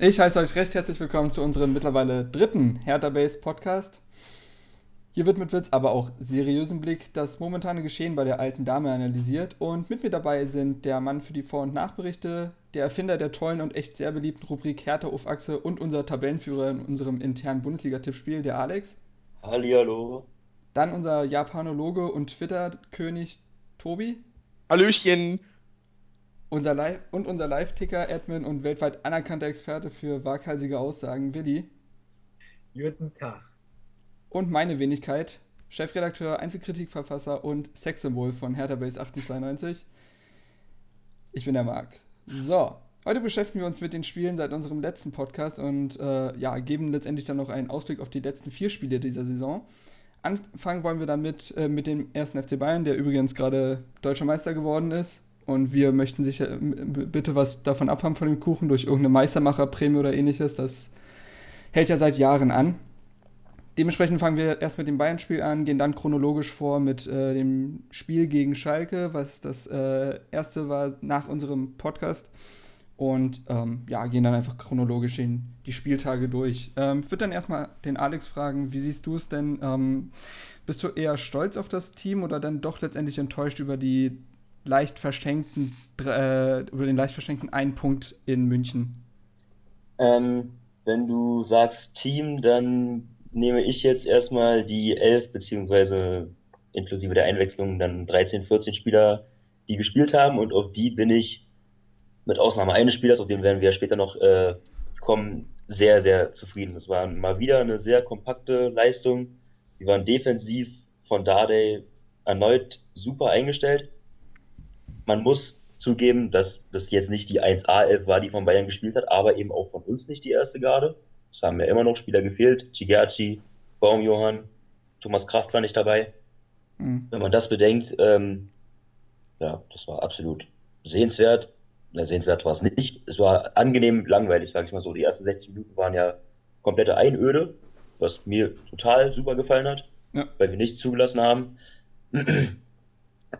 Ich heiße euch recht herzlich willkommen zu unserem mittlerweile dritten Hertha Base Podcast. Hier wird mit Witz, aber auch seriösem Blick das momentane Geschehen bei der alten Dame analysiert und mit mir dabei sind der Mann für die Vor- und Nachberichte, der Erfinder der tollen und echt sehr beliebten Rubrik Hertha auf Achse und unser Tabellenführer in unserem internen Bundesliga-Tippspiel, der Alex. Hallihallo. Dann unser Japanologe und Twitter-König Tobi. Hallöchen. Unser Live und unser Live-Ticker-Admin und weltweit anerkannter Experte für waghalsige Aussagen, Willi. Guten Tag. Und meine Wenigkeit, Chefredakteur, Einzelkritikverfasser und Sexsymbol von Hertha Base 1892. Ich bin der Marc. So, heute beschäftigen wir uns mit den Spielen seit unserem letzten Podcast und äh, ja, geben letztendlich dann noch einen Ausblick auf die letzten vier Spiele dieser Saison. Anfangen wollen wir damit äh, mit dem ersten FC Bayern, der übrigens gerade deutscher Meister geworden ist. Und wir möchten sicher äh, bitte was davon abhaben von dem Kuchen durch irgendeine Meistermacherprämie oder ähnliches. Das hält ja seit Jahren an. Dementsprechend fangen wir erst mit dem Bayern-Spiel an, gehen dann chronologisch vor mit äh, dem Spiel gegen Schalke, was das äh, erste war nach unserem Podcast. Und ähm, ja, gehen dann einfach chronologisch in die Spieltage durch. Ähm, ich würde dann erstmal den Alex fragen, wie siehst du es denn? Ähm, bist du eher stolz auf das Team oder dann doch letztendlich enttäuscht über die leicht verschenkten, äh, über den leicht verschenkten einen Punkt in München? Ähm, wenn du sagst Team, dann nehme ich jetzt erstmal die elf, beziehungsweise inklusive der Einwechslung dann 13, 14 Spieler, die gespielt haben und auf die bin ich mit Ausnahme eines Spielers, auf den werden wir später noch äh, kommen, sehr, sehr zufrieden. Es war mal wieder eine sehr kompakte Leistung. Wir waren defensiv von Dardai erneut super eingestellt. Man muss zugeben, dass das jetzt nicht die 1A11 war, die von Bayern gespielt hat, aber eben auch von uns nicht die erste Garde. Es haben ja immer noch Spieler gefehlt. Chigachi, Baumjohann, Thomas Kraft war nicht dabei. Mhm. Wenn man das bedenkt, ähm, ja, das war absolut sehenswert. Na, sehenswert war es nicht. Es war angenehm langweilig, sage ich mal so. Die ersten 60 Minuten waren ja komplette Einöde, was mir total super gefallen hat, ja. weil wir nichts zugelassen haben.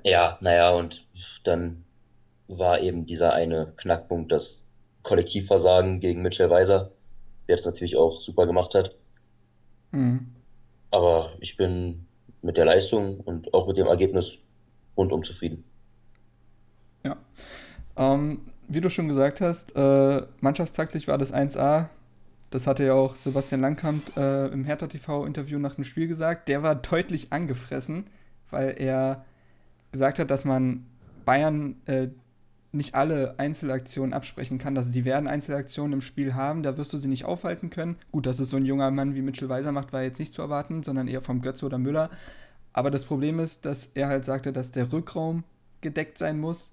Ja, naja, und dann war eben dieser eine Knackpunkt, das Kollektivversagen gegen Mitchell Weiser der es natürlich auch super gemacht hat. Mhm. Aber ich bin mit der Leistung und auch mit dem Ergebnis rundum zufrieden. Ja. Ähm, wie du schon gesagt hast, äh, mannschaftstaktisch war das 1A. Das hatte ja auch Sebastian Langkamp äh, im Hertha TV-Interview nach dem Spiel gesagt. Der war deutlich angefressen, weil er gesagt hat, dass man Bayern äh, nicht alle Einzelaktionen absprechen kann. Also die werden Einzelaktionen im Spiel haben, da wirst du sie nicht aufhalten können. Gut, dass es so ein junger Mann wie Mitchell Weiser macht, war jetzt nicht zu erwarten, sondern eher vom Götze oder Müller. Aber das Problem ist, dass er halt sagte, dass der Rückraum gedeckt sein muss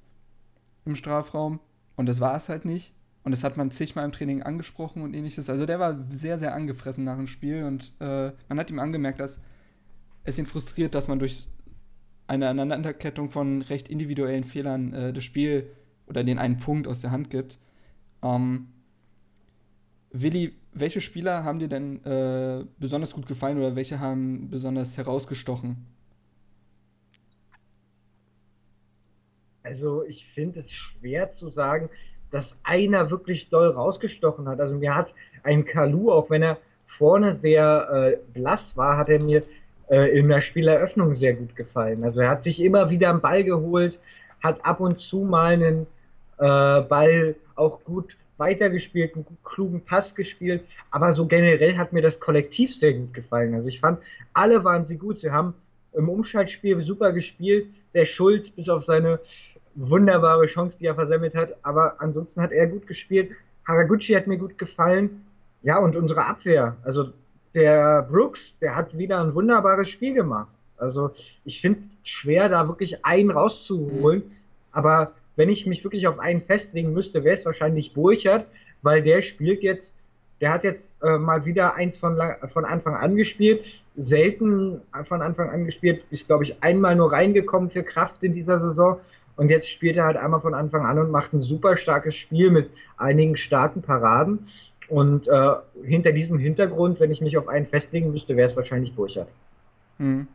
im Strafraum. Und das war es halt nicht. Und das hat man zigmal im Training angesprochen und ähnliches. Also der war sehr, sehr angefressen nach dem Spiel. Und äh, man hat ihm angemerkt, dass es ihn frustriert, dass man durch eine Aneinanderkettung von recht individuellen Fehlern äh, das Spiel oder den einen Punkt aus der Hand gibt. Ähm, Willi, welche Spieler haben dir denn äh, besonders gut gefallen oder welche haben besonders herausgestochen? Also ich finde es schwer zu sagen, dass einer wirklich doll rausgestochen hat. Also mir hat ein Kalu, auch wenn er vorne sehr äh, blass war, hat er mir äh, in der Spieleröffnung sehr gut gefallen. Also er hat sich immer wieder einen Ball geholt, hat ab und zu mal einen äh, Ball auch gut weitergespielt, einen gut, klugen Pass gespielt, aber so generell hat mir das Kollektiv sehr gut gefallen. Also ich fand, alle waren sie gut. Sie haben im Umschaltspiel super gespielt. Der Schulz bis auf seine wunderbare Chance, die er versammelt hat, aber ansonsten hat er gut gespielt. Haraguchi hat mir gut gefallen. Ja, und unsere Abwehr. Also der Brooks, der hat wieder ein wunderbares Spiel gemacht. Also ich finde es schwer, da wirklich einen rauszuholen. Aber wenn ich mich wirklich auf einen festlegen müsste, wäre es wahrscheinlich Burchard, weil der spielt jetzt, der hat jetzt äh, mal wieder eins von, von Anfang an gespielt, selten von Anfang an gespielt, ist glaube ich einmal nur reingekommen für Kraft in dieser Saison und jetzt spielt er halt einmal von Anfang an und macht ein super starkes Spiel mit einigen starken Paraden und äh, hinter diesem Hintergrund, wenn ich mich auf einen festlegen müsste, wäre es wahrscheinlich Burchard. Hm.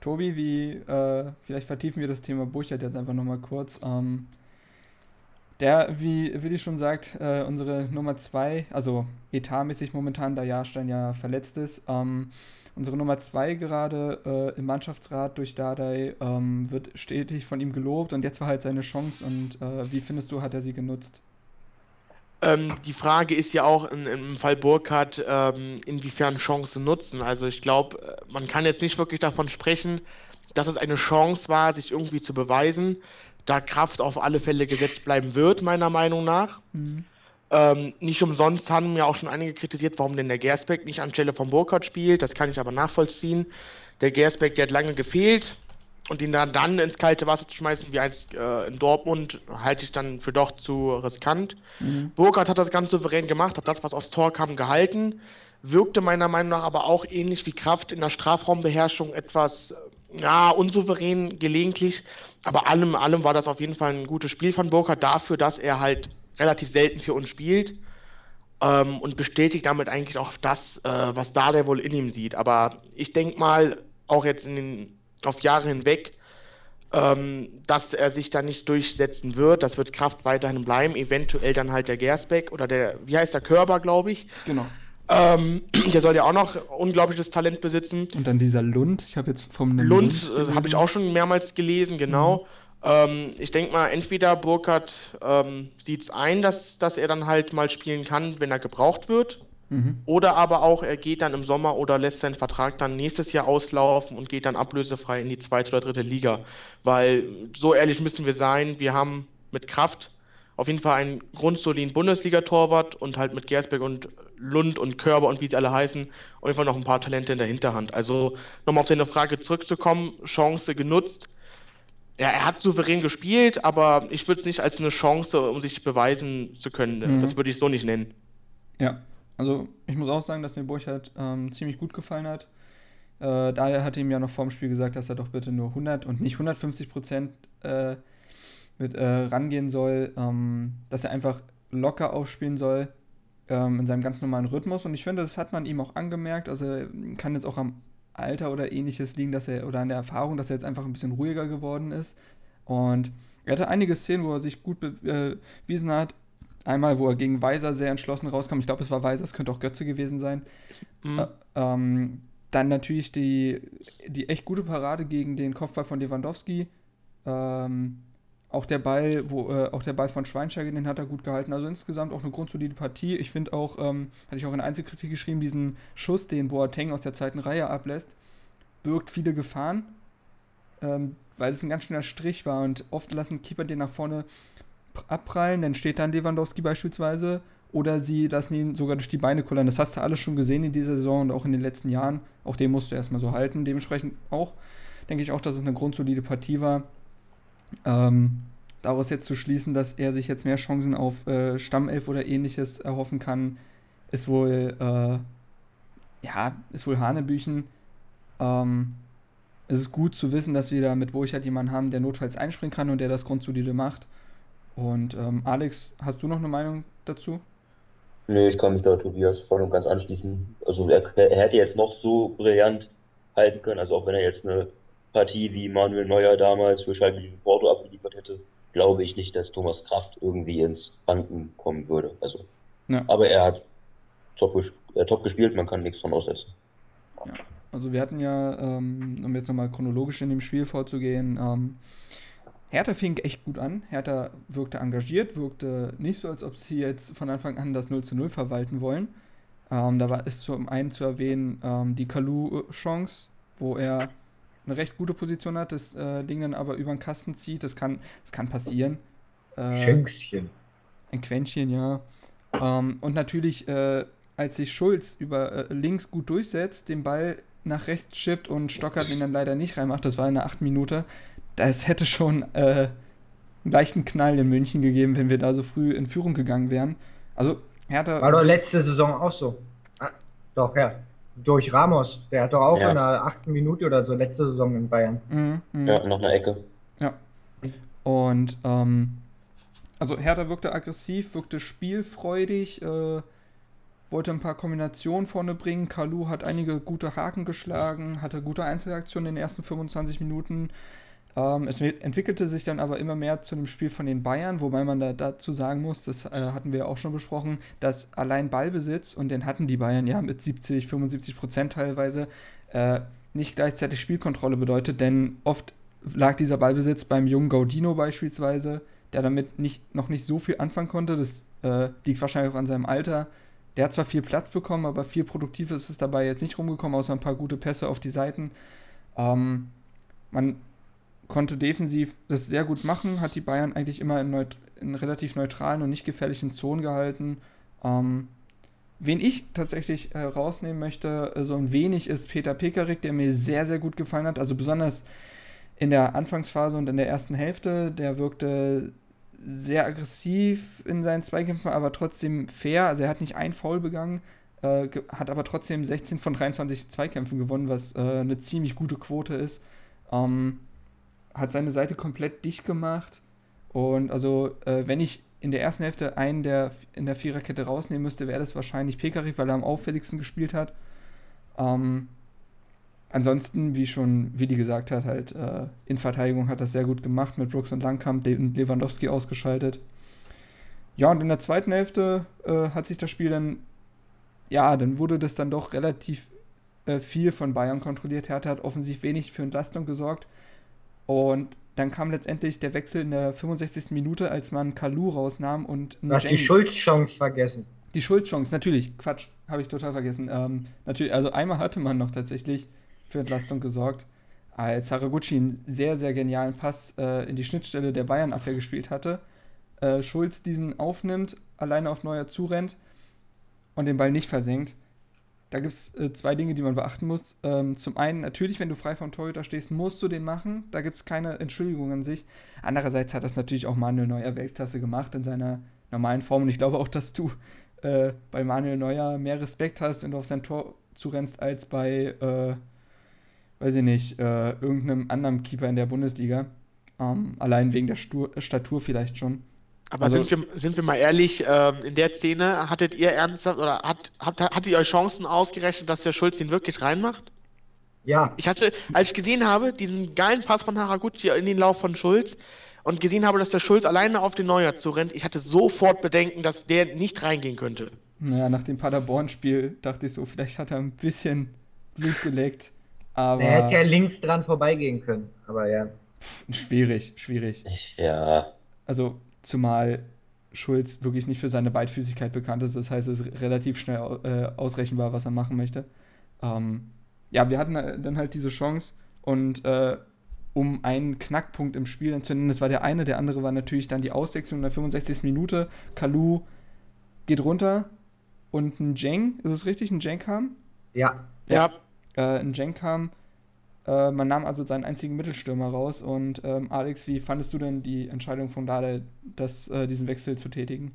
Tobi, wie, äh, vielleicht vertiefen wir das Thema Burchard jetzt einfach nochmal kurz. Ähm, Der, wie Willi schon sagt, äh, unsere Nummer 2, also etatmäßig momentan, da Jahrstein ja verletzt ist, ähm, unsere Nummer 2 gerade äh, im Mannschaftsrat durch Dardai ähm, wird stetig von ihm gelobt und jetzt war halt seine Chance und äh, wie findest du, hat er sie genutzt? Ähm, die Frage ist ja auch in, im Fall Burkhardt, ähm, inwiefern Chancen nutzen. Also ich glaube, man kann jetzt nicht wirklich davon sprechen, dass es eine Chance war, sich irgendwie zu beweisen, da Kraft auf alle Fälle gesetzt bleiben wird, meiner Meinung nach. Mhm. Ähm, nicht umsonst haben ja auch schon einige kritisiert, warum denn der Gersbeck nicht anstelle von Burkhardt spielt. Das kann ich aber nachvollziehen. Der Gersbeck, der hat lange gefehlt und ihn dann, dann ins kalte Wasser zu schmeißen, wie eins äh, in Dortmund, halte ich dann für doch zu riskant. Mhm. Burkhardt hat das ganz souverän gemacht, hat das, was aufs Tor kam, gehalten. Wirkte meiner Meinung nach aber auch ähnlich wie Kraft in der Strafraumbeherrschung etwas ja, unsouverän gelegentlich. Aber allem, allem war das auf jeden Fall ein gutes Spiel von Burkhardt dafür, dass er halt relativ selten für uns spielt. Ähm, und bestätigt damit eigentlich auch das, äh, was da der wohl in ihm sieht. Aber ich denke mal, auch jetzt in den, auf Jahre hinweg, ähm, dass er sich da nicht durchsetzen wird. Das wird Kraft weiterhin bleiben. Eventuell dann halt der Gersbeck oder der, wie heißt der, Körber, glaube ich. Genau. Ähm, der soll ja auch noch unglaubliches Talent besitzen. Und dann dieser Lund, ich habe jetzt vom Lund, Lund äh, habe ich auch schon mehrmals gelesen, genau. Mhm. Ähm, ich denke mal, entweder Burkhardt ähm, sieht es ein, dass, dass er dann halt mal spielen kann, wenn er gebraucht wird. Mhm. Oder aber auch, er geht dann im Sommer oder lässt seinen Vertrag dann nächstes Jahr auslaufen und geht dann ablösefrei in die zweite oder dritte Liga. Weil, so ehrlich müssen wir sein, wir haben mit Kraft auf jeden Fall einen grundsoliden Bundesliga-Torwart und halt mit Gersberg und Lund und Körber und wie sie alle heißen, auf jeden Fall noch ein paar Talente in der Hinterhand. Also nochmal auf deine Frage zurückzukommen, Chance genutzt. Ja, er hat souverän gespielt, aber ich würde es nicht als eine Chance, um sich beweisen zu können. Mhm. Das würde ich so nicht nennen. Ja, also ich muss auch sagen, dass mir Burchard ähm, ziemlich gut gefallen hat. Äh, daher hatte ihm ja noch vorm Spiel gesagt, dass er doch bitte nur 100 und nicht 150 Prozent äh, mit äh, rangehen soll, ähm, dass er einfach locker aufspielen soll ähm, in seinem ganz normalen Rhythmus. Und ich finde, das hat man ihm auch angemerkt. Also kann jetzt auch am Alter oder ähnliches liegen, dass er oder an der Erfahrung, dass er jetzt einfach ein bisschen ruhiger geworden ist. Und er hatte einige Szenen, wo er sich gut bewiesen hat. Einmal, wo er gegen Weiser sehr entschlossen rauskam. Ich glaube, es war Weiser, es könnte auch Götze gewesen sein. Mhm. Äh, ähm, dann natürlich die, die echt gute Parade gegen den Kopfball von Lewandowski. Ähm, auch der Ball, wo, äh, auch der Ball von Schweinsteiger, den hat er gut gehalten. Also insgesamt auch eine grundsolide Partie. Ich finde auch, ähm, hatte ich auch in Einzelkritik geschrieben, diesen Schuss, den Boateng aus der zweiten Reihe ablässt, birgt viele Gefahren, ähm, weil es ein ganz schöner Strich war und oft lassen Keeper den nach vorne abprallen, dann steht dann Lewandowski beispielsweise oder sie lassen ihn sogar durch die Beine kullern. Das hast du alles schon gesehen in dieser Saison und auch in den letzten Jahren. Auch den musst du erstmal so halten. Dementsprechend auch, denke ich auch, dass es eine grundsolide Partie war. Ähm, daraus jetzt zu schließen, dass er sich jetzt mehr Chancen auf äh, Stammelf oder ähnliches erhoffen kann, ist wohl, äh, ja, ist wohl Hanebüchen. Ähm, es ist gut zu wissen, dass wir da mit Burchard jemanden haben, der notfalls einspringen kann und der das grundsolide macht. Und ähm, Alex, hast du noch eine Meinung dazu? Nee, ich kann mich da Tobias voll und ganz anschließen. Also er, er hätte jetzt noch so brillant halten können, also auch wenn er jetzt eine Partie wie Manuel Neuer damals für Schalke gegen Porto abgeliefert hätte, glaube ich nicht, dass Thomas Kraft irgendwie ins Banken kommen würde. Also, Ja. aber er hat top, äh, top gespielt, man kann nichts von aussetzen. Ja. Also wir hatten ja, ähm, um jetzt nochmal chronologisch in dem Spiel vorzugehen, ähm, Hertha fing echt gut an. Hertha wirkte engagiert, wirkte nicht so, als ob sie jetzt von Anfang an das 0 zu 0 verwalten wollen. Ähm, da war, ist zum einen zu erwähnen ähm, die Kalu-Chance, wo er eine recht gute Position hat, das äh, Ding dann aber über den Kasten zieht. Das kann, das kann passieren. Äh, Schönkchen. ein Quäntchen, ja. Ähm, und natürlich, äh, als sich Schulz über äh, links gut durchsetzt, den Ball nach rechts schippt und Stockert ihn dann leider nicht reinmacht, das war in der 8 Minute, das hätte schon äh, einen leichten Knall in München gegeben, wenn wir da so früh in Führung gegangen wären. Also, Hertha. War doch letzte Saison auch so. Ah, doch, ja. Durch Ramos. Der hat doch auch Ja. in der achten Minute oder so letzte Saison in Bayern. Mhm, mhm. Ja, nach einer Ecke. Ja. Und ähm, also Hertha wirkte aggressiv, wirkte spielfreudig, äh, wollte ein paar Kombinationen vorne bringen. Kalu hat einige gute Haken geschlagen, hatte gute Einzelaktionen in den ersten 25 Minuten. Ähm, es entwickelte sich dann aber immer mehr zu einem Spiel von den Bayern, wobei man da dazu sagen muss, das äh, hatten wir ja auch schon besprochen, dass allein Ballbesitz, und den hatten die Bayern ja mit 70, 75 Prozent teilweise, äh, nicht gleichzeitig Spielkontrolle bedeutet, denn oft lag dieser Ballbesitz beim jungen Gaudino beispielsweise, der damit nicht, noch nicht so viel anfangen konnte. Das äh, liegt wahrscheinlich auch an seinem Alter. Der hat zwar viel Platz bekommen, aber viel Produktives ist dabei jetzt nicht rumgekommen, außer ein paar gute Pässe auf die Seiten. Ähm, man konnte defensiv das sehr gut machen, hat die Bayern eigentlich immer in, neut in relativ neutralen und nicht gefährlichen Zonen gehalten. Ähm, wen ich tatsächlich äh, rausnehmen möchte, äh, so ein wenig, ist Peter Pekarik, der mir sehr, sehr gut gefallen hat. Also besonders in der Anfangsphase und in der ersten Hälfte. Der wirkte sehr aggressiv in seinen Zweikämpfen, aber trotzdem fair. Also er hat nicht ein Foul begangen, äh, hat aber trotzdem 16 von 23 Zweikämpfen gewonnen, was äh, eine ziemlich gute Quote ist. Ähm, hat seine Seite komplett dicht gemacht. Und also, äh, wenn ich in der ersten Hälfte einen der in der Viererkette rausnehmen müsste, wäre das wahrscheinlich Pekarik, weil er am auffälligsten gespielt hat. Ähm, ansonsten, wie schon Willi gesagt hat, halt äh, in Verteidigung hat das sehr gut gemacht mit Brooks und Langkamp und Lewandowski ausgeschaltet. Ja, und in der zweiten Hälfte äh, hat sich das Spiel dann, ja, dann wurde das dann doch relativ äh, viel von Bayern kontrolliert. Hertha hat offensiv wenig für Entlastung gesorgt. Und dann kam letztendlich der Wechsel in der 65. Minute, als man Kalu rausnahm und Du hast die Schuldchance vergessen. Die Schuldchance, natürlich. Quatsch, habe ich total vergessen. Ähm, natürlich, also einmal hatte man noch tatsächlich für Entlastung gesorgt, als Haraguchi einen sehr, sehr genialen Pass äh, in die Schnittstelle der Bayern-Abwehr gespielt hatte. Äh, Schulz diesen aufnimmt, alleine auf Neuer zurennt und den Ball nicht versenkt. Da gibt es äh, zwei Dinge, die man beachten muss. Ähm, zum einen, natürlich, wenn du frei vom Torhüter stehst, musst du den machen. Da gibt es keine Entschuldigung an sich. Andererseits hat das natürlich auch Manuel Neuer Weltklasse gemacht in seiner normalen Form. Und ich glaube auch, dass du äh, bei Manuel Neuer mehr Respekt hast, wenn du auf sein Tor zurennst, als bei, äh, weiß ich nicht, äh, irgendeinem anderen Keeper in der Bundesliga. Ähm, allein wegen der Stur Statur vielleicht schon. Aber also, sind, wir, sind wir mal ehrlich, äh, in der Szene hattet ihr ernsthaft oder hat, habt, hattet ihr euch Chancen ausgerechnet, dass der Schulz ihn wirklich reinmacht? Ja. Ich hatte, als ich gesehen habe, diesen geilen Pass von Haraguchi in den Lauf von Schulz und gesehen habe, dass der Schulz alleine auf den Neuer zurennt, ich hatte sofort Bedenken, dass der nicht reingehen könnte. Naja, nach dem Paderborn-Spiel dachte ich so, vielleicht hat er ein bisschen Blut geleckt. Aber. Der hätte ja links dran vorbeigehen können, aber ja. Pff, schwierig, schwierig. Ja. Also, Zumal Schulz wirklich nicht für seine Beidfüßigkeit bekannt ist. Das heißt, es ist relativ schnell äh, ausrechenbar, was er machen möchte. Ähm, ja, wir hatten dann halt diese Chance und äh, um einen Knackpunkt im Spiel zu nennen, das war der eine, der andere war natürlich dann die Auswechslung in der 65. Minute. Kalu geht runter und ein Jeng, ist es richtig, ein Jeng kam? Ja. Ja. ja. Äh, ein Jeng kam äh, man nahm also seinen einzigen Mittelstürmer raus. Und ähm, Alex, wie fandest du denn die Entscheidung von Dade, das, äh, diesen Wechsel zu tätigen?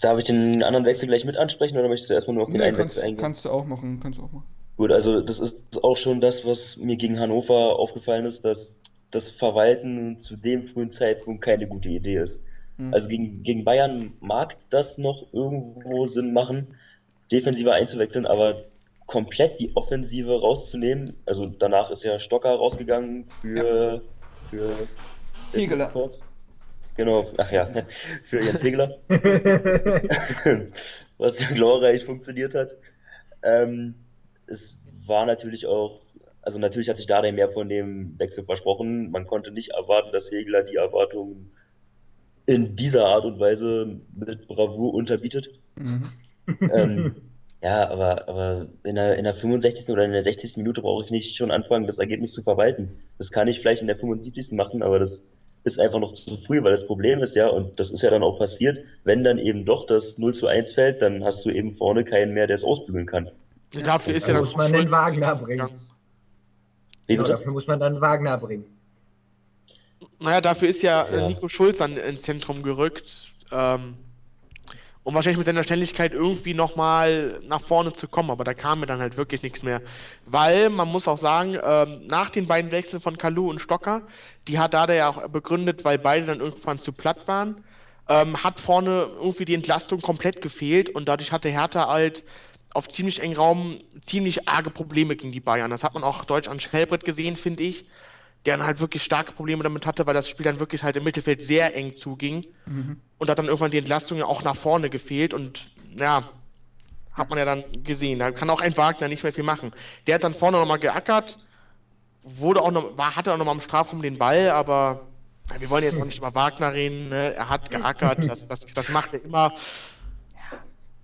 Darf ich den anderen Wechsel gleich mit ansprechen oder möchtest du erstmal nur auf den nee, einen kannst, Wechsel eingehen? Kannst du auch machen, kannst du auch machen. Gut, also das ist auch schon das, was mir gegen Hannover aufgefallen ist, dass das Verwalten zu dem frühen Zeitpunkt keine gute Idee ist. Mhm. Also gegen, gegen Bayern mag das noch irgendwo Sinn machen, defensiver einzuwechseln, aber komplett die Offensive rauszunehmen. Also danach ist ja Stocker rausgegangen für, ja. für Hegeler. Kurz. Genau, ach ja, für Jens Hegeler. Was glorreich funktioniert hat. Ähm, es war natürlich auch, also natürlich hat sich Dardai mehr von dem Wechsel versprochen. Man konnte nicht erwarten, dass Hegeler die Erwartungen in dieser Art und Weise mit Bravour unterbietet. Mhm. ähm, ja, aber, aber in, der, in der 65. oder in der 60. Minute brauche ich nicht schon anfangen, das Ergebnis zu verwalten. Das kann ich vielleicht in der 75. machen, aber das ist einfach noch zu früh, weil das Problem ist ja, und das ist ja dann auch passiert, wenn dann eben doch das 0 zu 1 fällt, dann hast du eben vorne keinen mehr, der es ausbügeln kann. Ja, dafür ist ja dann muss man den Wagner bringen. Wie genau, dafür muss man dann Wagner bringen. Naja, dafür ist ja, ja. Nico Schulz dann ins Zentrum gerückt. Ähm, um wahrscheinlich mit seiner Schnelligkeit irgendwie nochmal nach vorne zu kommen. Aber da kam mir dann halt wirklich nichts mehr. Weil, man muss auch sagen, ähm, nach den beiden Wechseln von Kalu und Stocker, die hat Dada ja auch begründet, weil beide dann irgendwann zu platt waren, ähm, hat vorne irgendwie die Entlastung komplett gefehlt und dadurch hatte Hertha halt auf ziemlich engen Raum ziemlich arge Probleme gegen die Bayern. Das hat man auch Deutsch an Schelbrett gesehen, finde ich. Der dann halt wirklich starke Probleme damit hatte, weil das Spiel dann wirklich halt im Mittelfeld sehr eng zuging. Mhm. Und hat dann irgendwann die Entlastung ja auch nach vorne gefehlt und ja, hat man ja dann gesehen. Da kann auch ein Wagner nicht mehr viel machen. Der hat dann vorne nochmal geackert, wurde auch noch, war, hatte auch nochmal im Strafraum den Ball, aber ja, wir wollen jetzt auch nicht über Wagner reden. Ne? Er hat geackert, das, das, das macht er immer.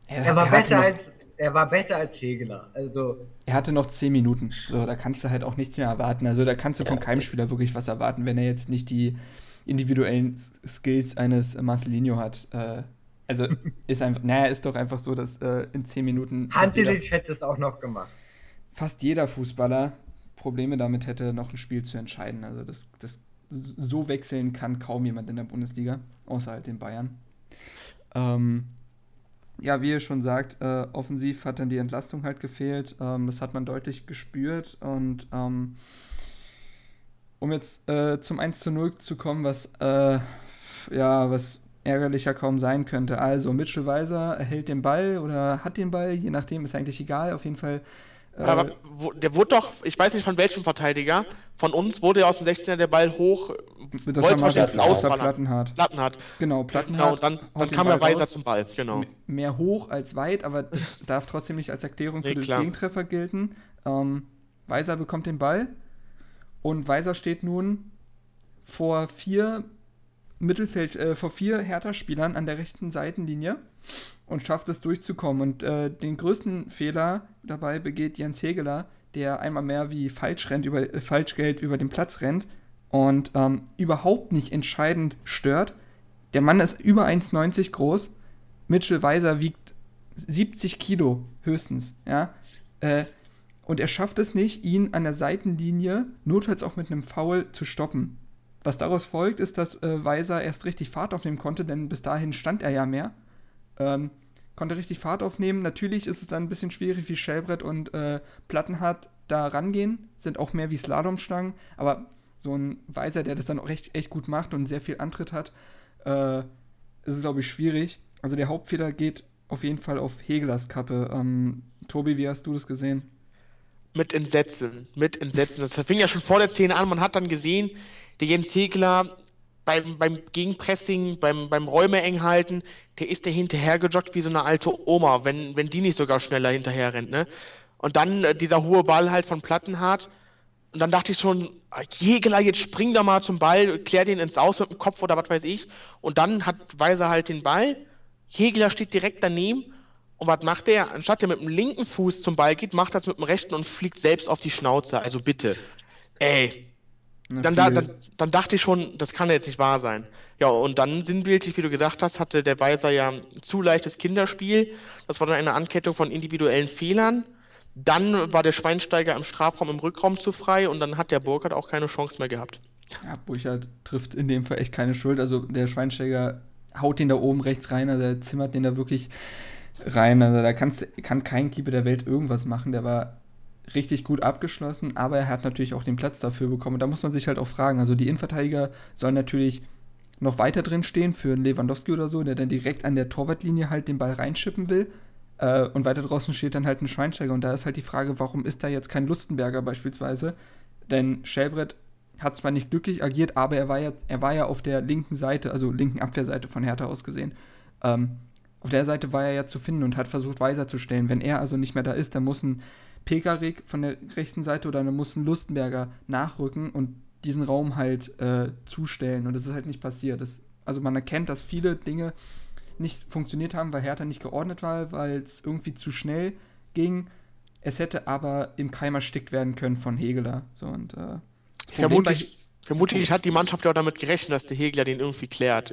Er war er hatte besser noch, als er war besser als Hegeler. Also er hatte noch 10 Minuten. So, da kannst du halt auch nichts mehr erwarten. Also da kannst du von keinem Spieler wirklich was erwarten, wenn er jetzt nicht die individuellen Skills eines Marcelinho hat. Äh, also ist einfach, naja, ist doch einfach so, dass äh, in 10 Minuten fast jeder, Handelic hätte es auch noch gemacht. fast jeder Fußballer Probleme damit hätte, noch ein Spiel zu entscheiden. Also das, das so wechseln kann kaum jemand in der Bundesliga, außer halt den Bayern. Ähm, ja, wie ihr schon sagt, äh, offensiv hat dann die Entlastung halt gefehlt. Ähm, das hat man deutlich gespürt. Und ähm, um jetzt äh, zum 1 zu 0 zu kommen, was, äh, ja, was ärgerlicher kaum sein könnte. Also, Mitchell Weiser erhält den Ball oder hat den Ball, je nachdem, ist eigentlich egal. Auf jeden Fall. Äh, Aber wo, der wurde doch, ich weiß nicht von welchem Verteidiger, von uns wurde ja aus dem 16er der Ball hoch, das wollte wahrscheinlich ausballern. Plattenhart. Plattenhardt. Genau, Genau, Plattenhardt. und dann, dann kam ja Weiser zum Ball, genau. Mehr hoch als weit, aber das darf trotzdem nicht als Erklärung für Nee, den klar. Gegentreffer gelten. Ähm, Weiser bekommt den Ball und Weiser steht nun vor vier Mittelfeld, äh, vor vier Hertha-Spielern an der rechten Seitenlinie und schafft es durchzukommen. Und äh, den größten Fehler dabei begeht Jens Hegeler, der einmal mehr wie falsch rennt, über, äh, Falschgeld über den Platz rennt und ähm, überhaupt nicht entscheidend stört. Der Mann ist über 1,90 groß. Mitchell Weiser wiegt 70 Kilo höchstens, ja. Äh, und er schafft es nicht, ihn an der Seitenlinie, notfalls auch mit einem Foul, zu stoppen. Was daraus folgt, ist, dass äh, Weiser erst richtig Fahrt aufnehmen konnte, denn bis dahin stand er ja mehr. Ähm, konnte richtig Fahrt aufnehmen. Natürlich ist es dann ein bisschen schwierig, wie Schellbrett und äh, Plattenhardt da rangehen. Sind auch mehr wie Slalomstangen. Aber so ein Weiser, der das dann auch echt, echt gut macht und sehr viel Antritt hat, äh, ist es, glaube ich, schwierig. Also der Hauptfehler geht auf jeden Fall auf Hegelers Kappe. Ähm, Tobi, wie hast du das gesehen? Mit Entsetzen, mit Entsetzen. Das fing ja schon vor der Szene an. Man hat dann gesehen, der Jens Hegler beim, beim Gegenpressing, beim, beim Räume eng halten, der ist der hinterhergejoggt wie so eine alte Oma, wenn, wenn die nicht sogar schneller hinterher rennt, ne? Und dann äh, dieser hohe Ball halt von Plattenhardt. Und dann dachte ich schon, ah, Jägeler, jetzt spring da mal zum Ball, klär den ins Aus mit dem Kopf oder was weiß ich. Und dann hat Weiser halt den Ball. Jägeler steht direkt daneben. Und was macht der? Anstatt der mit dem linken Fuß zum Ball geht, macht das mit dem rechten und fliegt selbst auf die Schnauze. Also bitte. Ey, dann, da, dann, dann dachte ich schon, das kann jetzt nicht wahr sein. Ja, und dann sinnbildlich, wie du gesagt hast, hatte der Weiser ja ein zu leichtes Kinderspiel. Das war dann eine Ankettung von individuellen Fehlern. Dann war der Schweinsteiger im Strafraum, im Rückraum zu frei und dann hat der Burkhardt auch keine Chance mehr gehabt. Ja, Burchard trifft in dem Fall echt keine Schuld. Also der Schweinsteiger haut den da oben rechts rein, also er zimmert den da wirklich rein. Also da kann kein Keeper der Welt irgendwas machen. Der war richtig gut abgeschlossen, aber er hat natürlich auch den Platz dafür bekommen. Und da muss man sich halt auch fragen. Also die Innenverteidiger sollen natürlich noch weiter drin stehen für einen Lewandowski oder so, der dann direkt an der Torwartlinie halt den Ball reinschippen will. Äh, und weiter draußen steht dann halt ein Schweinsteiger. Und da ist halt die Frage, warum ist da jetzt kein Lustenberger beispielsweise? Denn Schellbrett hat zwar nicht glücklich agiert, aber er war ja, er war ja auf der linken Seite, also linken Abwehrseite von Hertha aus gesehen. Ähm, auf der Seite war er ja zu finden und hat versucht, Weiser zu stellen. Wenn er also nicht mehr da ist, dann muss ein Pekarik von der rechten Seite oder dann muss ein Lustenberger nachrücken und diesen Raum halt äh, zustellen. Und das ist halt nicht passiert. Das, also man erkennt, dass viele Dinge nicht funktioniert haben, weil Hertha nicht geordnet war, weil es irgendwie zu schnell ging. Es hätte aber im Keim erstickt werden können von Hegeler. So, und, äh, Vermutlich, vermutlich hat die Mannschaft ja auch damit gerechnet, dass der Hegler den irgendwie klärt.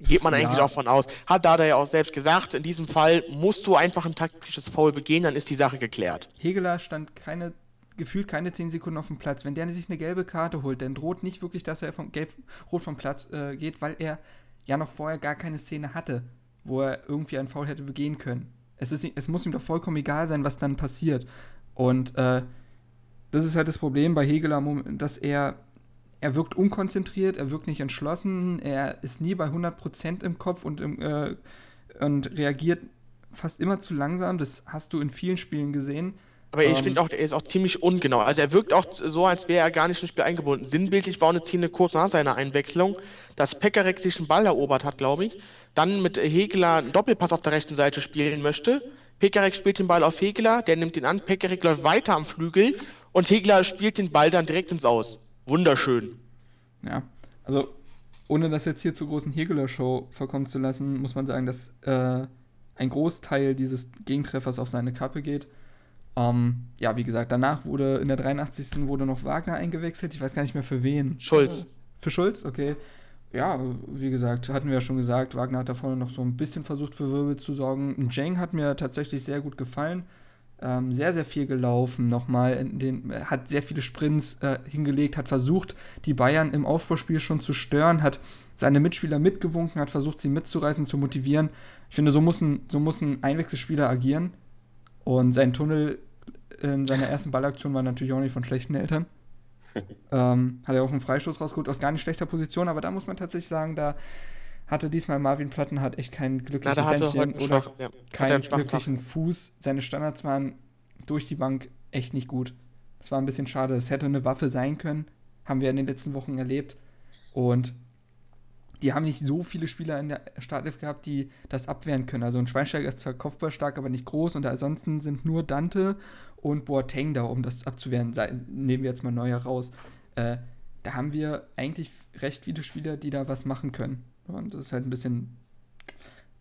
Geht man Ja. eigentlich auch von aus. Hat Dada ja auch selbst gesagt, in diesem Fall musst du einfach ein taktisches Foul begehen, dann ist die Sache geklärt. Hegeler stand keine, gefühlt keine 10 Sekunden auf dem Platz. Wenn der sich eine gelbe Karte holt, dann droht nicht wirklich, dass er vom Gelb, rot vom Platz äh, geht, weil er ja noch vorher gar keine Szene hatte, wo er irgendwie einen Foul hätte begehen können. Es, ist, es muss ihm doch vollkommen egal sein, was dann passiert. Und äh, das ist halt das Problem bei Hegeler, dass er, er wirkt unkonzentriert, er wirkt nicht entschlossen, er ist nie bei 100% im Kopf und, im, äh, und reagiert fast immer zu langsam. Das hast du in vielen Spielen gesehen. Aber ich Ähm, finde auch, er ist auch ziemlich ungenau. Also er wirkt auch so, als wäre er gar nicht ins Spiel eingebunden. Sinnbildlich war eine Szene kurz nach seiner Einwechslung, dass Pekarek sich einen Ball erobert hat, glaube ich. Dann mit Hegler einen Doppelpass auf der rechten Seite spielen möchte. Pekarek spielt den Ball auf Hegler, der nimmt ihn an. Pekarek läuft weiter am Flügel und Hegler spielt den Ball dann direkt ins Aus. Wunderschön. Ja, also ohne das jetzt hier zur großen Hegeler-Show verkommen zu lassen, muss man sagen, dass äh, ein Großteil dieses Gegentreffers auf seine Kappe geht. Ähm, ja, wie gesagt, danach wurde in der 83. wurde noch Wagner eingewechselt. Ich weiß gar nicht mehr für wen. Schulz. Für Schulz, okay. Ja, wie gesagt, hatten wir ja schon gesagt, Wagner hat da vorne noch so ein bisschen versucht für Wirbel zu sorgen. Jang hat mir tatsächlich sehr gut gefallen. Ähm, sehr, sehr viel gelaufen nochmal. Den, er hat sehr viele Sprints äh, hingelegt, hat versucht, die Bayern im Aufbauspiel schon zu stören, hat seine Mitspieler mitgewunken, hat versucht, sie mitzureißen, zu motivieren. Ich finde, so muss ein, so muss ein Einwechselspieler agieren. Und sein Tunnel in seiner ersten Ballaktion war natürlich auch nicht von schlechten Eltern. ähm, hat er auch einen Freistoß rausgeholt aus gar nicht schlechter Position, aber da muss man tatsächlich sagen, da hatte diesmal Marvin Plattenhardt echt kein Na, glückliches hatte Händchen oder schwachen, ja, hat keinen einen schwachen Tag. glücklichen Fuß. Seine Standards waren durch die Bank echt nicht gut. Das war ein bisschen schade. Es hätte eine Waffe sein können, haben wir in den letzten Wochen erlebt. Und die haben nicht so viele Spieler in der Startelf gehabt, die das abwehren können. Also ein Schweinsteiger ist zwar kopfballstark, aber nicht groß. Und ansonsten sind nur Dante und Boateng da, um das abzuwehren. Nehmen wir jetzt mal Neuer raus. Äh, da haben wir eigentlich recht viele Spieler, die da was machen können. Und das ist halt ein bisschen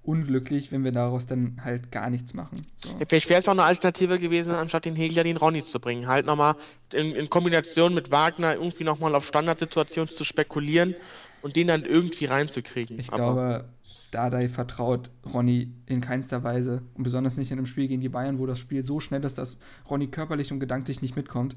unglücklich, wenn wir daraus dann halt gar nichts machen. So. Ja, vielleicht wäre es auch eine Alternative gewesen, anstatt den Hegler den Ronny zu bringen. Halt nochmal in, in Kombination mit Wagner irgendwie nochmal auf Standardsituationen zu spekulieren und den dann irgendwie reinzukriegen. Ich Aber glaube, Dardai vertraut Ronny in keinster Weise. Und besonders nicht in einem Spiel gegen die Bayern, wo das Spiel so schnell ist, dass Ronny körperlich und gedanklich nicht mitkommt.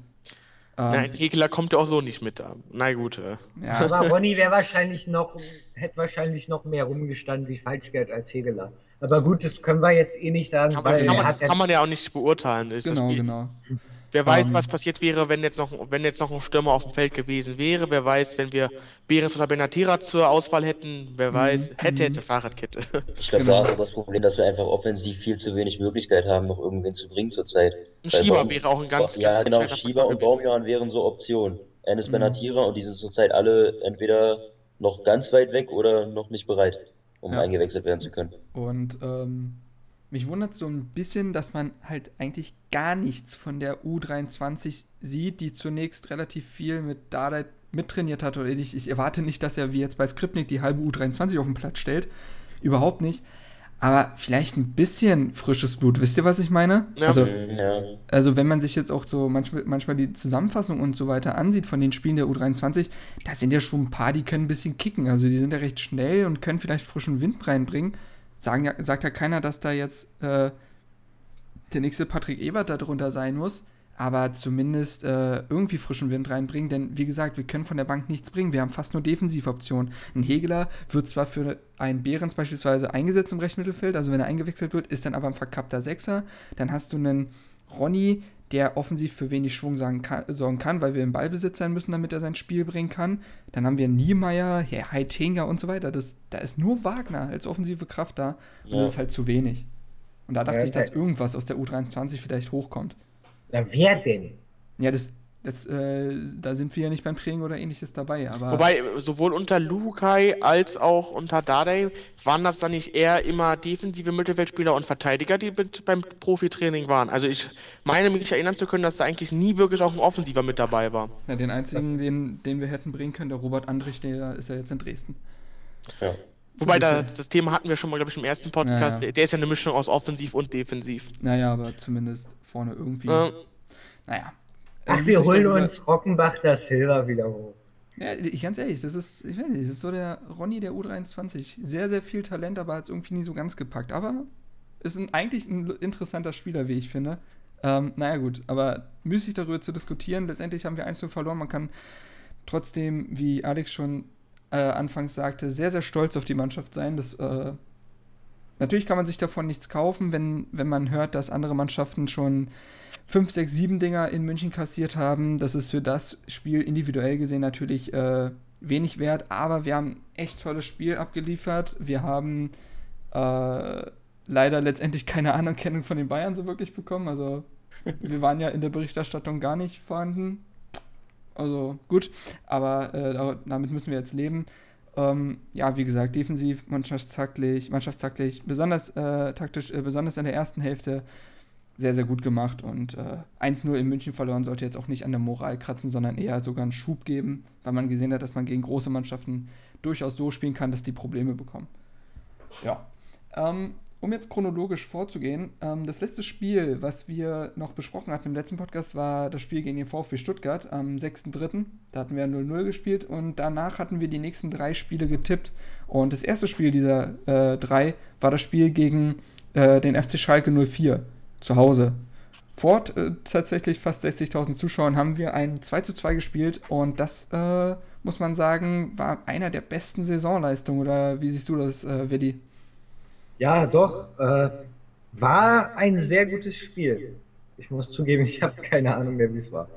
Ähm, nein, Hegler kommt ja auch so nicht mit. Na gut. Äh. ja, Aber Ronny wäre wahrscheinlich noch, hätte wahrscheinlich noch mehr rumgestanden wie Falschgeld als Hegeler. Aber gut, das können wir jetzt eh nicht sagen, weil das, kann man, das ja, kann man ja auch nicht beurteilen. Ist genau, genau. Wer weiß, Ähm, was passiert wäre, wenn jetzt, noch, wenn jetzt noch ein Stürmer auf dem Feld gewesen wäre. Wer weiß, wenn wir Behrens oder Benatira zur Auswahl hätten. Wer Mhm, weiß, hätte, mhm. hätte, Fahrradkette. Ich glaube, Genau. da ist auch das Problem, dass wir einfach offensiv viel zu wenig Möglichkeit haben, noch irgendwen zu bringen zurzeit. Ein Weil Schieber Baum- wäre auch ein ganz, ja, ganz genau, Schieber und. Baumjohann wären so Optionen. Enes Mhm. Benatira und die sind zurzeit alle entweder noch ganz weit weg oder noch nicht bereit, um Ja. eingewechselt werden zu können. Und ähm, mich wundert so ein bisschen, dass man halt eigentlich gar nichts von der U23 sieht, die zunächst relativ viel mit Dardai mittrainiert hat. Oder ich, ich erwarte nicht, dass er wie jetzt bei Skripnik die halbe U23 auf den Platz stellt. Überhaupt nicht. Aber vielleicht ein bisschen frisches Blut. Wisst ihr, was ich meine? Ja. Also, ja. also wenn man sich jetzt auch so manchmal, manchmal die Zusammenfassung und so weiter ansieht von den Spielen der U23, da sind ja schon ein paar, die können ein bisschen kicken. Also die sind ja recht schnell und können vielleicht frischen Wind reinbringen. Sagen ja, sagt ja keiner, dass da jetzt äh, der nächste Patrick Ebert darunter sein muss, aber zumindest äh, irgendwie frischen Wind reinbringen, denn wie gesagt, wir können von der Bank nichts bringen. Wir haben fast nur Defensivoptionen. Ein Hegeler wird zwar für einen Behrens beispielsweise eingesetzt im rechten Mittelfeld, also wenn er eingewechselt wird, ist dann aber ein verkappter Sechser. Dann hast du einen Ronny, der offensiv für wenig Schwung kann, sorgen kann, weil wir im Ballbesitz sein müssen, damit er sein Spiel bringen kann. Dann haben wir Niemeyer, Herr Heitinger und so weiter. Das, da ist nur Wagner als offensive Kraft da und Ja. das ist halt zu wenig. Und da dachte Ja, ich, dass ja. irgendwas aus der U23 vielleicht hochkommt. na, wer denn? Ja, das, das, äh, da sind wir ja nicht beim Training oder ähnliches dabei, aber Wobei, sowohl unter Lukai als auch unter Dardai waren das dann nicht eher immer defensive Mittelfeldspieler und Verteidiger, die mit beim Profitraining waren. Also ich meine mich erinnern zu können, dass da eigentlich nie wirklich auch ein Offensiver mit dabei war. ja, den einzigen, den, den wir hätten bringen können, der Robert Andrich, der ist ja jetzt in Dresden. Ja. Wobei, da, das Thema hatten wir schon mal, glaube ich, im ersten Podcast. Ja, ja. Der, ist ja eine Mischung aus offensiv und defensiv. Naja, aber zumindest vorne irgendwie. Äh, Naja. Ach, Äh, wir holen uns Rockenbach das Silber wieder hoch. Ja, ich, ganz ehrlich, das ist, ich weiß nicht, das ist so der Ronny der U23. Sehr, sehr viel Talent, aber hat es irgendwie nie so ganz gepackt. Aber ist ein, eigentlich ein interessanter Spieler, wie ich finde. Ähm, naja, gut, aber müßig darüber zu diskutieren. Letztendlich haben wir 1 verloren. Man kann trotzdem, wie Alex schon äh, anfangs sagte, sehr, sehr stolz auf die Mannschaft sein. Das, äh, natürlich kann man sich davon nichts kaufen, wenn, wenn man hört, dass andere Mannschaften schon 5, 6, 7 Dinger in München kassiert haben. Das ist für das Spiel individuell gesehen natürlich äh, wenig wert, aber wir haben echt tolles Spiel abgeliefert. Wir haben äh, leider letztendlich keine Anerkennung von den Bayern so wirklich bekommen. Also Wir waren ja in der Berichterstattung gar nicht vorhanden. Also gut, aber äh, damit müssen wir jetzt leben. Ähm, ja, wie gesagt, defensiv, mannschaftstaktlich, mannschaftstaktlich, besonders äh, taktisch, äh, besonders in der ersten Hälfte sehr, sehr gut gemacht. Und äh, 1-0 in München verloren sollte jetzt auch nicht an der Moral kratzen, sondern eher sogar einen Schub geben, weil man gesehen hat, dass man gegen große Mannschaften durchaus so spielen kann, dass die Probleme bekommen. Ja. Ähm, um jetzt chronologisch vorzugehen, ähm, das letzte Spiel, was wir noch besprochen hatten im letzten Podcast, war das Spiel gegen den VfB Stuttgart am 6.3. Da hatten wir 0-0 gespielt und danach hatten wir die nächsten drei Spiele getippt. Und das erste Spiel dieser äh, drei war das Spiel gegen äh, den FC Schalke 04 zu Hause. Vor äh, tatsächlich fast 60.000 Zuschauern haben wir ein 2 zu 2 gespielt und das, äh, muss man sagen, war einer der besten Saisonleistungen. Oder wie siehst du das, äh, Willi? Ja, doch. Äh, war ein sehr gutes Spiel. Ich muss zugeben, ich habe keine Ahnung mehr, wie es war.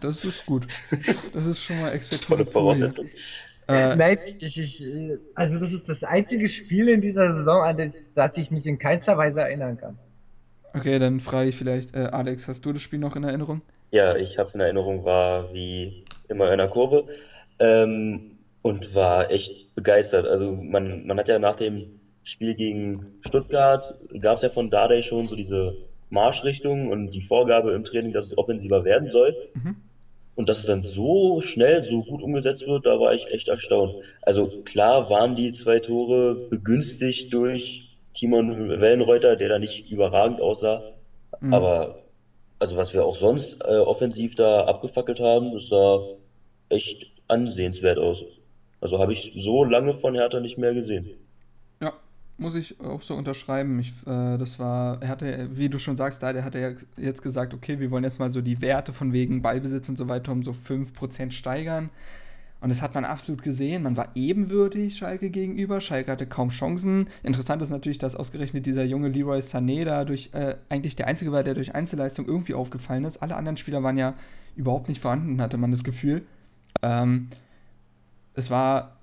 Das ist gut. Das ist schon mal Expertise. Tolle Voraussetzung. Äh, Nein, das ist, äh, also das ist das einzige Spiel in dieser Saison, an das, das ich mich in keinster Weise erinnern kann. Okay, dann frage ich vielleicht, äh, Alex, hast du das Spiel noch in Erinnerung? Ja, ich habe es in Erinnerung, war wie immer in der Kurve ähm, und war echt begeistert. Also man, man hat ja nach dem Spiel gegen Stuttgart, gab es ja von Dardai schon so diese Marschrichtung und die Vorgabe im Training, dass es offensiver werden soll. Mhm. Und dass es dann so schnell, so gut umgesetzt wird, da war ich echt erstaunt. Also klar waren die zwei Tore begünstigt durch Timon Wellenreuter, der da nicht überragend aussah. Mhm. Aber also was wir auch sonst äh, offensiv da abgefackelt haben, das sah echt ansehenswert aus. Also habe ich so lange von Hertha nicht mehr gesehen. Muss ich auch so unterschreiben. Ich, äh, das war, er hatte, wie du schon sagst, da, der hatte ja jetzt gesagt, okay, wir wollen jetzt mal so die Werte von wegen Ballbesitz und so weiter um so 5% steigern. Und das hat man absolut gesehen. Man war ebenwürdig Schalke gegenüber. Schalke hatte kaum Chancen. Interessant ist natürlich, dass ausgerechnet dieser junge Leroy Sané da durch, äh, eigentlich der Einzige war, der durch Einzelleistung irgendwie aufgefallen ist. Alle anderen Spieler waren ja überhaupt nicht vorhanden, hatte man das Gefühl. Ähm, es war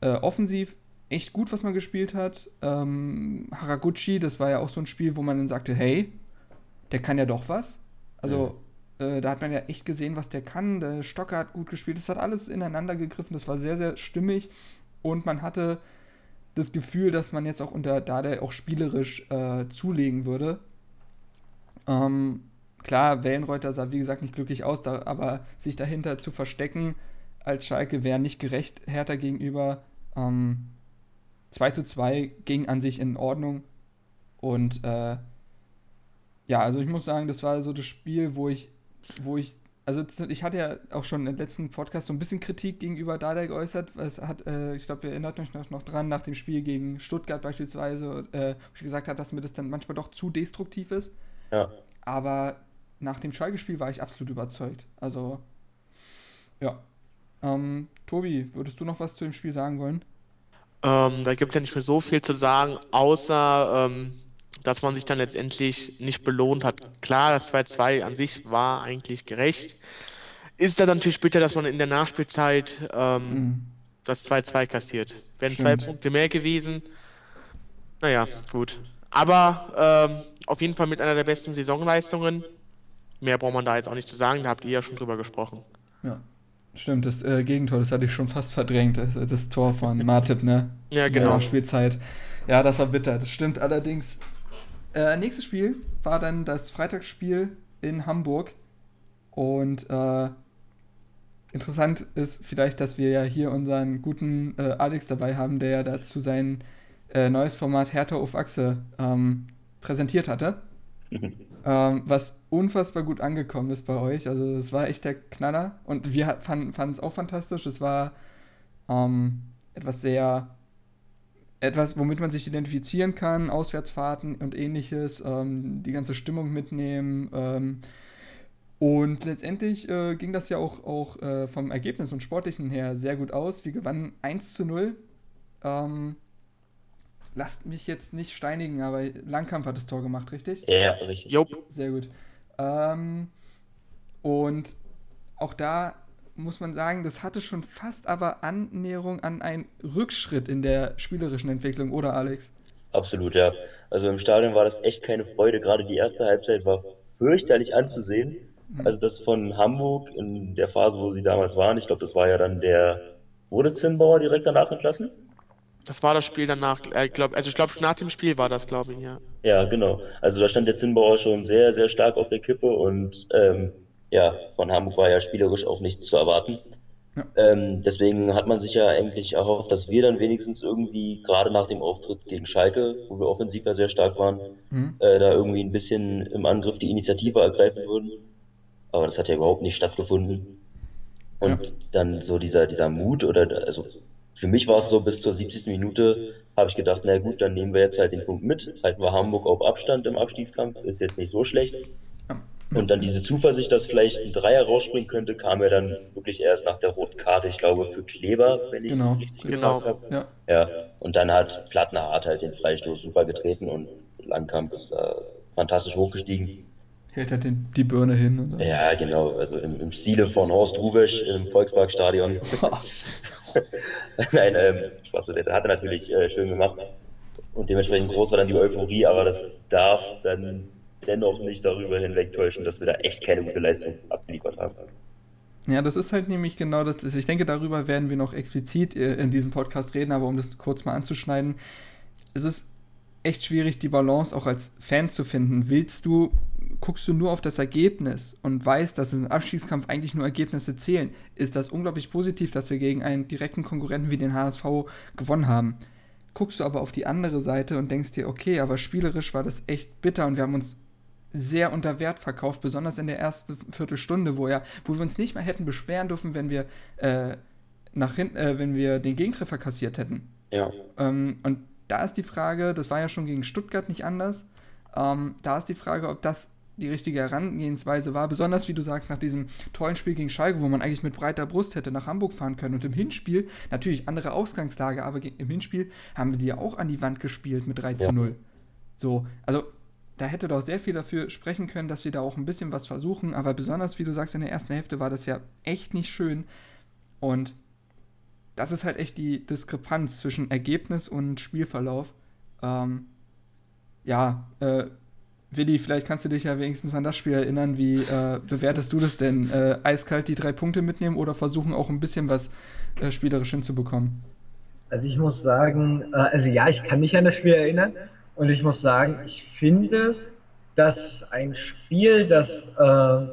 äh, offensiv echt gut, was man gespielt hat. Ähm, Haraguchi, das war ja auch so ein Spiel, wo man dann sagte, hey, der kann ja doch was. Also äh, da hat man ja echt gesehen, was der kann. Der Stocker hat gut gespielt. Das hat alles ineinander gegriffen. Das war sehr, sehr stimmig. Und man hatte das Gefühl, dass man jetzt auch unter Dada auch spielerisch äh, zulegen würde. Ähm, klar, Wellenreuter sah wie gesagt nicht glücklich aus, da, aber sich dahinter zu verstecken als Schalke wäre nicht gerecht Hertha gegenüber. Ähm, 2 zu 2 ging an sich in Ordnung. Und äh, ja, also ich muss sagen, das war so das Spiel, wo ich, wo ich, also ich hatte ja auch schon im letzten Podcast so ein bisschen Kritik gegenüber Dada geäußert. Es hat, äh, ich glaube, ihr erinnert euch noch, noch dran, nach dem Spiel gegen Stuttgart beispielsweise, äh, wo ich gesagt habe, dass mir das dann manchmal doch zu destruktiv ist. Ja. Aber nach dem Schalke-Spiel war ich absolut überzeugt. Also, ja. Ähm, Tobi, würdest du noch was zu dem Spiel sagen wollen? Ähm, da gibt es ja nicht mehr so viel zu sagen, außer ähm, dass man sich dann letztendlich nicht belohnt hat. Klar, das 2-2 an sich war eigentlich gerecht. Ist dann natürlich später, dass man in der Nachspielzeit ähm, Mhm. das 2-2 kassiert. Wären zwei. Punkte mehr gewesen. Naja, gut. Aber ähm, auf jeden Fall mit einer der besten Saisonleistungen. Mehr braucht man da jetzt auch nicht zu sagen, da habt ihr ja schon drüber gesprochen. Ja. Stimmt, das äh, Gegentor, das hatte ich schon fast verdrängt. Das, das Tor von Martip, ne? Ja, genau. Nachspielzeit. Ja, das war bitter, das stimmt allerdings. Äh, nächstes Spiel war dann das Freitagsspiel in Hamburg. Und äh, interessant ist vielleicht, dass wir ja hier unseren guten äh, Alex dabei haben, der ja dazu sein äh, neues Format Hertha auf Achse ähm, präsentiert hatte. Ähm, was unfassbar gut angekommen ist bei euch. Also es war echt der Knaller. Und wir fanden es auch fantastisch. Es war ähm, etwas sehr, etwas, womit man sich identifizieren kann, Auswärtsfahrten und ähnliches, ähm, die ganze Stimmung mitnehmen. Ähm, und letztendlich äh, ging das ja auch, auch äh, vom Ergebnis und Sportlichen her sehr gut aus. Wir gewannen 1 zu 0. Ähm, lasst mich jetzt nicht steinigen, aber Langkampf hat das Tor gemacht, richtig? Ja, richtig. Jupp. Sehr gut. Ähm, und auch da muss man sagen, das hatte schon fast aber Annäherung an einen Rückschritt in der spielerischen Entwicklung, oder Alex? Absolut, ja. Also im Stadion war das echt keine Freude. Gerade die erste Halbzeit war fürchterlich anzusehen. Mhm. Also das von Hamburg in der Phase, wo sie damals waren, ich glaube, das war ja dann der, wurde Zimbauer direkt danach entlassen? Das war das Spiel danach, äh, glaub, also ich glaube, nach dem Spiel war das, glaube ich, ja. Ja, genau. Also da stand der Zimbauer schon sehr, sehr stark auf der Kippe und ähm, ja, von Hamburg war ja spielerisch auch nichts zu erwarten. Ja, Ähm, deswegen hat man sich ja eigentlich erhofft, dass wir dann wenigstens irgendwie, gerade nach dem Auftritt gegen Schalke, wo wir offensiv ja sehr stark waren, mhm. äh, da irgendwie ein bisschen im Angriff die Initiative ergreifen würden. Aber das hat ja überhaupt nicht stattgefunden. ja, Und dann so dieser, dieser Mut oder, also für mich war es so, bis zur 70. Minute habe ich gedacht, na gut, dann nehmen wir jetzt halt den Punkt mit, halten wir Hamburg auf Abstand im Abstiegskampf, ist jetzt nicht so schlecht. Und dann diese Zuversicht, dass vielleicht ein Dreier rausspringen könnte, kam ja dann wirklich erst nach der roten Karte, ich glaube, für Kleber, wenn ich es Genau, richtig Genau. habe. ja. Ja, und dann hat Plattner halt den Freistoß super getreten und Langkamp ist da fantastisch hochgestiegen. Hält halt den, die Birne hin. Dann. Ja, genau, also im, im Stile von Horst Rubesch im Volksparkstadion. Nein, ähm, Spaß beiseite, hat er natürlich äh, schön gemacht. Und dementsprechend groß war dann die Euphorie, aber das darf dann dennoch nicht darüber hinwegtäuschen, dass wir da echt keine gute Leistung abgeliefert haben. Ja, das ist halt nämlich genau das. Ich denke, darüber werden wir noch explizit äh, in diesem Podcast reden, aber um das kurz mal anzuschneiden, es ist echt schwierig, die Balance auch als Fan zu finden. Willst du, guckst du nur auf das Ergebnis und weißt, dass im Abstiegskampf eigentlich nur Ergebnisse zählen, ist das unglaublich positiv, dass wir gegen einen direkten Konkurrenten wie den HSV gewonnen haben. Guckst du aber auf die andere Seite und denkst dir, okay, aber spielerisch war das echt bitter und wir haben uns sehr unter Wert verkauft, besonders in der ersten Viertelstunde, wo, ja, wo wir uns nicht mal hätten beschweren dürfen, wenn wir, äh, nach hinten, äh, wenn wir den Gegentreffer kassiert hätten. Ja, Ähm, und da ist die Frage, das war ja schon gegen Stuttgart nicht anders, ähm, da ist die Frage, ob das die richtige Herangehensweise war, besonders wie du sagst, nach diesem tollen Spiel gegen Schalke, wo man eigentlich mit breiter Brust hätte nach Hamburg fahren können. Und im Hinspiel, natürlich andere Ausgangslage, aber im Hinspiel haben wir die ja auch an die Wand gespielt mit 3 zu Ja. 0. So, also da hätte doch sehr viel dafür sprechen können, dass wir da auch ein bisschen was versuchen, aber besonders, wie du sagst, in der ersten Hälfte war das ja echt nicht schön. Und das ist halt echt die Diskrepanz zwischen Ergebnis und Spielverlauf. Ähm, ja, äh, Willi, vielleicht kannst du dich ja wenigstens an das Spiel erinnern. Wie äh, bewertest du das denn? Äh, eiskalt die drei Punkte mitnehmen oder versuchen auch ein bisschen was äh, spielerisch hinzubekommen? Also ich muss sagen, äh, also ja, ich kann mich an das Spiel erinnern und ich muss sagen, ich finde, dass ein Spiel, das äh,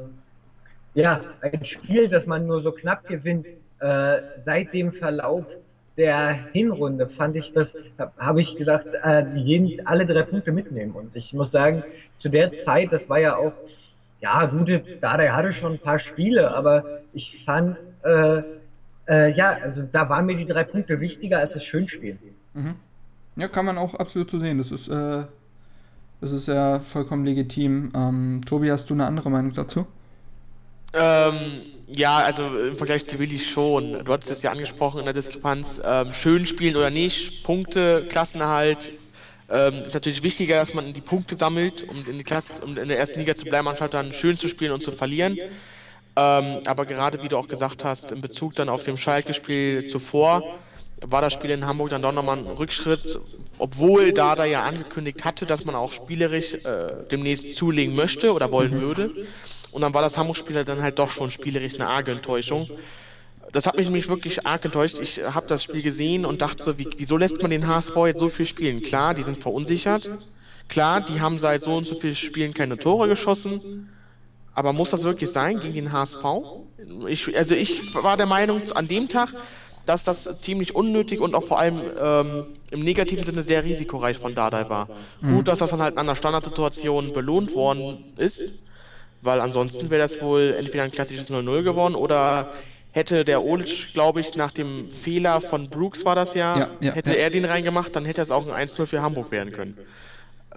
ja, ein Spiel, das man nur so knapp gewinnt, äh, seit dem Verlauf der Hinrunde fand ich das, habe hab ich gesagt, äh, gehen alle drei Punkte mitnehmen. Und ich muss sagen, zu der Zeit, das war ja auch, ja, gute, Dardai hatte schon ein paar Spiele, aber ich fand, äh, äh, ja, also da waren mir die drei Punkte wichtiger als das Schönspiel. Mhm. Ja, kann man auch absolut so sehen. Das ist, äh, das ist ja vollkommen legitim. Ähm, Tobi, hast du eine andere Meinung dazu? Ähm, ja, also im Vergleich zu Willi schon. Du hattest es ja angesprochen in der Diskrepanz. Ähm, schön spielen oder nicht, Punkte, Klassenerhalt. Ähm, ist natürlich wichtiger, dass man die Punkte sammelt, um in die Klasse, um in der ersten Liga zu bleiben, anstatt dann schön zu spielen und zu verlieren. Ähm, aber gerade wie du auch gesagt hast, in Bezug dann auf dem Schalke-Spiel zuvor, war das Spiel in Hamburg dann doch nochmal ein Rückschritt, obwohl Dada ja angekündigt hatte, dass man auch spielerisch äh, demnächst zulegen möchte oder wollen Mhm. würde. Und dann war das Hamburg-Spiel halt dann halt doch schon spielerisch eine arge Enttäuschung. Das hat mich nämlich wirklich arg enttäuscht. Ich habe das Spiel gesehen und dachte so, wie, wieso lässt man den HSV jetzt so viel spielen? Klar, die sind verunsichert. Klar, die haben seit so und so vielen Spielen keine Tore geschossen. Aber muss das wirklich sein gegen den HSV? Ich, also ich war der Meinung an dem Tag, dass das ziemlich unnötig und auch vor allem ähm, im negativen Sinne sehr risikoreich von Dardai war. Mhm. Gut, dass das dann halt in einer Standardsituation belohnt worden ist, weil ansonsten wäre das wohl entweder ein klassisches 0-0 geworden oder hätte der Olic, glaube ich, nach dem Fehler von Brooks war das ja, Ja, ja, hätte ja. er den reingemacht, dann hätte es auch ein 1-0 für Hamburg werden können.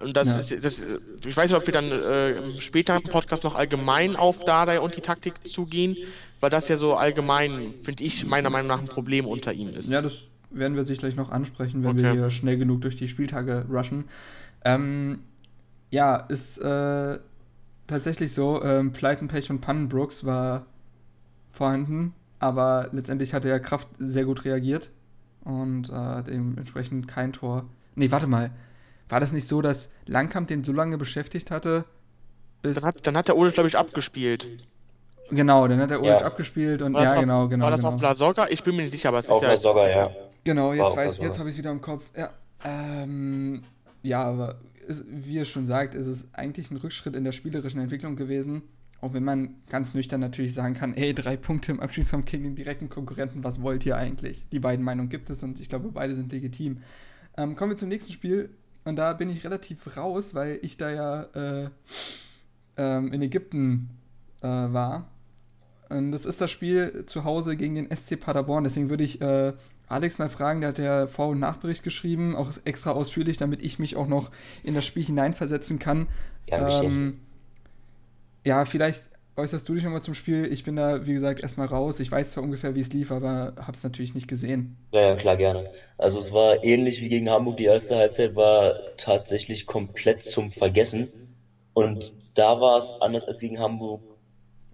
Und das Ja. ist, das, ich weiß nicht, ob wir dann äh, im späteren Podcast noch allgemein auf Dardai und die Taktik zugehen, weil das ja so allgemein, finde ich, meiner Meinung nach ein Problem unter ihm Ja, ist. das werden wir sicherlich noch ansprechen, wenn wir Okay. hier schnell genug durch die Spieltage rushen. Ähm, ja, ist äh, tatsächlich so. Ähm, Pleiten, Pech und Pannenbrooks war vorhanden, aber letztendlich hat er Kraft sehr gut reagiert und äh, dementsprechend kein Tor. Nee, warte mal. war das nicht so, dass Langkamp den so lange beschäftigt hatte, bis. Dann hat, dann hat der Ole, glaube ich, abgespielt. Genau, dann hat der Ulrich Ja. abgespielt und ja, auf, genau, genau. war das genau. auf La Soga? Ich bin mir nicht sicher, aber es ist Auf ja. Soga, ja. Genau, jetzt weiß jetzt habe ich es wieder im Kopf. Ja, ähm, ja aber es, wie ihr schon sagt, ist es eigentlich ein Rückschritt in der spielerischen Entwicklung gewesen. Auch wenn man ganz nüchtern natürlich sagen kann, ey, drei Punkte im Abschießkampf gegen den direkten Konkurrenten, was wollt ihr eigentlich? Die beiden Meinungen gibt es und ich glaube, beide sind legitim. Ähm, kommen wir zum nächsten Spiel und da bin ich relativ raus, weil ich da ja äh, ähm, in Ägypten äh, war. Und das ist das Spiel zu Hause gegen den SC Paderborn. Deswegen würde ich äh, Alex mal fragen, der hat ja Vor- und Nachbericht geschrieben, auch extra ausführlich, damit ich mich auch noch in das Spiel hineinversetzen kann. Ja, ähm, ja, vielleicht äußerst du dich nochmal zum Spiel. Ich bin da, wie gesagt, erstmal raus. Ich weiß zwar ungefähr, wie es lief, aber habe es natürlich nicht gesehen. Ja, ja, klar, gerne. Also es war ähnlich wie gegen Hamburg. Die erste Halbzeit war tatsächlich komplett zum Vergessen. Und da war es anders als gegen Hamburg.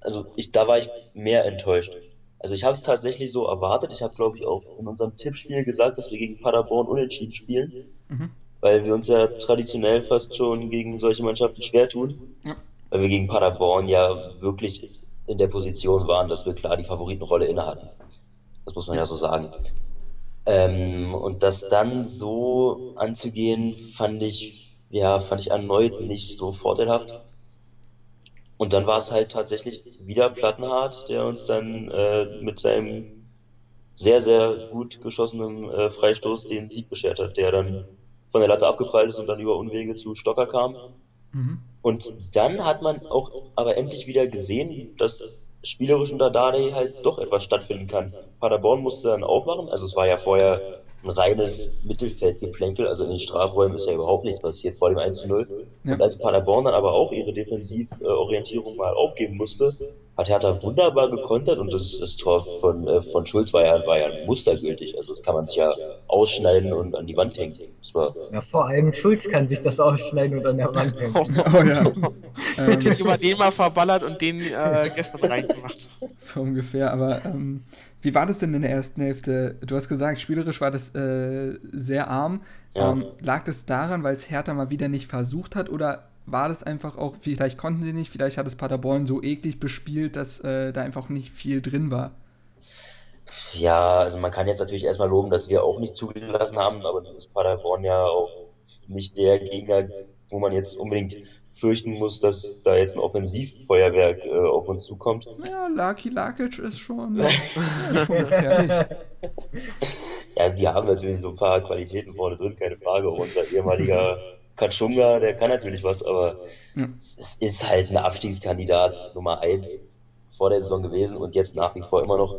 Also ich, da war ich mehr enttäuscht. Also ich habe es tatsächlich so erwartet. Ich habe, glaube ich, auch in unserem Tippspiel gesagt, dass wir gegen Paderborn unentschieden spielen, Mhm. weil wir uns ja traditionell fast schon gegen solche Mannschaften schwer tun. Ja. Weil wir gegen Paderborn ja wirklich in der Position waren, dass wir klar die Favoritenrolle inne hatten. Das muss man ja so sagen. Ähm, und das dann so anzugehen, fand ich, ja, fand ich erneut nicht so vorteilhaft. Und dann war es halt tatsächlich wieder Plattenhardt, der uns dann äh, mit seinem sehr, sehr gut geschossenen äh, Freistoß den Sieg beschert hat, der dann von der Latte abgeprallt ist und dann über Unwege zu Stocker kam. Mhm. Und dann hat man auch aber endlich wieder gesehen, dass spielerisch unter Dardai halt doch etwas stattfinden kann. Paderborn musste dann aufmachen, also es war ja vorher ein reines Mittelfeldgeplänkel, also in den Strafräumen ist ja überhaupt nichts passiert vor dem 1 zu 0. Ja. Und als Paderborn dann aber auch ihre Defensivorientierung mal aufgeben musste, hat Hertha wunderbar gekontert und das, das Tor von, äh, von Schulz war ja, war ja mustergültig. Also das kann man sich ja ausschneiden und an die Wand hängen. Das war Ja, vor allem Schulz kann sich das ausschneiden und an der Wand hängen. Oh ja. Ich hätte ähm, lieber den mal verballert und den äh, gestern reingemacht. so ungefähr. Aber ähm, wie war das denn in der ersten Hälfte? Du hast gesagt, spielerisch war das äh, sehr arm. Ja. Ähm, lag das daran, weil es Hertha mal wieder nicht versucht hat? Oder war das einfach auch, vielleicht konnten sie nicht, vielleicht hat es Paderborn so eklig bespielt, dass äh, da einfach nicht viel drin war? Ja, also man kann jetzt natürlich erstmal loben, dass wir auch nicht zugelassen haben, aber nun ist Paderborn ja auch nicht der Gegner, wo man jetzt unbedingt fürchten muss, dass da jetzt ein Offensivfeuerwerk äh, auf uns zukommt. Ja, Lucky Lakic ist schon, ist schon gefährlich. Ja, also die haben natürlich so ein paar Qualitäten vorne drin, keine Frage. Auch unser ehemaliger Kachunga, der kann natürlich was, aber Ja. es, ist halt ein Abstiegskandidat Nummer eins vor der Saison gewesen und jetzt nach wie vor immer noch.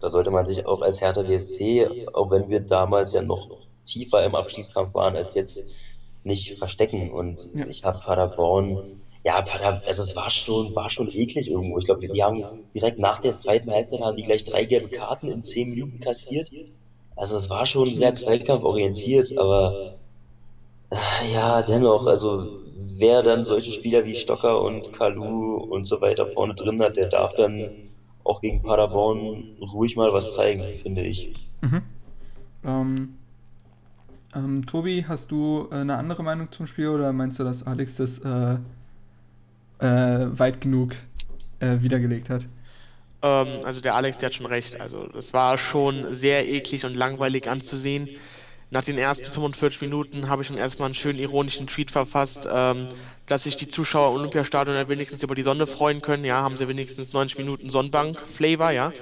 Da sollte man sich auch als Hertha BSC, auch wenn wir damals ja noch tiefer im Abstiegskampf waren als jetzt, nicht verstecken. Und Ja. ich habe Paderborn, ja, Pader, also es war schon, war schon eklig irgendwo. Ich glaube, die haben direkt nach der zweiten Halbzeit haben die gleich drei gelbe Karten in zehn Minuten kassiert. Also es war schon sehr zweikampforientiert, aber ja, dennoch, also wer dann solche Spieler wie Stocker und Kalu und so weiter vorne drin hat, der darf dann auch gegen Paderborn ruhig mal was zeigen, finde ich. Mhm. Ähm, ähm, Tobi, hast du äh, eine andere Meinung zum Spiel oder meinst du, dass Alex das äh, äh, weit genug äh, wiedergelegt hat? Ähm, also der Alex, der hat schon recht. Also das war schon sehr eklig und langweilig anzusehen. Nach den ersten 45 Minuten habe ich schon erstmal einen schönen ironischen Tweet verfasst, ähm, dass sich die Zuschauer im Olympiastadion ja wenigstens über die Sonne freuen können. Ja, haben sie wenigstens 90 Minuten Sonnenbank-Flavor, ja.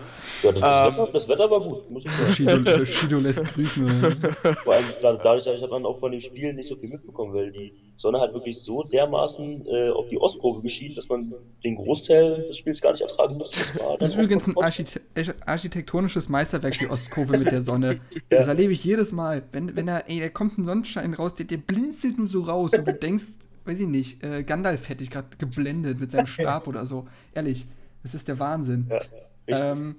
Ja, das, Ähm, Wetter, das Wetter war gut, muss ich sagen. Bushido, Bushido lässt grüßen. Vor allem da- dadurch, dadurch hat man auch von den Spielen nicht so viel mitbekommen, weil die Sonne hat wirklich so dermaßen äh, auf die Ostkurve geschienen, dass man den Großteil des Spiels gar nicht ertragen musste. Das dann ist übrigens ein. Archite architektonisches Meisterwerk, die Ostkurve mit der Sonne. Ja. Das erlebe ich jedes Mal. Wenn, wenn da, ey, da kommt ein Sonnenschein raus, der, der blinzelt nur so raus und du denkst, weiß ich nicht, äh, Gandalf hätte ich gerade geblendet mit seinem Stab oder so. Ehrlich, das ist der Wahnsinn. Ja. Ähm,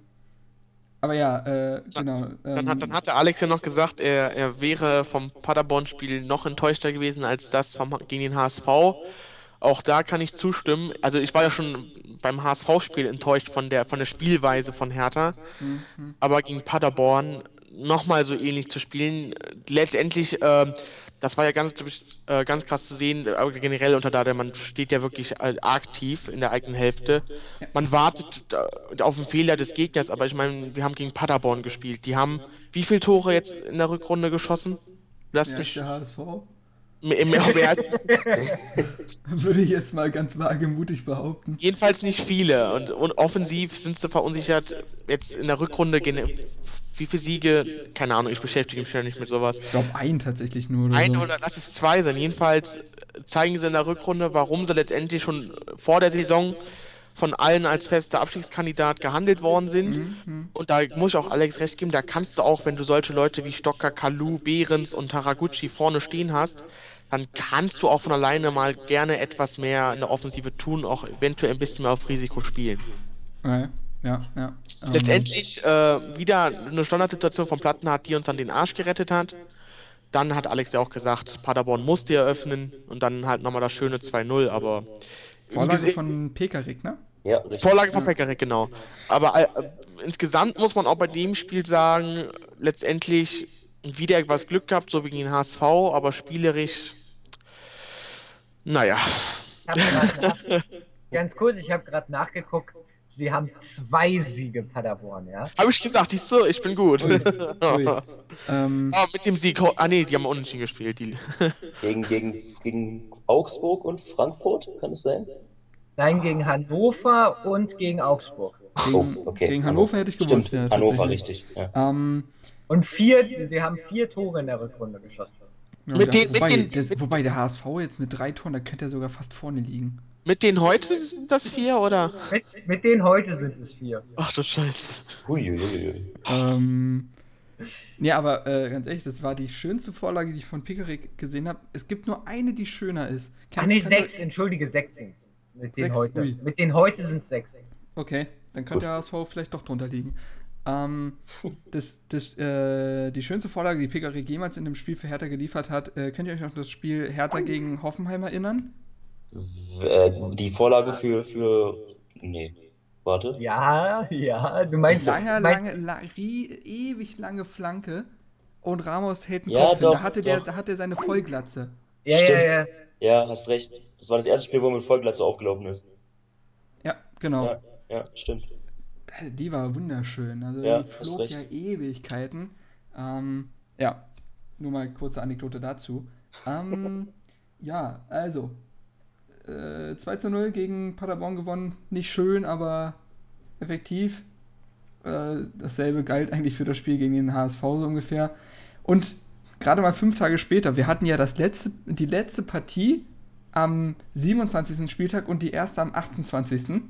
aber ja, äh, genau. Dann hat, dann Ähm, hat der Alex ja noch gesagt, er, er wäre vom Paderborn-Spiel noch enttäuschter gewesen als das vom, gegen den HSV. Auch da kann ich zustimmen. Also ich war ja schon beim HSV-Spiel enttäuscht von der, von der Spielweise von Hertha. mhm. aber gegen Paderborn nochmal so ähnlich zu spielen. Letztendlich ähm, Das war ja ganz, äh, ganz krass zu sehen, generell unter Dada, man steht ja wirklich tief in der eigenen Hälfte. Man wartet äh, auf den Fehler des Gegners, aber ich meine, wir haben gegen Paderborn gespielt. Die haben wie viele Tore jetzt in der Rückrunde geschossen? Lass Mehr als mich der HSV. mehr, mehr, als, Würde ich jetzt mal ganz wagemutig behaupten. jedenfalls nicht viele. Und, und offensiv sind sie verunsichert. Jetzt in der Rückrunde, wie viele Siege? Keine Ahnung, ich beschäftige mich ja nicht mit sowas. Ich glaube, ein tatsächlich nur oder Ein so. oder lass es zwei sein. Jedenfalls zeigen sie in der Rückrunde, warum sie letztendlich schon vor der Saison von allen als fester Abstiegskandidat gehandelt worden sind. Mhm. Und da muss ich auch Alex recht geben, da kannst du auch, wenn du solche Leute wie Stocker, Kalu, Behrens und Haraguchi vorne stehen hast, dann kannst du auch von alleine mal gerne etwas mehr in der Offensive tun, auch eventuell ein bisschen mehr auf Risiko spielen. Ja, ja. ja. Ähm, Letztendlich äh, wieder eine Standardsituation von Plattenhardt, die uns an den Arsch gerettet hat. Dann hat Alex ja auch gesagt, Paderborn musste eröffnen und dann halt nochmal das schöne 2-0, aber Vorlage von Pekarik, ne? Ja, richtig. Vorlage von Ja. Pekarik, genau. Aber äh, insgesamt muss man auch bei dem Spiel sagen, letztendlich wieder etwas Glück gehabt, so wie gegen den HSV, aber spielerisch, naja. Ich hab grad nach, ganz kurz, ich habe gerade nachgeguckt. Sie haben zwei Siege Paderborn, ja. Habe ich gesagt, siehst du, ich bin gut. Ui, ui. Ähm, Ah, mit dem Sieg, ah nee, die haben unentschieden gespielt. Die. Gegen, gegen, gegen Augsburg und Frankfurt, kann es sein? Nein, gegen Hannover und gegen Augsburg. gegen, Oh, okay. gegen Hannover hätte ich gewusst, Stimmt, ja. Hannover, richtig. Ja. Ähm, Und vier, sie haben vier Tore in der Rückrunde geschossen. ja, Mit den- mit wobei, den- das, mit- wobei der HSV jetzt mit drei Toren, da könnte er sogar fast vorne liegen. Mit denen heute sind das vier, oder? Mit, mit denen heute sind es vier. Ach du Scheiße. Huiuiui. Ähm, ja, aber äh, ganz ehrlich, das war die schönste Vorlage, die ich von Pickerick gesehen habe. Es gibt nur eine, die schöner ist. Ach Kann- nee, kann- sechs, entschuldige, sechs sind Mit denen Sechs, heute. ui. Mit denen heute sind es sechs. Okay, dann könnte der HSV vielleicht doch drunter liegen. Ähm, das, das, äh, die schönste Vorlage, die Pickerick jemals in dem Spiel für Hertha geliefert hat, äh, könnt ihr euch noch an das Spiel Hertha gegen Hoffenheim erinnern? Äh, Die Vorlage für, für, nee, warte. Ja, ja, du meinst. Lange, lange, la, rie, ewig lange Flanke und Ramos hält einen Ja, Kopf hin. doch, Da hatte, der, da hat er seine Vollglatze. Ja, ja, Stimmt. ja. Ja, hast recht. Das war das erste Spiel, wo er mit Vollglatze aufgelaufen ist. Ja, genau. Ja, ja, stimmt. Die war wunderschön. Also Ja, die flog ja Ewigkeiten. Ähm, ja, nur mal kurze Anekdote dazu. Ähm, ja, also. Äh, 2 zu 0 gegen Paderborn gewonnen. Nicht schön, aber effektiv. Äh, dasselbe galt eigentlich für das Spiel gegen den HSV so ungefähr. Und gerade mal fünf Tage später, wir hatten ja das letzte, die letzte Partie am 27. Spieltag und die erste am 28.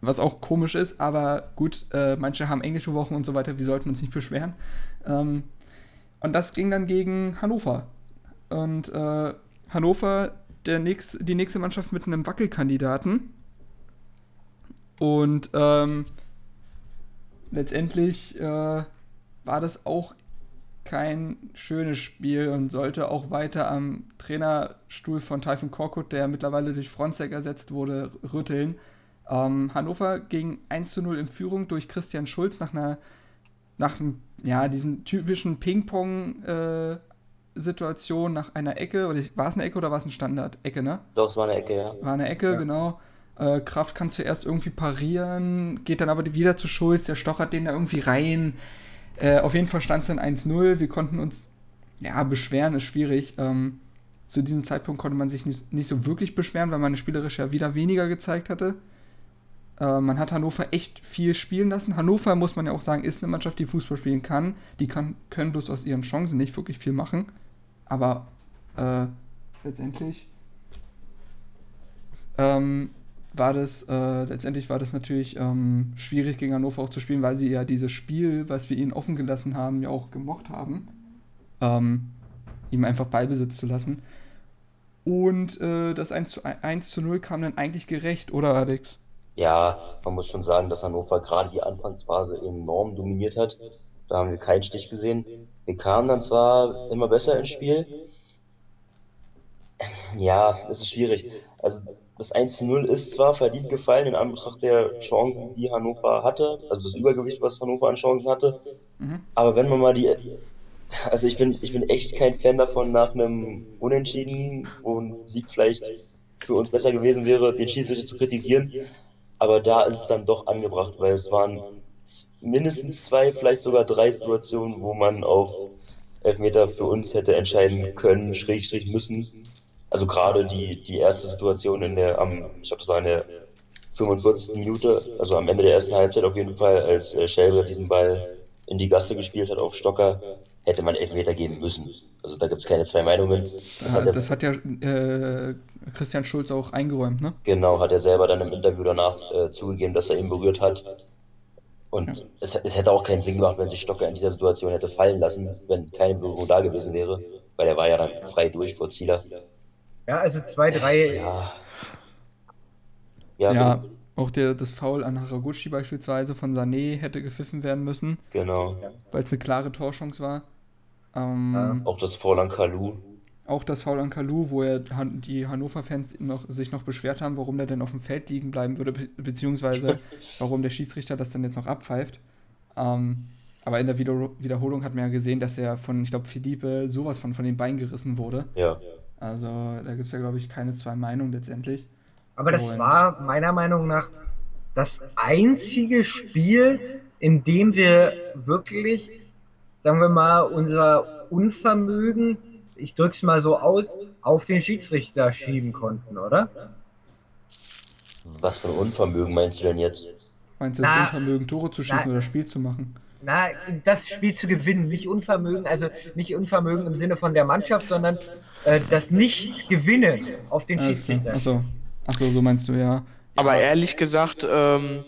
Was auch komisch ist, aber gut, äh, manche haben englische Wochen und so weiter, wir sollten uns nicht beschweren. Ähm, und das ging dann gegen Hannover. Und äh, Hannover, der nächst, die nächste Mannschaft mit einem Wackelkandidaten. Und ähm, letztendlich äh, war das auch kein schönes Spiel und sollte auch weiter am Trainerstuhl von Typhon Korkut, der mittlerweile durch Fronzek ersetzt wurde, rütteln. Ähm, Hannover ging 1 zu 0 in Führung durch Christian Schulz nach einer, nach ja, diesen typischen Ping-Pong-Situation nach einer Ecke. Oder war es eine Ecke oder war es ein Standard? Ecke, ne? Doch, es war eine Ecke, ja. War eine Ecke, Ja. genau. Äh, Kraft kann zuerst irgendwie parieren, geht dann aber wieder zu Schulz, der stochert den da irgendwie rein. Äh, auf jeden Fall stand es dann 1-0. Wir konnten uns, ja, beschweren ist schwierig. Ähm, zu diesem Zeitpunkt konnte man sich nicht, nicht so wirklich beschweren, weil man spielerisch ja wieder weniger gezeigt hatte. Äh, man hat Hannover echt viel spielen lassen. Hannover, muss man ja auch sagen, ist eine Mannschaft, die Fußball spielen kann. Die kann, können bloß aus ihren Chancen nicht wirklich viel machen. Aber äh, letztendlich ähm, war das, äh, letztendlich war das natürlich ähm, schwierig gegen Hannover auch zu spielen, weil sie ja dieses Spiel, was wir ihnen offen gelassen haben, ja auch gemocht haben. Ähm, ihm einfach Ballbesitz zu lassen. Und äh, das 1 zu, 1 zu 0 kam dann eigentlich gerecht, oder Alex? Ja, man muss schon sagen, dass Hannover gerade die Anfangsphase enorm dominiert hat. Da haben wir keinen Stich gesehen. Wir kamen dann zwar immer besser ins Spiel. Ja, es ist schwierig. Also das 1 zu 0 ist zwar verdient gefallen in Anbetracht der Chancen, die Hannover hatte, also das Übergewicht, was Hannover an Chancen hatte. Mhm. Aber wenn man mal die Also ich bin, ich bin echt kein Fan davon, nach einem Unentschieden, wo ein Sieg vielleicht für uns besser gewesen wäre, den Schiedsrichter zu kritisieren. Aber da ist es dann doch angebracht, weil es waren mindestens zwei, vielleicht sogar drei Situationen, wo man auf Elfmeter für uns hätte entscheiden können, Schrägstrich müssen. Also gerade die, die erste Situation in der, am, ich glaube, das war in der 45. Minute, also am Ende der ersten Halbzeit auf jeden Fall, als äh, Schellbrett diesen Ball in die Gasse gespielt hat auf Stocker, hätte man Elfmeter geben müssen. Also da gibt es keine zwei Meinungen. Das, hat, das hat ja äh, Christian Schulz auch eingeräumt, ne? Genau, hat er selber dann im Interview danach äh, zugegeben, dass er ihn berührt hat. Und ja. es, es, hätte auch keinen Sinn gemacht, wenn sich Stocker in dieser Situation hätte fallen lassen, wenn keine Berührung da gewesen wäre, weil er war ja dann frei durch vor Zieler. Ja, also zwei, drei. Ja, ja, ja auch der, das Foul an Haraguchi beispielsweise von Sané hätte gepfiffen werden müssen. Genau. Weil es eine klare Torchance war. Ähm. Auch das Foul an Kalu. Auch das Foul an Kalu, wo er die Hannover-Fans noch, sich noch beschwert haben, warum der denn auf dem Feld liegen bleiben würde, be beziehungsweise warum der Schiedsrichter das dann jetzt noch abpfeift. Ähm, aber in der Wieder Wiederholung hat man ja gesehen, dass er von, ich glaube, Philippe sowas von, von den Beinen gerissen wurde. Ja. Also da gibt es ja, glaube ich, keine zwei Meinungen letztendlich. Aber das Und war meiner Meinung nach das einzige Spiel, in dem wir wirklich, sagen wir mal, unser Unvermögen, ich drück's mal so aus, auf den Schiedsrichter schieben konnten, oder? Was für ein Unvermögen meinst du denn jetzt? Meinst du das na, Unvermögen, Tore zu schießen na, oder Spiel zu machen? Na, das Spiel zu gewinnen, nicht Unvermögen, also nicht Unvermögen im Sinne von der Mannschaft, sondern äh, das Nicht-Gewinnen auf den Alles Schiedsrichter. Achso. Achso, so meinst du, ja. Aber ehrlich gesagt, ähm,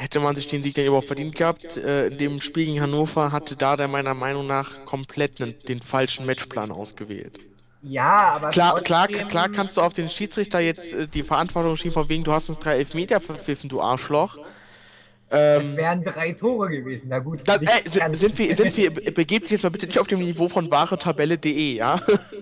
hätte man sich den Sieg denn überhaupt verdient gehabt. Äh, in dem Spiel gegen Hannover hatte da der meiner Meinung nach komplett den, den falschen Matchplan ausgewählt. Ja, aber klar, klar, klar kannst du auf den Schiedsrichter jetzt äh, die Verantwortung schieben, von wegen, du hast uns drei Elfmeter verpfiffen, du Arschloch. Ähm, es wären drei Tore gewesen, na gut. Das, äh, sind, sind, wir, sind wir, begebt dich jetzt mal bitte nicht auf dem Niveau von wahretabelle.de, ja?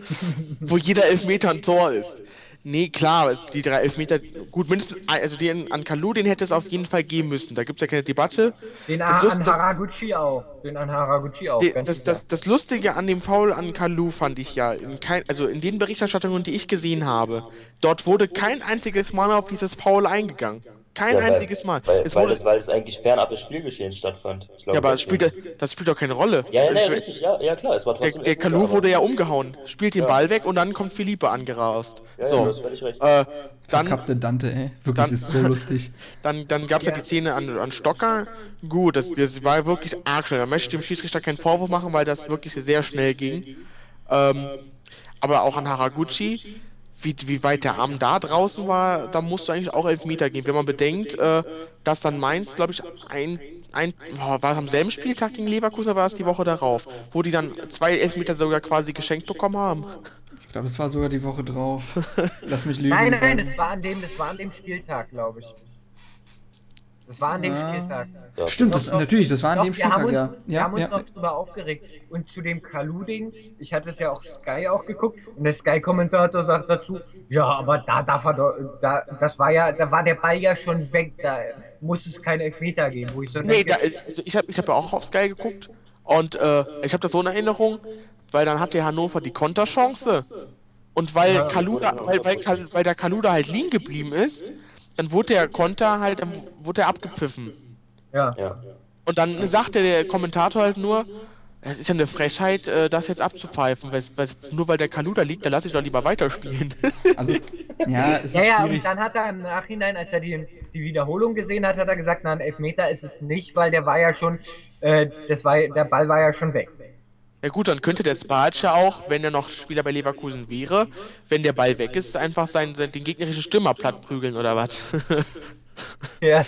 Wo jeder Elfmeter ein Tor ist. Nee, klar, es, die drei Elfmeter, gut, mindestens, also den an Kalu, den hätte es auf jeden Fall geben müssen. Da gibt es ja keine Debatte. Den das an Haraguchi auch. Den an Haraguchi auch. Den, das, das, das, Lustige an dem Foul an Kalu fand ich ja, in kein, also in den Berichterstattungen, die ich gesehen habe, dort wurde kein einziges Mal auf dieses Foul eingegangen. Kein ja, einziges Mal. Weil, es, weil, es, weil es eigentlich fernab des Spielgeschehens stattfand. Glaub, ja, aber das spielt, das spielt doch keine Rolle. Ja, ja, nee, richtig, ja, ja klar, es war trotzdem. Der, der Kalu wurde ja umgehauen, spielt den ja. Ball weg und dann kommt Philippe angerast. Ja, so. Ja, völlig recht. Äh, dann, Verkappte Dante, ey. Wirklich, dann, ist so lustig. Dann, dann gab es ja die Szene an, an Stocker. Gut, das, das war wirklich arg schnell. Da möchte ich dem Schiedsrichter keinen Vorwurf machen, weil das wirklich sehr schnell ging. Ähm, aber auch an Haraguchi wie, wie weit der Arm da draußen war, da musst du eigentlich auch Elfmeter gehen. Wenn man bedenkt, äh, dass dann Mainz, glaube ich, ein, ein, war es am selben Spieltag gegen Leverkusen oder war es die Woche darauf, wo die dann zwei Elfmeter sogar quasi geschenkt bekommen haben. Ich glaube, es war sogar die Woche drauf. Lass mich lügen. Nein, nein, das war an dem, das war an dem Spieltag, glaube ich. Das war an dem ah. Spieltag. Ja. Stimmt, das, doch, natürlich, das war an doch, dem Spieltag, uns, ja. Wir ja, haben uns ja. noch drüber aufgeregt. Und zu dem Kalu-Ding, ich hatte es ja auch Sky auch geguckt, und der Sky-Kommentator sagt dazu, ja, aber da darf er doch, da, das war ja, da war der Ball ja schon weg, da muss es keine Elfmeter geben, wo ich so Nee, denke, da, also ich habe ich hab ja auch auf Sky geguckt, und äh, ich habe das so in Erinnerung, weil dann hat der Hannover die Konterchance. Und weil, ja, Kaluda, weil, weil, weil der Kaluda halt liegen geblieben ist, dann wurde der Konter halt, dann wurde er abgepfiffen. Ja. ja. Und dann sagte der Kommentator halt nur, es ist ja eine Frechheit, äh, das jetzt abzupfeifen. Weil's, weil's, nur weil der Kalu da liegt, dann lasse ich doch lieber weiterspielen. Also, ja, es ist ja, ja, schwierig. und dann hat er im Nachhinein, als er die, die Wiederholung gesehen hat, hat er gesagt, na, ein Elfmeter ist es nicht, weil der war ja schon, äh, das war, der Ball war ja schon weg. Ja gut, dann könnte der Spac ja auch, wenn er noch Spieler bei Leverkusen wäre, wenn der Ball weg ist, einfach sein, sein den gegnerischen Stürmer platt prügeln oder was. ja,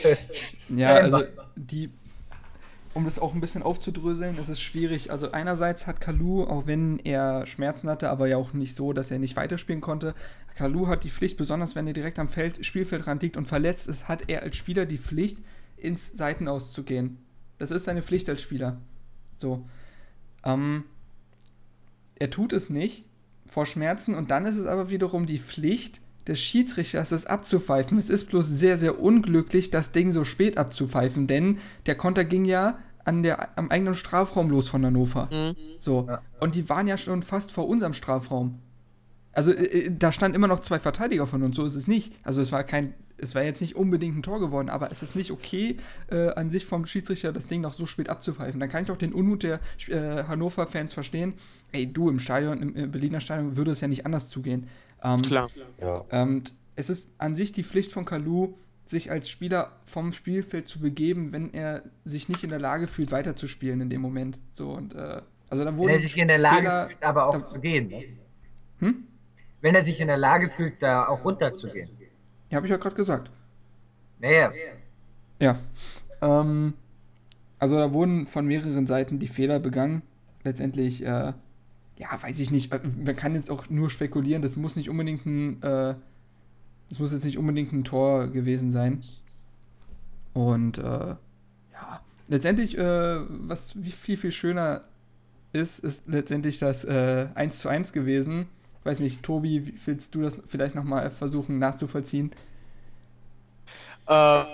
ja, also die, um das auch ein bisschen aufzudröseln, ist es schwierig. Also einerseits hat Kalu, auch wenn er Schmerzen hatte, aber ja auch nicht so, dass er nicht weiterspielen konnte, Kalu hat die Pflicht, besonders wenn er direkt am Feld, Spielfeldrand liegt und verletzt ist, hat er als Spieler die Pflicht, ins Seitenaus zu gehen. Das ist seine Pflicht als Spieler. So. Ähm, er tut es nicht vor Schmerzen und dann ist es aber wiederum die Pflicht des Schiedsrichters, es abzupfeifen. Es ist bloß sehr, sehr unglücklich, das Ding so spät abzupfeifen, denn der Konter ging ja an der, am eigenen Strafraum los von Hannover. Mhm. So. Ja. Und die waren ja schon fast vor unserem Strafraum. Also äh, äh, da stand immer noch zwei Verteidiger von uns, so ist es nicht. Also es war kein, es war jetzt nicht unbedingt ein Tor geworden, aber es ist nicht okay, äh, an sich vom Schiedsrichter das Ding noch so spät abzupfeifen. Dann kann ich auch den Unmut der äh, Hannover-Fans verstehen. Ey, du im Stadion, im, im Berliner Stadion würde es ja nicht anders zugehen. Ähm, Klar. Ja. und es ist an sich die Pflicht von Kalu, sich als Spieler vom Spielfeld zu begeben, wenn er sich nicht in der Lage fühlt, weiterzuspielen in dem Moment. So und äh, also da Wenn wurden er sich in der Lage Fehler, fühlt, aber auch da, zu gehen. Ne? hm? Wenn er sich in der Lage fühlt, da auch runterzugehen. Ja, habe ich ja gerade gesagt. Naja, Ja. Ähm, also da wurden von mehreren Seiten die Fehler begangen. Letztendlich, äh, ja, weiß ich nicht. Man kann jetzt auch nur spekulieren. Das muss nicht unbedingt ein, äh, das muss jetzt nicht unbedingt ein Tor gewesen sein. Und äh, ja, letztendlich, äh, was wie viel, viel schöner ist, ist letztendlich das äh, 1 zu 1 gewesen. Weiß nicht, Tobi, wie willst du das vielleicht nochmal versuchen nachzuvollziehen? Äh,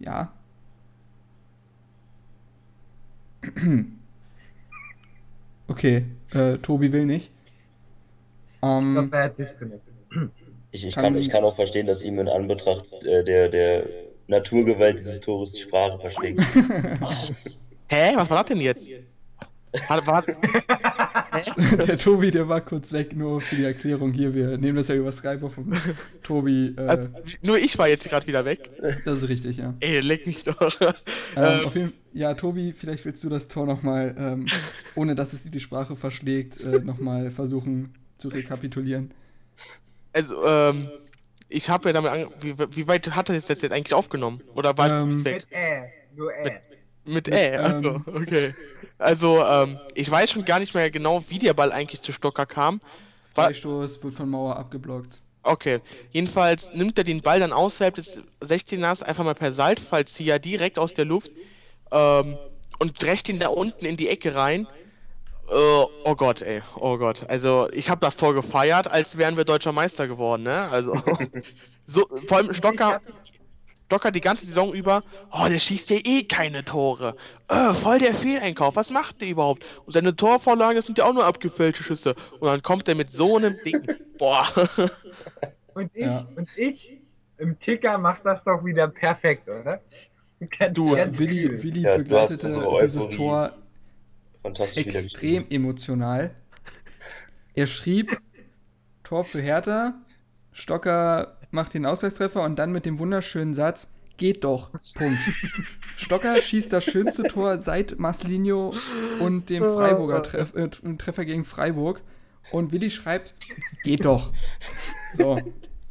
Ja. Okay, äh, Tobi will nicht. ich Ähm, glaube, er hat disconnected. Ich, ich, Kann- kann, ich kann auch verstehen, dass ihm in Anbetracht äh, der, der Naturgewalt dieses Tores die Sprache verschlägt. hä? Was war das denn jetzt? War, war, der Tobi, der war kurz weg, nur für die Erklärung hier. Wir nehmen das ja über Skype auf und Tobi, äh, also, nur ich war jetzt gerade wieder weg. das ist richtig, ja. Ey, leck mich doch. Ähm, Ähm, auf jeden Ja, Tobi, vielleicht willst du das Tor nochmal, ähm, ohne dass es dir die Sprache verschlägt, äh, nochmal versuchen zu rekapitulieren. also, ähm, ich habe ja damit ange wie, wie weit hat er das jetzt eigentlich aufgenommen? Oder war Ähm, ich weg? Mit Ä, nur Ä. Mit mit, Ä, achso, ähm, okay. Also, ähm, ich weiß schon gar nicht mehr genau, wie der Ball eigentlich zu Stocker kam. War, Freistoß wird von Mauer abgeblockt. okay. Jedenfalls nimmt er den Ball dann außerhalb des 16ers einfach mal per Saltfallzieher direkt aus der Luft ähm, und drescht ihn da unten in die Ecke rein. Äh, oh Gott, ey, oh Gott. Also, ich habe das Tor gefeiert, als wären wir deutscher Meister geworden, ne? Also, so, vor allem Ich Stocker, hab, Stocker die ganze Saison über, oh, der schießt ja eh keine Tore. Äh, voll der Fehleinkauf, was macht der überhaupt? Und seine Torvorlagen sind ja auch nur abgefälschte Schüsse. Und dann kommt er mit so einem Ding. Boah. und ich, Ja. und ich im Ticker macht das doch wieder perfekt, oder? Ganz, Du, ganz Willi. Willi Ja, begleitete dieses Tor extrem emotional. Er schrieb Tor für Hertha, Stocker macht den Ausgleichstreffer und dann mit dem wunderschönen Satz, geht doch, Punkt. Stocker schießt das schönste Tor seit Marcelinho und dem Freiburger Treff, äh, Treffer gegen Freiburg und Willi schreibt, geht doch. So,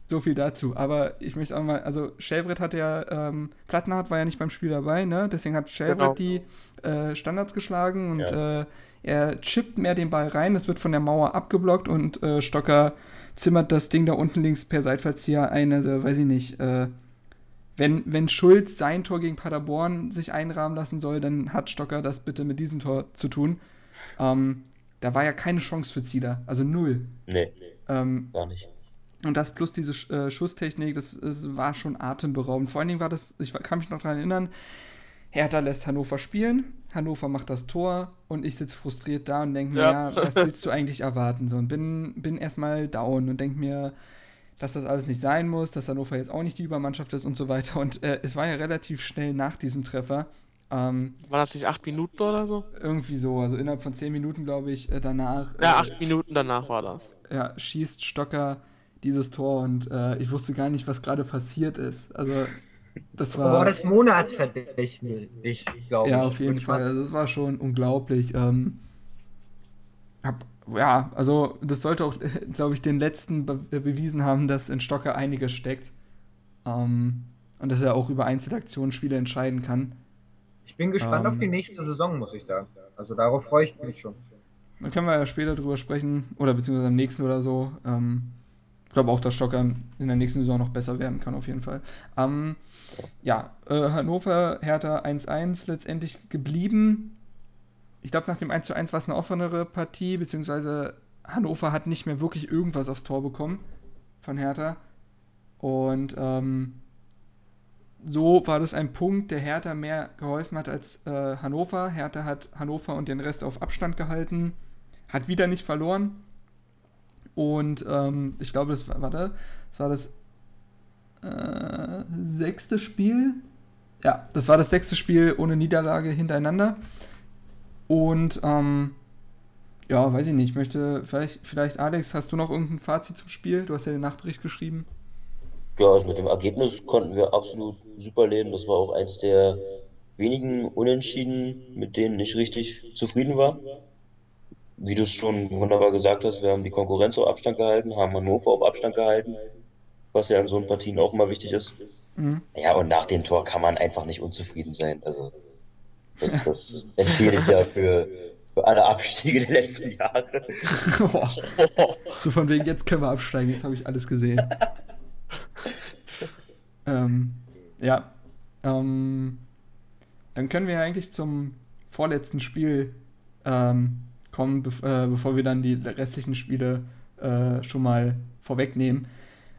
so viel dazu. Aber ich möchte auch mal, also Schellbrett hat ja, ähm, Plattenhardt war ja nicht beim Spiel dabei, ne? Deswegen hat Schellbrett Genau. die äh, Standards geschlagen und Ja. äh, er chippt mehr den Ball rein, es wird von der Mauer abgeblockt und äh, Stocker zimmert das Ding da unten links per Seitfallzieher ein. Also, weiß ich nicht, äh, wenn, wenn Schulz sein Tor gegen Paderborn sich einrahmen lassen soll, dann hat Stocker das bitte mit diesem Tor zu tun. Ähm, da war ja keine Chance für Zieler, also null. Nee, Ähm, gar nicht. und das plus diese Sch- äh, Schusstechnik, das, das war schon atemberaubend. Vor allen Dingen war das, ich kann mich noch daran erinnern, Hertha lässt Hannover spielen, Hannover macht das Tor und ich sitze frustriert da und denke mir, Ja. ja. was willst du eigentlich erwarten? So, und bin, bin erstmal down und denke mir, dass das alles nicht sein muss, dass Hannover jetzt auch nicht die Übermannschaft ist und so weiter. Und äh, es war ja relativ schnell nach diesem Treffer. Ähm, War das nicht acht Minuten oder so? irgendwie so, also innerhalb von zehn Minuten, glaube ich, äh, danach. Ja, äh, acht Minuten danach war das. ja, schießt Stocker dieses Tor und äh, ich wusste gar nicht, was gerade passiert ist. Also, das Boah, war. das Monatsverdächtig, glaube ich. Ja, auf jeden Fall. Also, das war schon unglaublich. Ähm, hab, ja, also, das sollte auch, glaube ich, den letzten be bewiesen haben, dass in Stocker einiges steckt. Ähm, und dass er auch über Einzelaktionen Spiele entscheiden kann. Ich bin gespannt Ähm, auf die nächste Saison, muss ich sagen. Also darauf freue ich mich schon. Dann können wir ja später drüber sprechen, oder beziehungsweise am nächsten oder so. Ähm, glaube auch, dass Stocker in der nächsten Saison noch besser werden kann, auf jeden Fall. Ähm, ja, äh, Hannover, Hertha 1-1 letztendlich geblieben. Ich glaube, nach dem 1-1 war es eine offenere Partie, beziehungsweise Hannover hat nicht mehr wirklich irgendwas aufs Tor bekommen von Hertha. Und ähm, so war das ein Punkt, der Hertha mehr geholfen hat als äh, Hannover. Hertha hat Hannover und den Rest auf Abstand gehalten, hat wieder nicht verloren. Und ähm, ich glaube, das war, warte, das war das äh, sechste Spiel. Ja, das war das sechste Spiel ohne Niederlage hintereinander. Und ähm, ja, weiß ich nicht. Ich möchte vielleicht, vielleicht, Alex, hast du noch irgendein Fazit zum Spiel? Du hast ja den Nachbericht geschrieben. Ja, also mit dem Ergebnis konnten wir absolut super leben. Das war auch eins der wenigen Unentschieden, mit denen ich richtig zufrieden war. Wie du es schon wunderbar gesagt hast, wir haben die Konkurrenz auf Abstand gehalten, haben Hannover auf Abstand gehalten, was ja in so einen Partien auch immer wichtig ist. Mhm. Ja, und nach dem Tor kann man einfach nicht unzufrieden sein. Also, das, das empfehle ja für, für alle Abstiege der letzten Jahre. so von wegen, jetzt können wir absteigen, jetzt habe ich alles gesehen. ähm, ja. Ähm, dann können wir ja eigentlich zum vorletzten Spiel ähm, kommen, be äh, bevor wir dann die restlichen Spiele äh, schon mal vorwegnehmen.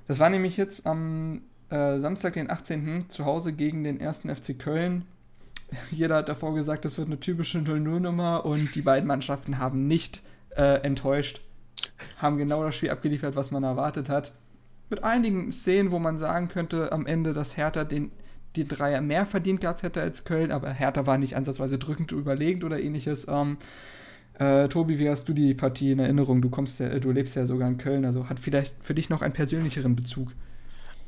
Das war nämlich jetzt am äh, Samstag, den 18. zu Hause gegen den 1. FC Köln. Jeder hat davor gesagt, das wird eine typische 0-0-Nummer und die beiden Mannschaften haben nicht äh, enttäuscht, haben genau das Spiel abgeliefert, was man erwartet hat. Mit einigen Szenen, wo man sagen könnte, am Ende, dass Hertha den, die Dreier mehr verdient gehabt hätte als Köln, aber Hertha war nicht ansatzweise drückend überlegend oder ähnliches. Ähm, äh, Tobi, wie hast du die Partie in Erinnerung? Du kommst ja, du lebst ja sogar in Köln, also hat vielleicht für dich noch einen persönlicheren Bezug.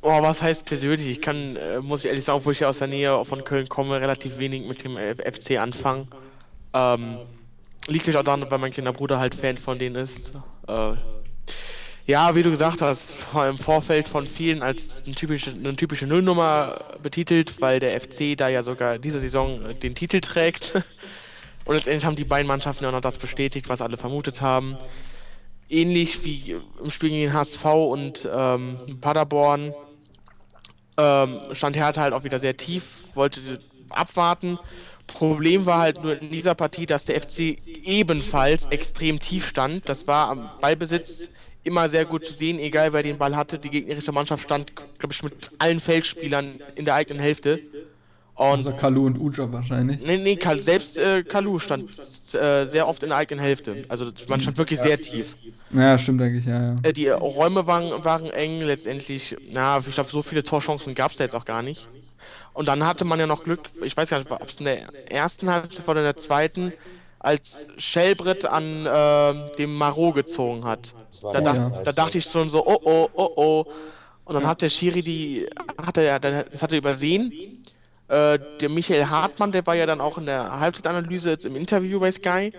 Oh, was heißt persönlich? Ich kann, äh, muss ich ehrlich sagen, obwohl ich ja aus der Nähe von Köln komme, relativ wenig mit dem äh, FC anfangen. Ähm, liegt mich auch daran, weil mein kleiner Bruder halt Fan von denen ist. Äh, ja, wie du gesagt hast, im Vorfeld von vielen als eine typische, eine typische Nullnummer betitelt, weil der FC da ja sogar diese Saison äh, den Titel trägt. Und letztendlich haben die beiden Mannschaften ja noch das bestätigt, was alle vermutet haben. Ähnlich wie im Spiel gegen den HSV und ähm, Paderborn ähm, stand Hertha halt auch wieder sehr tief, wollte abwarten. Problem war halt nur in dieser Partie, dass der FC ebenfalls extrem tief stand. Das war am Ballbesitz immer sehr gut zu sehen, egal wer den Ball hatte. Die gegnerische Mannschaft stand, glaube ich, mit allen Feldspielern in der eigenen Hälfte. Und Außer Kalu und Uja wahrscheinlich. Nee, nee, Kal selbst äh, Kalu stand äh, sehr oft in der eigenen Hälfte. Also man stand wirklich sehr tief. Ja, stimmt eigentlich, ja, ja. Äh, die Räume waren, waren eng, letztendlich, na, ich glaube, so viele Torchancen gab es da jetzt auch gar nicht. Und dann hatte man ja noch Glück, ich weiß gar nicht, ob es in der ersten Halbzeit oder in der zweiten, als Schellbrett an äh, dem Marot gezogen hat. Da, dach, ja. da dachte ich schon so, oh oh, oh oh. Und dann hat der Schiri die, hat er ja, das hat er übersehen. Äh, der Michael Hartmann, der war ja dann auch in der Halbzeitanalyse im Interview bei Sky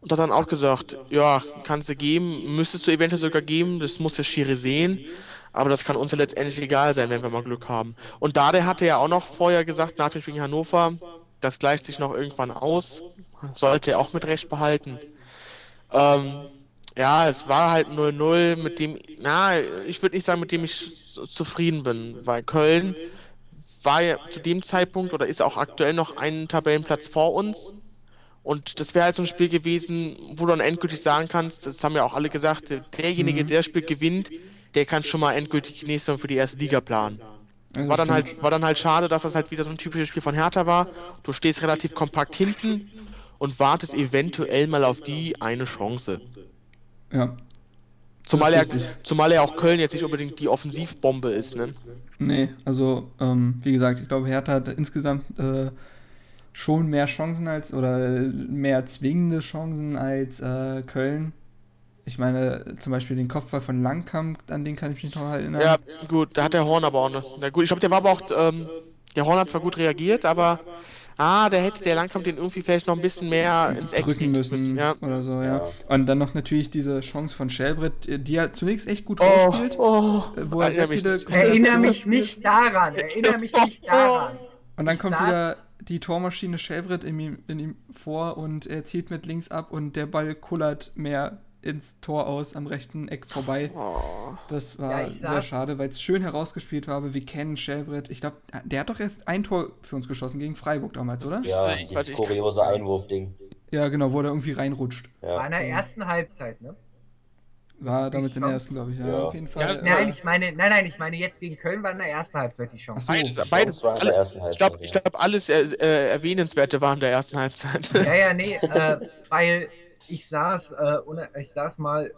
und hat dann auch gesagt, ja, kannst du geben, müsstest du eventuell sogar geben, das muss der Schiri sehen, aber das kann uns ja letztendlich egal sein, wenn wir mal Glück haben. Und da der hatte ja auch noch vorher gesagt, nach dem Spiel gegen Hannover, das gleicht sich noch irgendwann aus, sollte er auch mit Recht behalten. Ähm, ja, es war halt 0-0, mit dem, na, ich würde nicht sagen, mit dem ich zufrieden bin, weil Köln war ja zu dem Zeitpunkt oder ist auch aktuell noch einen Tabellenplatz vor uns. Und das wäre halt so ein Spiel gewesen, wo du dann endgültig sagen kannst, das haben ja auch alle gesagt, derjenige, Mhm. der das Spiel gewinnt, der kann schon mal endgültig die nächste für die erste Liga planen. Also War dann stimmt. halt, war dann halt schade, dass das halt wieder so ein typisches Spiel von Hertha war. Du stehst relativ kompakt hinten und wartest eventuell mal auf die eine Chance. Ja. Zumal er, zumal er auch Köln jetzt nicht unbedingt die Offensivbombe ist, ne? Nee, also, ähm, wie gesagt, ich glaube, Hertha hat insgesamt äh, schon mehr Chancen als oder mehr zwingende Chancen als äh, Köln. Ich meine, zum Beispiel den Kopfball von Langkamp, an den kann ich mich noch erinnern. Ja, gut, da hat der Horn aber auch noch. Na gut, ich glaube, der war aber auch, ähm, der Horn hat zwar gut reagiert, aber ah, der hätte der Langkamp den irgendwie vielleicht noch ein bisschen mehr ins Eck drücken kriegen müssen Ja. oder so, ja. Ja. Und dann noch natürlich diese Chance von Schellbrett, die er zunächst echt gut Oh, rausspielt, oh, wo er sehr erinnere mich viele nicht. Erinnere mich spielt. nicht daran, erinnere mich nicht daran. Und dann kommt wieder die Tormaschine Schellbrett in ihm, in ihm vor und er zielt mit links ab und der Ball kullert mehr ins Tor aus, am rechten Eck vorbei. Oh. Das war Ja, sehr schade, weil es schön herausgespielt war, aber wir kennen Schellbrett. Ich glaube, der hat doch erst ein Tor für uns geschossen gegen Freiburg damals, Das oder? Ja, ich- kuriose Einwurfding. Ja, genau, wo er irgendwie reinrutscht. War Ja. in der ersten Halbzeit, ne? War damals in der ersten, glaube ich. Ja, Ja. auf jeden Fall. das- äh, Nein, ich meine, nein, nein, ich meine jetzt gegen Köln war in der ersten Halbzeit die Chance. Ach so. Beides, beides, war in alle, der ersten ich glaube, Halbzeit, ich ja. glaub, alles äh, äh, Erwähnenswerte war in der ersten Halbzeit. Ja, ja, nee, äh, weil ich saß, äh, ich saß mal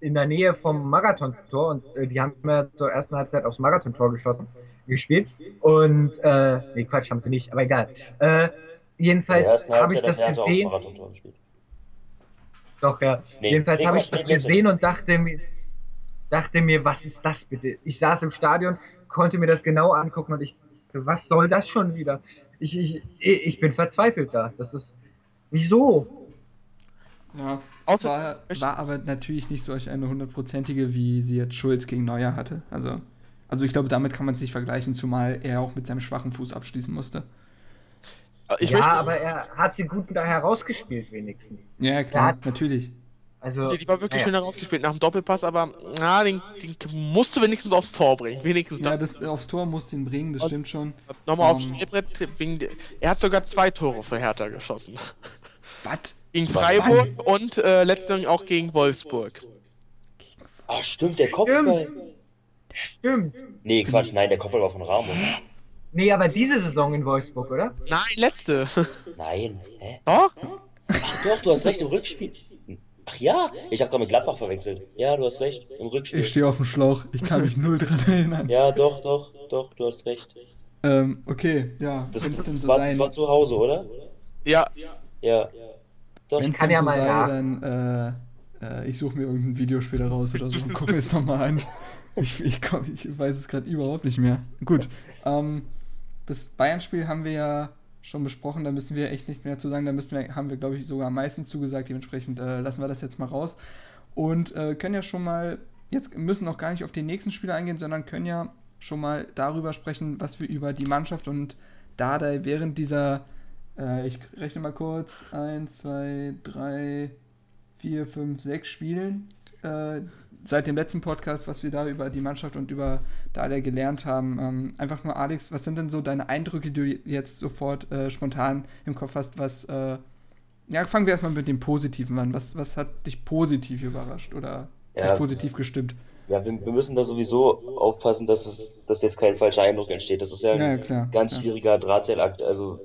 in der Nähe vom Marathontor und äh, die haben ja zur ersten Halbzeit aufs Marathontor geschossen, gespielt. Und, äh, nee, Quatsch, haben sie nicht, aber egal. Äh, jedenfalls habe ich das gesehen. Doch, ja. Nee, jedenfalls nee, habe ich das gesehen und dachte mir, dachte mir, was ist das bitte? Ich saß im Stadion, konnte mir das genau angucken und ich, was soll das schon wieder? Ich, ich, ich bin verzweifelt da. Das ist, wieso? Ja, Außer- war, war aber natürlich nicht solch eine hundertprozentige, wie sie jetzt Schulz gegen Neuer hatte. Also, also ich glaube, damit kann man es nicht vergleichen, zumal er auch mit seinem schwachen Fuß abschließen musste. ich ja, möchte, aber er hat sie gut da herausgespielt wenigstens. Ja, klar, hat- natürlich. Also, die war wirklich naja. schön herausgespielt nach dem Doppelpass, aber na, den, den musst du wenigstens aufs Tor bringen. Wenigstens Ja, das. aufs Tor musste ihn bringen, das Und- stimmt schon. Nochmal aufs Ähm, der- er hat sogar zwei Tore für Hertha geschossen. Was? Gegen? Freiburg und äh, letztendlich auch gegen Wolfsburg. Ach, stimmt, der Kopfball. Stimmt. Nee, Quatsch, nein, der Kopfball war von Ramos. Nee, aber diese Saison in Wolfsburg, oder? Nein, letzte. Nein, hä? Doch? Ach doch, du hast recht, im Rückspiel. Ach ja, ich habe gerade mit Gladbach verwechselt. Ja, du hast recht, im Rückspiel. Ich stehe auf dem Schlauch, ich kann mich null dran erinnern. Ja, doch, doch, doch, du hast recht. Ähm, okay, ja, Das, das, so war, das war zu Hause, oder? Ja. Ja. Doch. Wenn's kann denn ja so mal sei, nach. dann äh, äh, ich suche mir irgendein Video später raus oder so und gucke mir es nochmal an. Ich, ich, komm, ich weiß es gerade überhaupt nicht mehr. Gut, ähm, das Bayern-Spiel haben wir ja schon besprochen, da müssen wir echt nichts mehr zu sagen. Da müssen wir, haben wir, glaube ich, sogar am meisten zugesagt. Dementsprechend äh, lassen wir das jetzt mal raus. Und äh, können ja schon mal, jetzt müssen noch gar nicht auf den nächsten Spieler eingehen, sondern können ja schon mal darüber sprechen, was wir über die Mannschaft und Dardai während dieser, äh, ich rechne mal kurz, 1, 2, 3, 4, 5, 6 Spielen, äh, seit dem letzten Podcast, was wir da über die Mannschaft und über Dardai gelernt haben. Ähm, einfach nur, Alex, was sind denn so deine Eindrücke, die du jetzt sofort äh, spontan im Kopf hast, was, äh, ja, fangen wir erstmal mit dem Positiven an. Was, was hat dich positiv überrascht oder Ja. positiv gestimmt? Ja, wir, wir müssen da sowieso aufpassen, dass es, dass jetzt kein falscher Eindruck entsteht. Das ist ja ein Ja, ja, klar, ganz klar. schwieriger Drahtseilakt. Also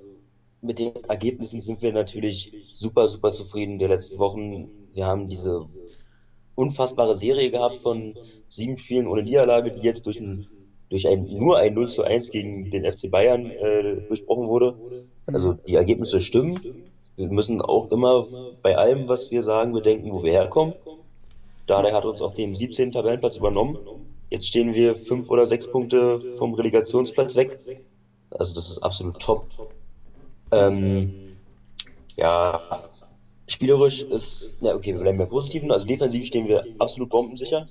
mit den Ergebnissen sind wir natürlich super, super zufrieden der letzten Wochen. Wir haben diese unfassbare Serie gehabt von sieben Spielen ohne Niederlage, die jetzt durch ein, durch ein, nur ein 0 zu 1 gegen den FC Bayern äh, durchbrochen wurde. Also die Ergebnisse stimmen. Wir müssen auch immer bei allem, was wir sagen, bedenken, wo wir herkommen. Dardai hat uns auf dem 17. Tabellenplatz übernommen. Jetzt stehen wir fünf oder sechs Punkte vom Relegationsplatz weg. Also das ist absolut top. Ähm, ja, spielerisch ist, na okay, wir bleiben bei Positiven. Also defensiv stehen wir absolut bombensicher.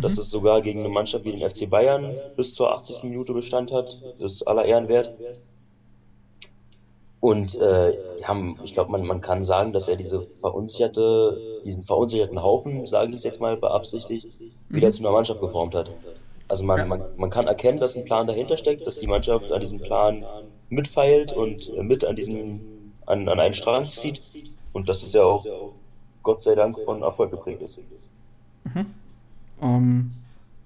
Dass es sogar gegen eine Mannschaft wie den FC Bayern bis zur 80. Minute Bestand hat, ist aller Ehren wert. Und äh, ja, ich glaube, man, man kann sagen, dass er diese verunsicherte, diesen verunsicherten Haufen, sage ich es jetzt mal beabsichtigt, wieder zu einer Mannschaft geformt hat. Also man, Ja. man, man kann erkennen, dass ein Plan dahinter steckt, dass die Mannschaft an diesem Plan mitfeilt und äh, mit an diesem, an, an einen Strang zieht. Und das ist ja auch Gott sei Dank von Erfolg geprägt ist. Ähm,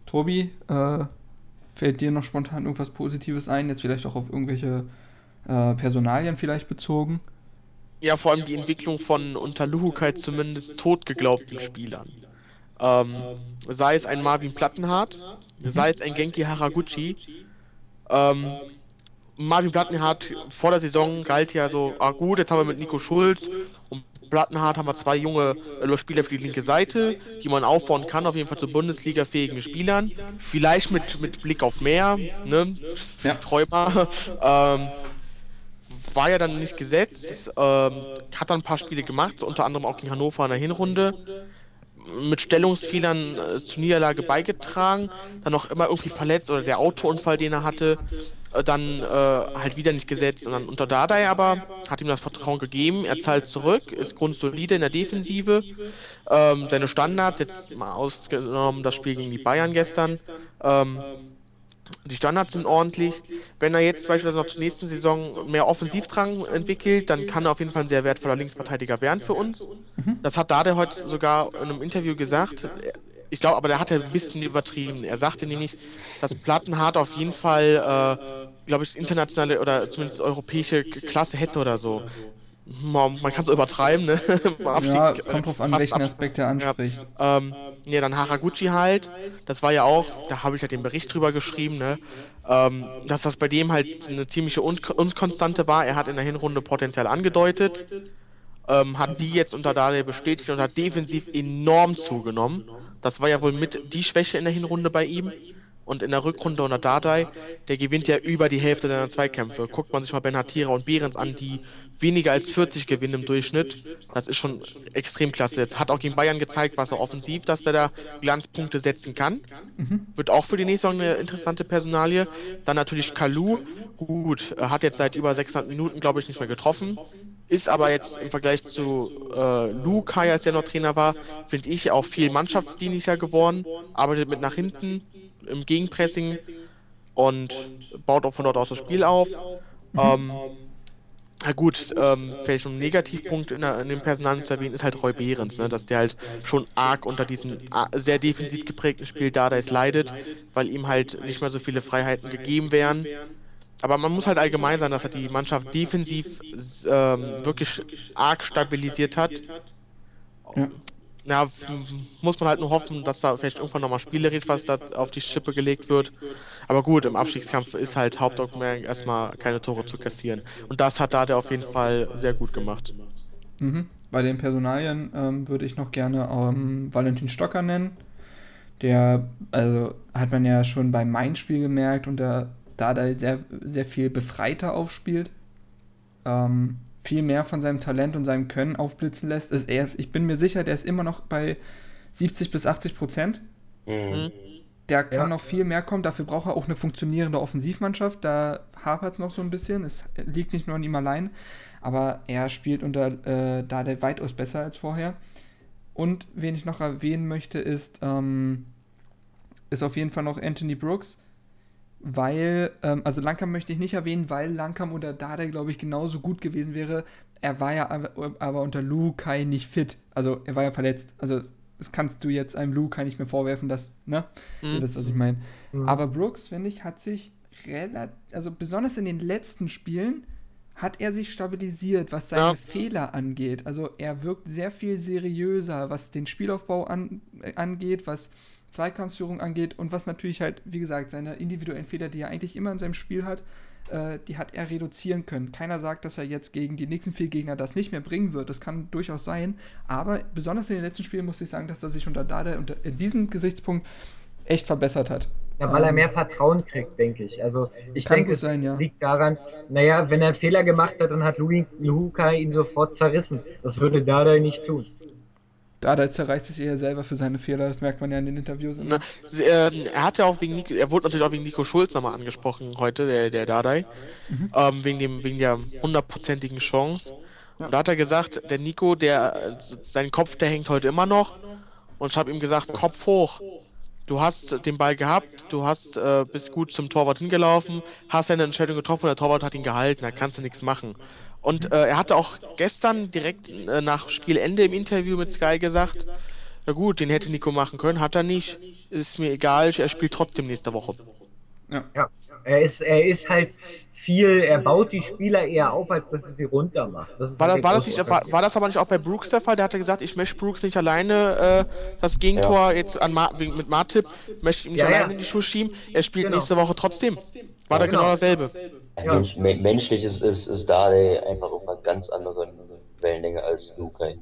Tobi, äh, fällt dir noch spontan irgendwas Positives ein? Jetzt vielleicht auch auf irgendwelche äh, Personalien vielleicht bezogen? Ja, vor allem die Entwicklung von unter Luhukai zumindest totgeglaubten Spielern. Ähm, sei es ein Marvin Plattenhardt, sei es ein Genki Haraguchi. Ähm, Marvin Plattenhardt vor der Saison galt ja so, ah gut, jetzt haben wir mit Nico Schulz und Plattenhardt haben wir zwei junge äh, Spieler für die linke Seite, die man aufbauen kann, auf jeden Fall zu Bundesliga-fähigen Spielern. Vielleicht mit, mit Blick auf mehr, ne? Ja. Träumer. Ähm, war ja dann nicht gesetzt, ähm, hat dann ein paar Spiele gemacht, unter anderem auch gegen Hannover in der Hinrunde, mit Stellungsfehlern äh, zur Niederlage beigetragen, dann auch immer irgendwie verletzt oder der Autounfall, den er hatte, dann äh, halt wieder nicht gesetzt und dann unter Dardai aber hat ihm das Vertrauen gegeben, er zahlt zurück, ist grundsolide in der Defensive, ähm, seine Standards, jetzt mal ausgenommen das Spiel gegen die Bayern gestern, ähm, Die Standards sind ordentlich. Wenn er jetzt beispielsweise noch zur nächsten Saison mehr Offensivdrang entwickelt, dann kann er auf jeden Fall ein sehr wertvoller Linksverteidiger werden für uns. Das hat Dade heute sogar in einem Interview gesagt. Ich glaube, aber der hat ja ein bisschen übertrieben. Er sagte nämlich, dass Plattenhardt auf jeden Fall, äh, glaube ich, internationale oder zumindest europäische Klasse hätte oder so. Man, man kann es übertreiben, ne? Ja, kommt drauf an, welchen Aspekt er ja, anspricht. ähm, ja, dann Haraguchi halt. Das war ja auch, da habe ich ja den Bericht drüber geschrieben, ne? Ähm, dass das bei dem halt eine ziemliche Un Unkonstante war. Er hat in der Hinrunde Potenzial angedeutet, ähm, hat die jetzt unter Dardai bestätigt und hat defensiv enorm zugenommen. Das war ja wohl mit die Schwäche in der Hinrunde bei ihm. Und in der Rückrunde unter Dardai, der gewinnt ja über die Hälfte seiner Zweikämpfe. Guckt man sich mal Benhatira und Behrens an, die weniger als 40 gewinnen im Durchschnitt. Das ist schon extrem klasse. Jetzt hat auch gegen Bayern gezeigt, was er offensiv, dass er da Glanzpunkte setzen kann. Mhm. Wird auch für die nächste Saison eine interessante Personalie. Dann natürlich Kalu. Gut, hat jetzt seit über 600 Minuten, glaube ich, nicht mehr getroffen. Ist aber jetzt im Vergleich zu äh, Lukai, als er noch Trainer war, finde ich auch viel mannschaftsdienlicher geworden. Arbeitet mit nach hinten im Gegenpressing und baut auch von dort aus das Spiel auf. Ähm, na gut, ähm, vielleicht ein Negativpunkt in, der, in dem Personal zu erwähnen, ist halt Roy Behrens, ne? dass der halt schon arg unter diesem sehr defensiv geprägten Spiel Dardais leidet, weil ihm halt nicht mehr so viele Freiheiten gegeben werden. Aber man muss halt allgemein sagen, dass er die Mannschaft defensiv ähm, wirklich arg stabilisiert hat. Ja. M- muss man halt nur hoffen, dass da vielleicht irgendwann nochmal spielerisch was da auf die Schippe gelegt wird. Aber gut, im Abstiegskampf ist halt Hauptaugenmerk erstmal keine Tore zu kassieren. Und das hat Dade auf jeden Fall sehr gut gemacht. Mhm. Bei den Personalien ähm, würde ich noch gerne ähm, Valentin Stocker nennen. Der, also hat man ja schon beim Main-Spiel gemerkt und der da da sehr, sehr viel befreiter aufspielt. Ähm, viel mehr von seinem Talent und seinem Können aufblitzen lässt. Ist er ist, ich bin mir sicher, der ist immer noch bei 70 bis 80 Prozent. Mhm. Der kann Ja. noch viel mehr kommen. Dafür braucht er auch eine funktionierende Offensivmannschaft. Da hapert es noch so ein bisschen. Es liegt nicht nur an ihm allein. Aber er spielt unter äh, Dade weitaus besser als vorher. Und wen ich noch erwähnen möchte, ist, ähm, ist auf jeden Fall noch Anthony Brooks. Weil, ähm, also Lankam möchte ich nicht erwähnen, weil Lankam unter Dade, glaube ich, genauso gut gewesen wäre. Er war ja aber, aber unter Lu Kai nicht fit. Also er war ja verletzt. Also das kannst du jetzt einem Lu Kai nicht mehr vorwerfen, dass, ne? Mhm. wisst, was ich meine. Mhm. Aber Brooks, finde ich, hat sich relativ, also besonders in den letzten Spielen, hat er sich stabilisiert, was seine Ja. Fehler angeht. Also er wirkt sehr viel seriöser, was den Spielaufbau an, äh, angeht, was Zweikampfführung angeht und was natürlich halt, wie gesagt, seine individuellen Fehler, die er eigentlich immer in seinem Spiel hat, äh, die hat er reduzieren können. Keiner sagt, dass er jetzt gegen die nächsten vier Gegner das nicht mehr bringen wird. Das kann durchaus sein. Aber besonders in den letzten Spielen muss ich sagen, dass er sich unter Dada unter in diesem Gesichtspunkt echt verbessert hat. Ja, weil er Ähm, mehr Vertrauen kriegt, denke ich. Also ich Kann denke, es sein, ja. liegt daran, naja, wenn er einen Fehler gemacht hat, dann hat Luca ihn sofort zerrissen. Das würde Dardai nicht tun. Dada zerreißt sich eher selber für seine Fehler, das merkt man ja in den Interviews immer. Sie- ähm, er hat ja auch wegen Nico, er wurde natürlich auch wegen Nico Schulz nochmal angesprochen heute, der, der Dardai, Mhm. ähm, wegen dem, wegen der hundertprozentigen Chance. Und da hat er gesagt, der Nico, der, äh, sein Kopf, der hängt heute immer noch. Und ich habe ihm gesagt, Kopf hoch. Du hast den Ball gehabt, du hast, äh, bist gut zum Torwart hingelaufen, hast deine Entscheidung getroffen und der Torwart hat ihn gehalten, da kannst du nichts machen. Und äh, er hatte auch gestern direkt äh, nach Spielende im Interview mit Sky gesagt, ja gut, den hätte Nico machen können, hat er nicht. Ist mir egal, er spielt trotzdem nächste Woche. Ja. Ja, er ist, er ist halt viel, er baut die Spieler eher auf, als dass er sie runter macht. Das ist War halt das, war, das nicht, war, war das aber nicht auch bei Brooks der Fall? Der hatte gesagt, ich möchte Brooks nicht alleine äh, das Gegentor jetzt an Ma mit Martip, möchte ich ihm nicht Ja, ja. alleine in die Schuhe schieben. Er spielt Genau. nächste Woche trotzdem. War da Ja. genau Genau. dasselbe. Ja. Mensch, me menschlich ist, ist, ist Dade einfach auf einer ganz anderen Wellenlänge als Lukai.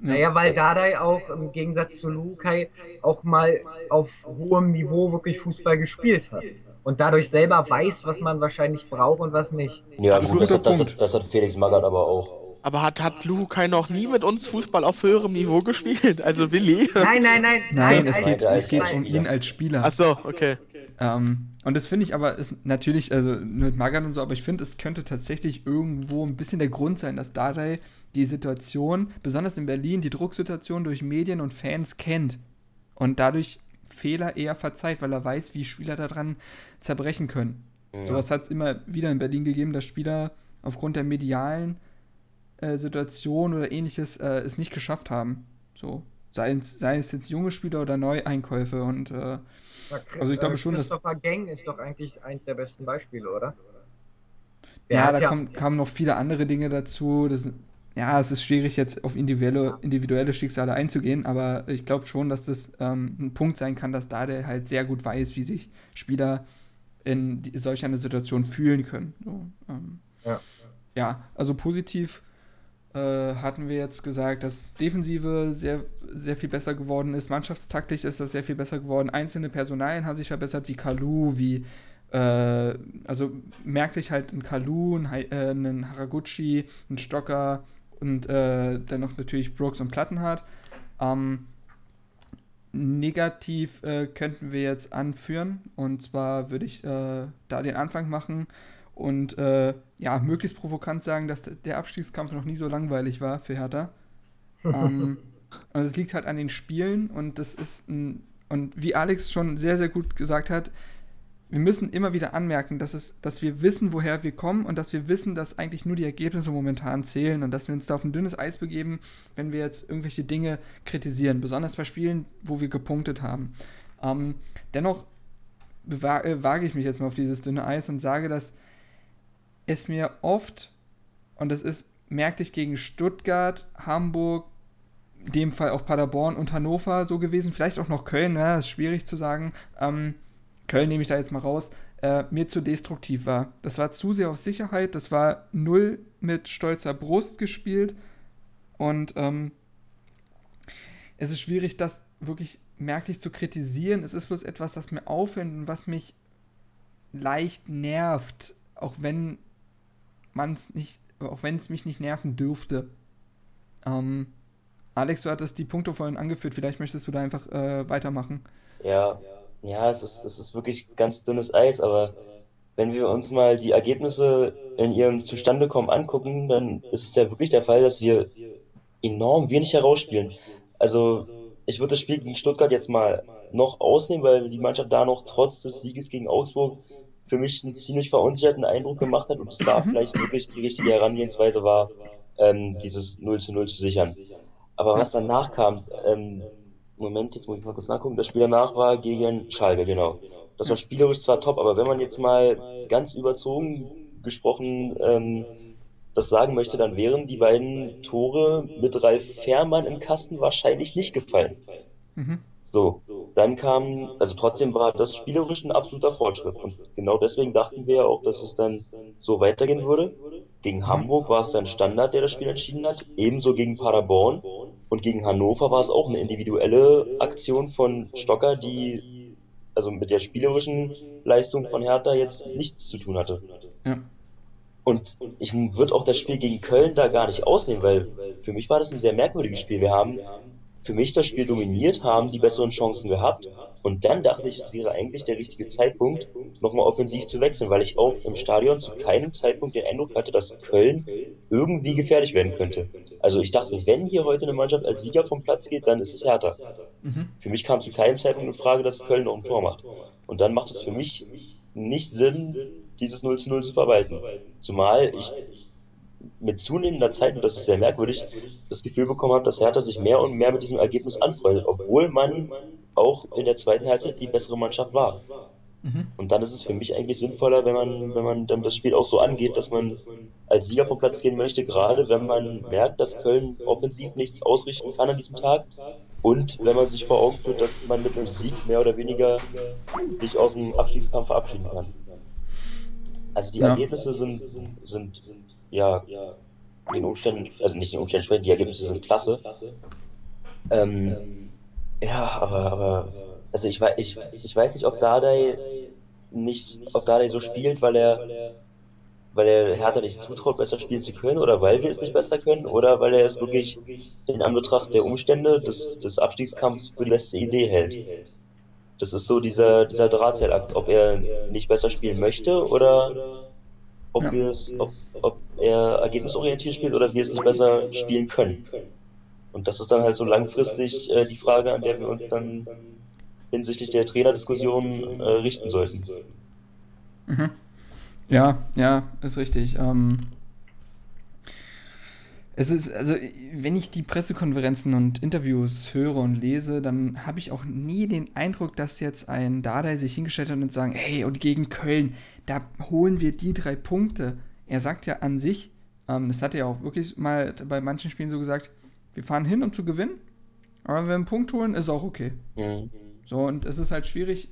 Naja, weil Dardai auch im Gegensatz zu Lukai auch mal auf hohem Niveau wirklich Fußball gespielt hat. Und dadurch selber weiß, was man wahrscheinlich braucht und was nicht. Ja, gut, das hat, das, hat, das hat Felix Magath aber auch. Aber hat, hat Lukai noch nie mit uns Fußball auf höherem Niveau gespielt? Also Willi? Nein, nein, nein, Nein, Ja, es geht, es geht um ihn als Spieler. Ach so, okay. Ähm, und das finde ich aber ist natürlich, also mit Magan und so, aber ich finde, es könnte tatsächlich irgendwo ein bisschen der Grund sein, dass Dardai die Situation, besonders in Berlin, die Drucksituation durch Medien und Fans kennt. Und dadurch Fehler eher verzeiht, weil er weiß, wie Spieler daran zerbrechen können. Ja. Sowas hat es immer wieder in Berlin gegeben, dass Spieler aufgrund der medialen äh, Situation oder ähnliches äh, es nicht geschafft haben. So. Sei es, sei es jetzt junge Spieler oder Neueinkäufe. Und äh, also ich glaube schon, dass. Christopher Gang ist doch eigentlich eins der besten Beispiele, oder? Der ja, da ja kommen, kamen noch viele andere Dinge dazu. Das, ja, es ist schwierig, jetzt auf individuelle, individuelle Schicksale einzugehen, aber ich glaube schon, dass das ähm, ein Punkt sein kann, dass da der halt sehr gut weiß, wie sich Spieler in die, solch einer Situation fühlen können. So, ähm, ja. ja, also positiv äh, hatten wir jetzt gesagt, dass Defensive sehr, sehr viel besser geworden ist. Mannschaftstaktisch ist das sehr viel besser geworden. Einzelne Personalien haben sich verbessert, wie Kalu, wie äh, also merkte ich halt einen Kalu, einen, äh, einen Haraguchi, einen Stocker und äh, dann noch natürlich Brooks und Plattenhardt. Ähm, negativ äh, könnten wir jetzt anführen. Und zwar würde ich da den Anfang machen und ja, möglichst provokant sagen, dass der Abstiegskampf noch nie so langweilig war für Hertha. ähm, und es liegt halt an den Spielen und das ist ein, und wie Alex schon sehr, sehr gut gesagt hat, wir müssen immer wieder anmerken, dass, es, dass wir wissen, woher wir kommen und dass wir wissen, dass eigentlich nur die Ergebnisse momentan zählen und dass wir uns da auf ein dünnes Eis begeben, wenn wir jetzt irgendwelche Dinge kritisieren, besonders bei Spielen, wo wir gepunktet haben. Ähm, dennoch äh, wage ich mich jetzt mal auf dieses dünne Eis und sage, dass es mir oft, und das ist, merkte ich gegen Stuttgart, Hamburg, in dem Fall auch Paderborn und Hannover so gewesen, vielleicht auch noch Köln, ja, das ist schwierig zu sagen, ähm, Köln nehme ich da jetzt mal raus, äh, mir zu destruktiv war. Das war zu sehr auf Sicherheit, das war null mit stolzer Brust gespielt und ähm, es ist schwierig, das wirklich merklich zu kritisieren. Es ist bloß etwas, das mir auffällt und was mich leicht nervt, auch wenn man es nicht, auch wenn es mich nicht nerven dürfte. Ähm, Alex, du hattest die Punkte vorhin angeführt, vielleicht möchtest du da einfach äh, weitermachen. Ja, ja, es ist, es ist wirklich ganz dünnes Eis, aber wenn wir uns mal die Ergebnisse in ihrem Zustandekommen angucken, dann ist es ja wirklich der Fall, dass wir enorm wenig herausspielen. Also, ich würde das Spiel gegen Stuttgart jetzt mal noch ausnehmen, weil die Mannschaft da noch trotz des Sieges gegen Augsburg für mich einen ziemlich verunsicherten Eindruck gemacht hat und es da vielleicht wirklich die richtige Herangehensweise war, ähm, dieses 0 zu 0 zu sichern. Aber was danach kam, ähm, Moment, jetzt muss ich mal kurz nachgucken. Das Spiel danach war gegen Schalke, genau. Das war spielerisch zwar top, aber wenn man jetzt mal ganz überzogen gesprochen ähm, das sagen möchte, dann wären die beiden Tore mit Ralf Fährmann im Kasten wahrscheinlich nicht gefallen. Mhm. So, dann kam, also trotzdem war das spielerisch ein absoluter Fortschritt. Und genau deswegen dachten wir ja auch, dass es dann so weitergehen würde. Gegen Hamburg war es dann Standard, der das Spiel entschieden hat. Ebenso gegen Paderborn. Und gegen Hannover war es auch eine individuelle Aktion von Stocker, die also mit der spielerischen Leistung von Hertha jetzt nichts zu tun hatte. Ja. Und ich würde auch das Spiel gegen Köln da gar nicht ausnehmen, weil für mich war das ein sehr merkwürdiges Spiel. Wir haben für mich das Spiel dominiert, haben die besseren Chancen gehabt. Und dann dachte ich, es wäre eigentlich der richtige Zeitpunkt, nochmal offensiv zu wechseln, weil ich auch im Stadion zu keinem Zeitpunkt den Eindruck hatte, dass Köln irgendwie gefährlich werden könnte. Also ich dachte, wenn hier heute eine Mannschaft als Sieger vom Platz geht, dann ist es Hertha. Mhm. Für mich kam zu keinem Zeitpunkt in Frage, dass Köln noch ein Tor macht. Und dann macht es für mich nicht Sinn, dieses 0 zu 0 zu verwalten. Zumal ich mit zunehmender Zeit, und das ist sehr merkwürdig, das Gefühl bekommen habe, dass Hertha sich mehr und mehr mit diesem Ergebnis anfreundet, obwohl man auch in der zweiten Halbzeit die bessere Mannschaft war. Mhm. Und dann ist es für mich eigentlich sinnvoller, wenn man, wenn man dann das Spiel auch so angeht, dass man als Sieger vom Platz gehen möchte, gerade wenn man merkt, dass Köln offensiv nichts ausrichten kann an diesem Tag. Und wenn man sich vor Augen führt, dass man mit einem Sieg mehr oder weniger sich aus dem Abstiegskampf verabschieden kann. Also die Ja. Ergebnisse sind, sind ja den Umständen, also nicht den Umständen entsprechend, die Ergebnisse sind klasse. Ähm, ja, aber, aber also ich, wei- ich, ich weiß nicht, ob Dardai nicht, ob Dardai so spielt, weil er, weil er Hertha nicht zutraut, besser spielen zu können, oder weil wir es nicht besser können, oder weil er es wirklich in Anbetracht der Umstände des, des Abstiegskampfs für die beste Idee hält. Das ist so dieser, dieser Drahtseilakt, ob er nicht besser spielen möchte oder ob Ja. wir es, ob, ob er ergebnisorientiert spielt oder wir es nicht besser spielen können. Und das ist dann halt so langfristig äh, die Frage, an der wir uns dann hinsichtlich der Trainerdiskussion äh, richten sollten. Mhm. Ja, ja, ist richtig. Ähm, es ist, also, wenn ich die Pressekonferenzen und Interviews höre und lese, dann habe ich auch nie den Eindruck, dass jetzt ein Dardai sich hingestellt hat und sagen, hey, und gegen Köln, da holen wir die drei Punkte. Er sagt ja an sich, ähm, das hat er ja auch wirklich mal bei manchen Spielen so gesagt, wir fahren hin, um zu gewinnen, aber wenn wir einen Punkt holen, ist auch okay. Mhm. So, und es ist halt schwierig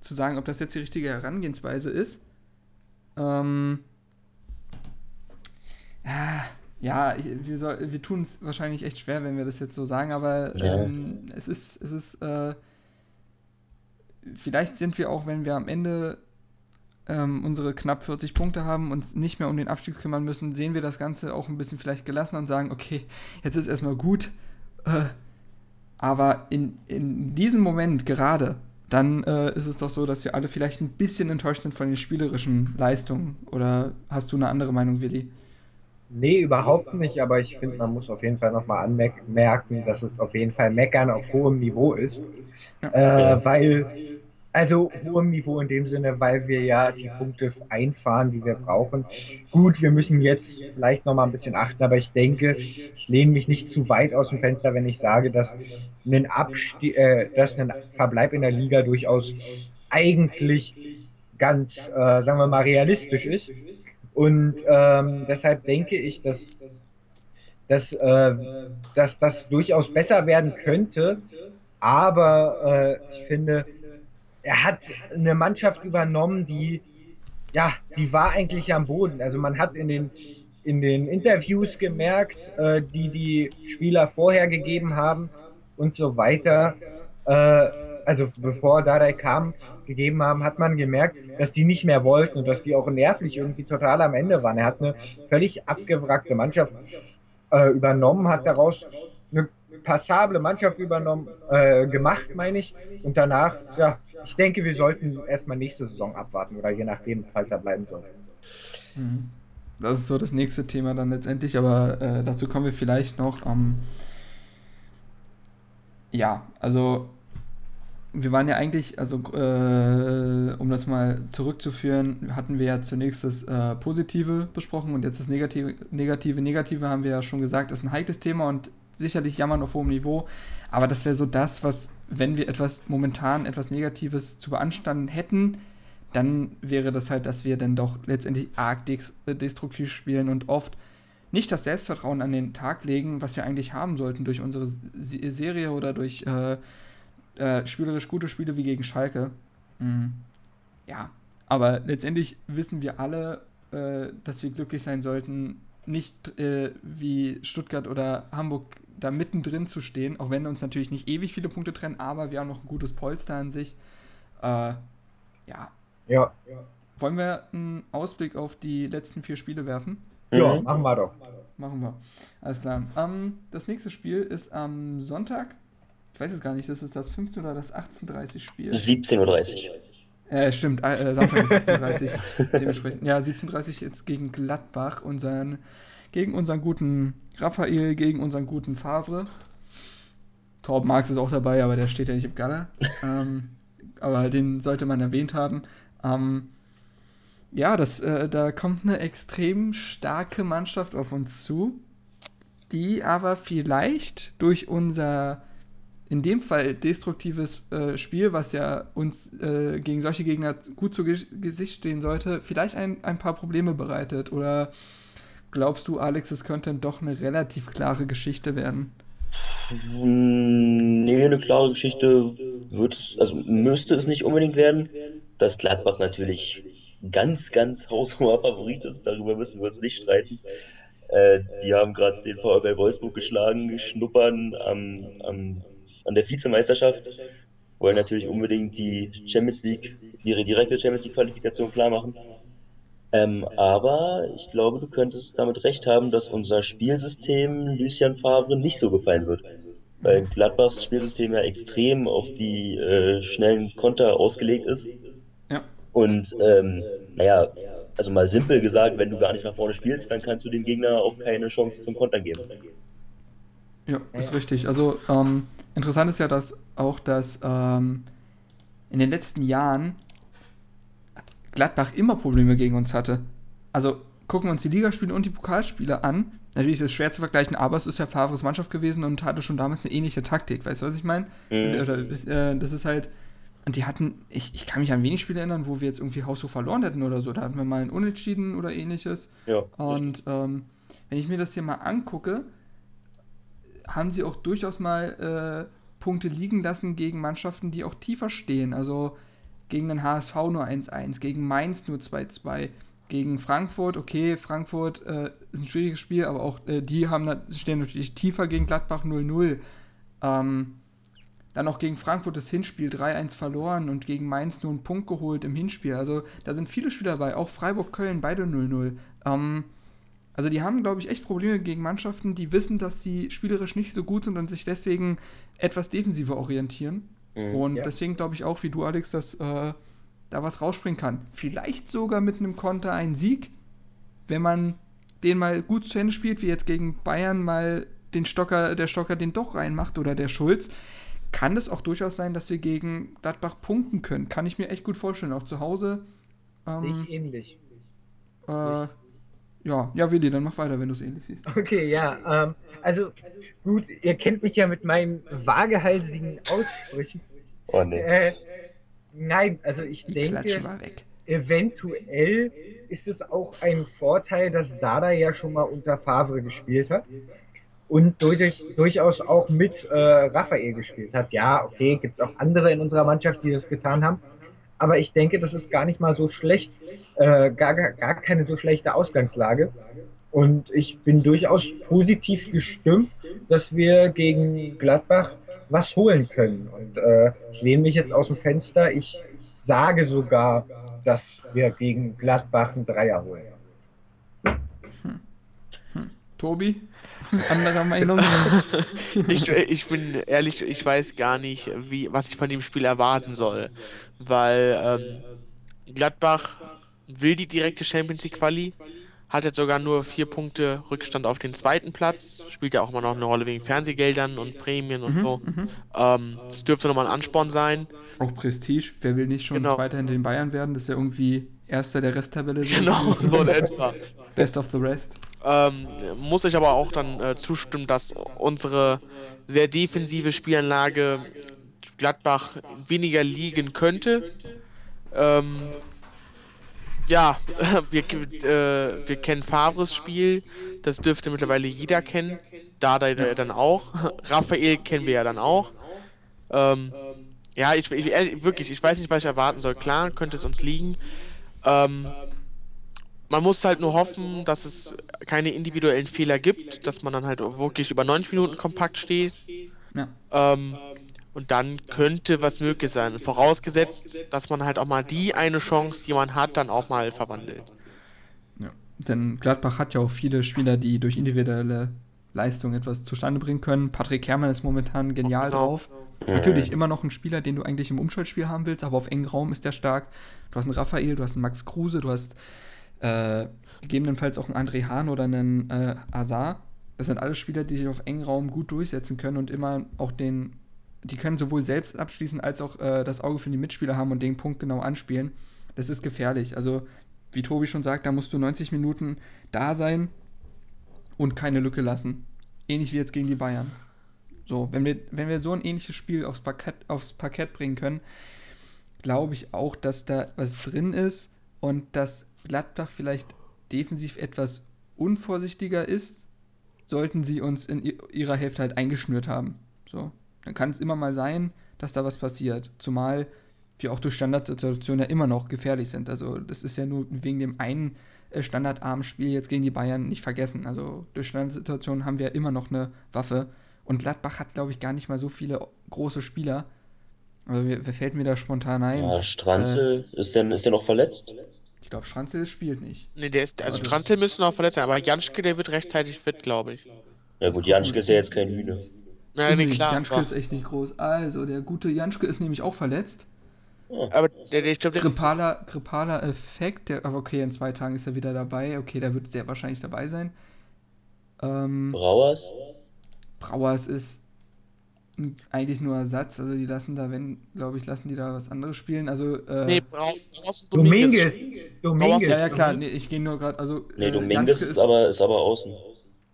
zu sagen, ob das jetzt die richtige Herangehensweise ist. Ähm, ja, ja, wir, soll, wir tun es wahrscheinlich echt schwer, wenn wir das jetzt so sagen, aber Ja. ähm, es ist, es ist, äh, vielleicht sind wir auch, wenn wir am Ende ähm, unsere knapp 40 Punkte haben, uns nicht mehr um den Abstieg kümmern müssen, sehen wir das Ganze auch ein bisschen vielleicht gelassen und sagen, okay, jetzt ist erstmal gut. Äh, aber in, in diesem Moment gerade, dann äh, ist es doch so, dass wir alle vielleicht ein bisschen enttäuscht sind von den spielerischen Leistungen. Oder hast du eine andere Meinung, Willi? Nee, überhaupt nicht, aber ich finde, man muss auf jeden Fall nochmal anmerken, dass es auf jeden Fall Meckern auf hohem Niveau ist. Ja. Äh, weil, also hohem Niveau in dem Sinne, weil wir ja die Punkte einfahren, die wir brauchen. Gut, wir müssen jetzt vielleicht nochmal ein bisschen achten, aber ich denke, ich lehne mich nicht zu weit aus dem Fenster, wenn ich sage, dass ein Abstieg, äh, dass ein Verbleib in der Liga durchaus eigentlich ganz, äh, sagen wir mal, realistisch ist. Und ähm, deshalb denke ich, dass, dass, äh, dass das durchaus besser werden könnte. Aber äh, ich finde, er hat eine Mannschaft übernommen, die, ja, die war eigentlich am Boden. Also man hat in den, in den Interviews gemerkt, äh, die die Spieler vorher gegeben haben und so weiter. Äh, also bevor Dardai kam, gegeben haben, hat man gemerkt, dass die nicht mehr wollten und dass die auch nervlich irgendwie total am Ende waren. Er hat eine völlig abgewrackte Mannschaft äh, übernommen, hat daraus eine passable Mannschaft übernommen, äh, gemacht, meine ich. Und danach, ja, ich denke, wir sollten erstmal nächste Saison abwarten oder je nachdem, falls er bleiben soll. Mhm. Das ist so das nächste Thema dann letztendlich, aber äh, dazu kommen wir vielleicht noch. Ähm, ja, also wir waren ja eigentlich, also äh, um das mal zurückzuführen, hatten wir ja zunächst das äh, Positive besprochen und jetzt das Negative. Negative, Negative haben wir ja schon gesagt, ist ein heikles Thema und sicherlich jammern auf hohem Niveau. Aber das wäre so das, was, wenn wir etwas momentan etwas Negatives zu beanstanden hätten, dann wäre das halt, dass wir dann doch letztendlich arg äh, destruktiv spielen und oft nicht das Selbstvertrauen an den Tag legen, was wir eigentlich haben sollten durch unsere Se- Serie oder durch äh, äh, spielerisch gute Spiele wie gegen Schalke. Mhm. Ja, aber letztendlich wissen wir alle, äh, dass wir glücklich sein sollten, nicht äh, wie Stuttgart oder Hamburg da mittendrin zu stehen, auch wenn uns natürlich nicht ewig viele Punkte trennen, aber wir haben noch ein gutes Polster an sich. Äh, ja, Ja, wollen wir einen Ausblick auf die letzten vier Spiele werfen? ja, Mhm. machen wir doch. Machen wir. Alles klar. Ähm, das nächste Spiel ist am Sonntag. Ich weiß es gar nicht, das ist das 15 oder das 18.30 Spiel. 17.30 Uhr. Äh, stimmt, äh, Samstag ist 18.30 Dementsprechend. Ja, 17.30 jetzt gegen Gladbach, unseren, gegen unseren guten Raphael, gegen unseren guten Favre. Torben Marx ist auch dabei, aber der steht ja nicht im Galler. ähm, aber den sollte man erwähnt haben. Ähm, ja, das, äh, da kommt eine extrem starke Mannschaft auf uns zu, die aber vielleicht durch unser in dem Fall destruktives äh, Spiel, was ja uns äh, gegen solche Gegner gut zu Ge Gesicht stehen sollte, vielleicht ein, ein paar Probleme bereitet? Oder glaubst du, Alex, es könnte doch eine relativ klare Geschichte werden? Hm, Nee, eine klare Geschichte wird also müsste es nicht unbedingt werden. Dass Gladbach natürlich ganz, ganz haushoher Favorit ist, darüber müssen wir uns nicht streiten. Äh, die haben gerade den VfL Wolfsburg geschlagen, schnuppern am, am, an der Vizemeisterschaft, wollen natürlich unbedingt die Champions League, ihre direkte Champions League Qualifikation klar machen. Ähm, aber ich glaube, du könntest damit recht haben, dass unser Spielsystem Lucien Favre nicht so gefallen wird. Weil Gladbachs Spielsystem ja extrem auf die äh, schnellen Konter ausgelegt ist. Ja. Und ähm, naja, also mal simpel gesagt, wenn du gar nicht nach vorne spielst, dann kannst du dem Gegner auch keine Chance zum Kontern geben. Ja, ist richtig. Also ähm, interessant ist ja, dass auch, dass ähm, in den letzten Jahren Gladbach immer Probleme gegen uns hatte. Also gucken wir uns die Ligaspiele und die Pokalspiele an. Natürlich ist es schwer zu vergleichen, aber es ist ja Favres Mannschaft gewesen und hatte schon damals eine ähnliche Taktik. Weißt du, was ich meine? Mhm. Äh, das ist halt. Und die hatten, ich, ich kann mich an wenig Spiele erinnern, wo wir jetzt irgendwie Haushoch verloren hätten oder so. Da hatten wir mal ein Unentschieden oder ähnliches. Ja, und ähm, wenn ich mir das hier mal angucke, haben sie auch durchaus mal äh, Punkte liegen lassen gegen Mannschaften, die auch tiefer stehen. Also gegen den HSV nur 1-1, gegen Mainz nur 2-2, gegen Frankfurt, okay, Frankfurt äh, ist ein schwieriges Spiel, aber auch äh, die haben, stehen natürlich tiefer gegen Gladbach 0-0. Ähm, dann auch gegen Frankfurt das Hinspiel 3-1 verloren und gegen Mainz nur einen Punkt geholt im Hinspiel. Also da sind viele Spieler dabei, auch Freiburg-Köln, beide 0-0. Ähm, also die haben, glaube ich, echt Probleme gegen Mannschaften, die wissen, dass sie spielerisch nicht so gut sind und sich deswegen etwas defensiver orientieren. Mhm, und ja. deswegen glaube ich auch, wie du, Alex, dass äh, da was rausspringen kann. Vielleicht sogar mit einem Konter ein Sieg, wenn man den mal gut zu Ende spielt, wie jetzt gegen Bayern mal den Stocker, der Stocker den doch reinmacht oder der Schulz, kann es auch durchaus sein, dass wir gegen Gladbach punkten können. Kann ich mir echt gut vorstellen, auch zu Hause. Ähm, ich ähnlich. Äh, ja, ja, Willi, dann mach weiter, wenn du es ähnlich siehst. Okay, ja. Ähm, also, gut, ihr kennt mich ja mit meinen vagehalsigen Aussprüchen. Oh nee. Äh, nein, also ich Die denke, eventuell ist es auch ein Vorteil, dass Dada ja schon mal unter Favre gespielt hat und durch, durchaus auch mit äh, Raphael gespielt hat. Ja, okay, gibt es auch andere in unserer Mannschaft, die das getan haben. Aber ich denke, das ist gar nicht mal so schlecht, äh, gar, gar keine so schlechte Ausgangslage. Und ich bin durchaus positiv gestimmt, dass wir gegen Gladbach was holen können. Und äh, ich lehne mich jetzt aus dem Fenster. Ich sage sogar, dass wir gegen Gladbach einen Dreier holen. Hm. Hm. Tobi? Anderer Meinung? ich, ich bin ehrlich, ich weiß gar nicht, wie, was ich von dem Spiel erwarten soll. Weil ähm, Gladbach will die direkte Champions League Quali, hat jetzt sogar nur vier Punkte Rückstand auf den zweiten Platz, spielt ja auch immer noch eine Rolle wegen Fernsehgeldern und Prämien und Mhm, so. mhm. Ähm, das dürfte nochmal ein Ansporn sein. Auch Prestige. Wer will nicht schon Genau. Zweiter hinter den Bayern werden? Das ist ja irgendwie Erster der Resttabelle. Genau, so in etwa. Best of the rest. Ähm, muss ich aber auch dann äh, zustimmen, dass unsere sehr defensive Spielanlage Gladbach weniger liegen könnte. Ähm, ja, wir, äh, wir kennen Favres Spiel, das dürfte mittlerweile jeder kennen. Dada ja. dann auch. Raphael kennen wir ja dann auch. Ähm, ja, ich, ich ehrlich, wirklich, ich weiß nicht, was ich erwarten soll. Klar, könnte es uns liegen. Ähm, man muss halt nur hoffen, dass es keine individuellen Fehler gibt, dass man dann halt wirklich über 90 Minuten kompakt steht. Ja. Ähm, und dann könnte was möglich sein. Vorausgesetzt, dass man halt auch mal die eine Chance, die man hat, dann auch mal verwandelt. Ja. Denn Gladbach hat ja auch viele Spieler, die durch individuelle Leistung etwas zustande bringen können. Patrick Herrmann ist momentan genial Genau. drauf. Natürlich immer noch ein Spieler, den du eigentlich im Umschaltspiel haben willst, aber auf engem Raum ist der stark. Du hast einen Raphael, du hast einen Max Kruse, du hast äh, gegebenenfalls auch einen André Hahn oder einen äh, Azar. Das sind alles Spieler, die sich auf engem Raum gut durchsetzen können und immer auch den, die können sowohl selbst abschließen als auch äh, das Auge für die Mitspieler haben und den Punkt genau anspielen. Das ist gefährlich. Also, wie Tobi schon sagt, da musst du 90 Minuten da sein und keine Lücke lassen. Ähnlich wie jetzt gegen die Bayern. So, wenn wir, wenn wir so ein ähnliches Spiel aufs Parkett, aufs Parkett bringen können, glaube ich auch, dass da was drin ist und dass Gladbach vielleicht defensiv etwas unvorsichtiger ist, sollten sie uns in ihrer Hälfte halt eingeschnürt haben. So, dann kann es immer mal sein, dass da was passiert. Zumal wir auch durch Standardsituationen ja immer noch gefährlich sind. Also das ist ja nur wegen dem einen äh, standardarmen Spiel jetzt gegen die Bayern nicht vergessen. Also durch Standardsituationen haben wir immer noch eine Waffe. Und Gladbach hat, glaube ich, gar nicht mal so viele große Spieler. Also wer, wer fällt mir da spontan ein? Ja, Stranzel, ist, der, ist der noch verletzt? Ich glaube, Schranzel spielt nicht. Nee, der ist, also. Stranzel müsste noch verletzt sein, aber Janschke, der wird rechtzeitig fit, glaube ich. Ja gut, Janschke ist ja jetzt kein Hühner. Naja, nee, klar. Janschke Aber, ist echt nicht groß. Also, der gute Janschke ist nämlich auch verletzt. aber der, der, ich glaube, der, Grippaler, grippaler Effekt, der, aber okay, in zwei Tagen ist er wieder dabei. Okay, der wird sehr wahrscheinlich dabei sein. Ähm, Brauers? Brauers ist eigentlich nur Ersatz. Also die lassen da, wenn, glaube ich, lassen die da was anderes spielen. Also, äh, Nee, Brau- Brauers und Dominguez. Dominguez. Dominguez. ja, ja, klar, nee, Dominguez. ich gehe nur gerade, also. Nee, äh, Dominguez Janschke ist aber, ist aber außen.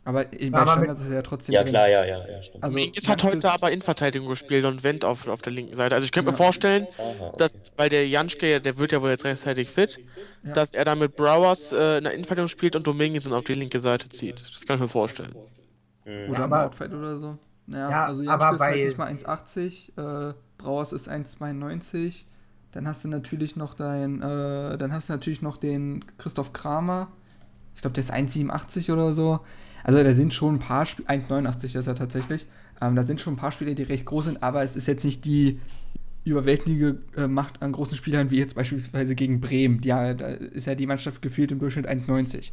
Aber bei aber Standards ist er ja trotzdem Ja, drin. klar, ja, ja, ja, stimmt. Also, Dominguez hat Janschke heute aber Innenverteidigung gespielt und Wendt auf, auf der linken Seite. Also ich könnte Ja. mir vorstellen, Aha, okay. dass, weil der Janschke, der wird ja wohl jetzt rechtzeitig fit, Ja. dass er dann mit Browers äh, in der Innenverteidigung spielt und Dominguez dann auf die linke Seite zieht. Das kann ich mir vorstellen. Hm. Oder Ja, im aber- Outfight oder so. Ja, Ja, also aber Janschke ist halt bei- nicht mal 1,80, äh, Brauers ist 1,92. Dann hast du natürlich noch dein, äh, dann hast du natürlich noch den Christoph Kramer. Ich glaube, der ist 1,87 oder so. Also da sind schon ein paar Spieler, 1,89 ist er tatsächlich. Ähm, da sind schon ein paar Spieler, die recht groß sind, aber es ist jetzt nicht die überwältigende äh, Macht an großen Spielern wie jetzt beispielsweise gegen Bremen. Ja, da ist ja die Mannschaft gefühlt im Durchschnitt 1,90.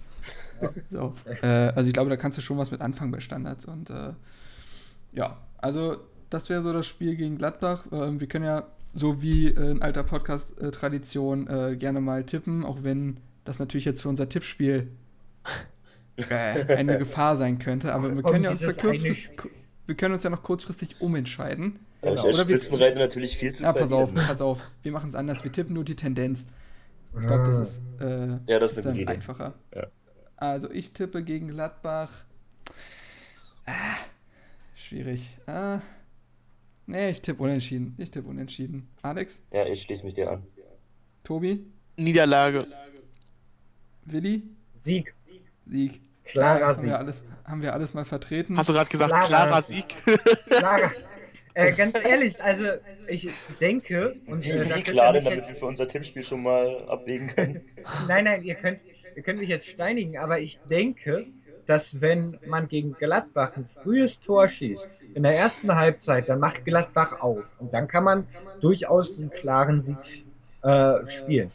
So, äh, also ich glaube, da kannst du schon was mit anfangen bei Standards und äh, ja, also das wäre so das Spiel gegen Gladbach. Ähm, wir können ja so wie äh, in alter Podcast-Tradition äh, gerne mal tippen, auch wenn das natürlich jetzt für unser Tippspiel äh, eine Gefahr sein könnte. Aber wir können ja uns da kurzfristig, wir können uns ja noch kurzfristig umentscheiden. Ich Genau. Oder wir- Spitzenreiter natürlich viel zu Ja, pass auf, pass auf. Wir machen es anders. Wir tippen nur die Tendenz. Ich glaube, das ist, äh, Ja, das ist eine Idee. einfacher. Ja. Also ich tippe gegen Gladbach. Ah, schwierig. Ah, nee, ich tippe unentschieden. Ich tippe unentschieden. Alex, Ja, ich schließe mich dir an. Tobi, Niederlage. Willi, Sieg. Sieg. Klarer haben wir Sieg. alles, haben wir alles mal vertreten. Hast du gerade gesagt, Klarer klarer Sieg. Klarer. Äh, ganz ehrlich, also ich denke und Wie, äh, wie ihr klar denn, damit wir für unser Tippspiel schon mal abwägen können? Nein, nein, ihr könnt, ihr könnt mich jetzt steinigen, aber ich denke, dass wenn man gegen Gladbach ein frühes Tor schießt, in der ersten Halbzeit, dann macht Gladbach auf. Und dann kann man durchaus einen klaren Sieg äh, spielen.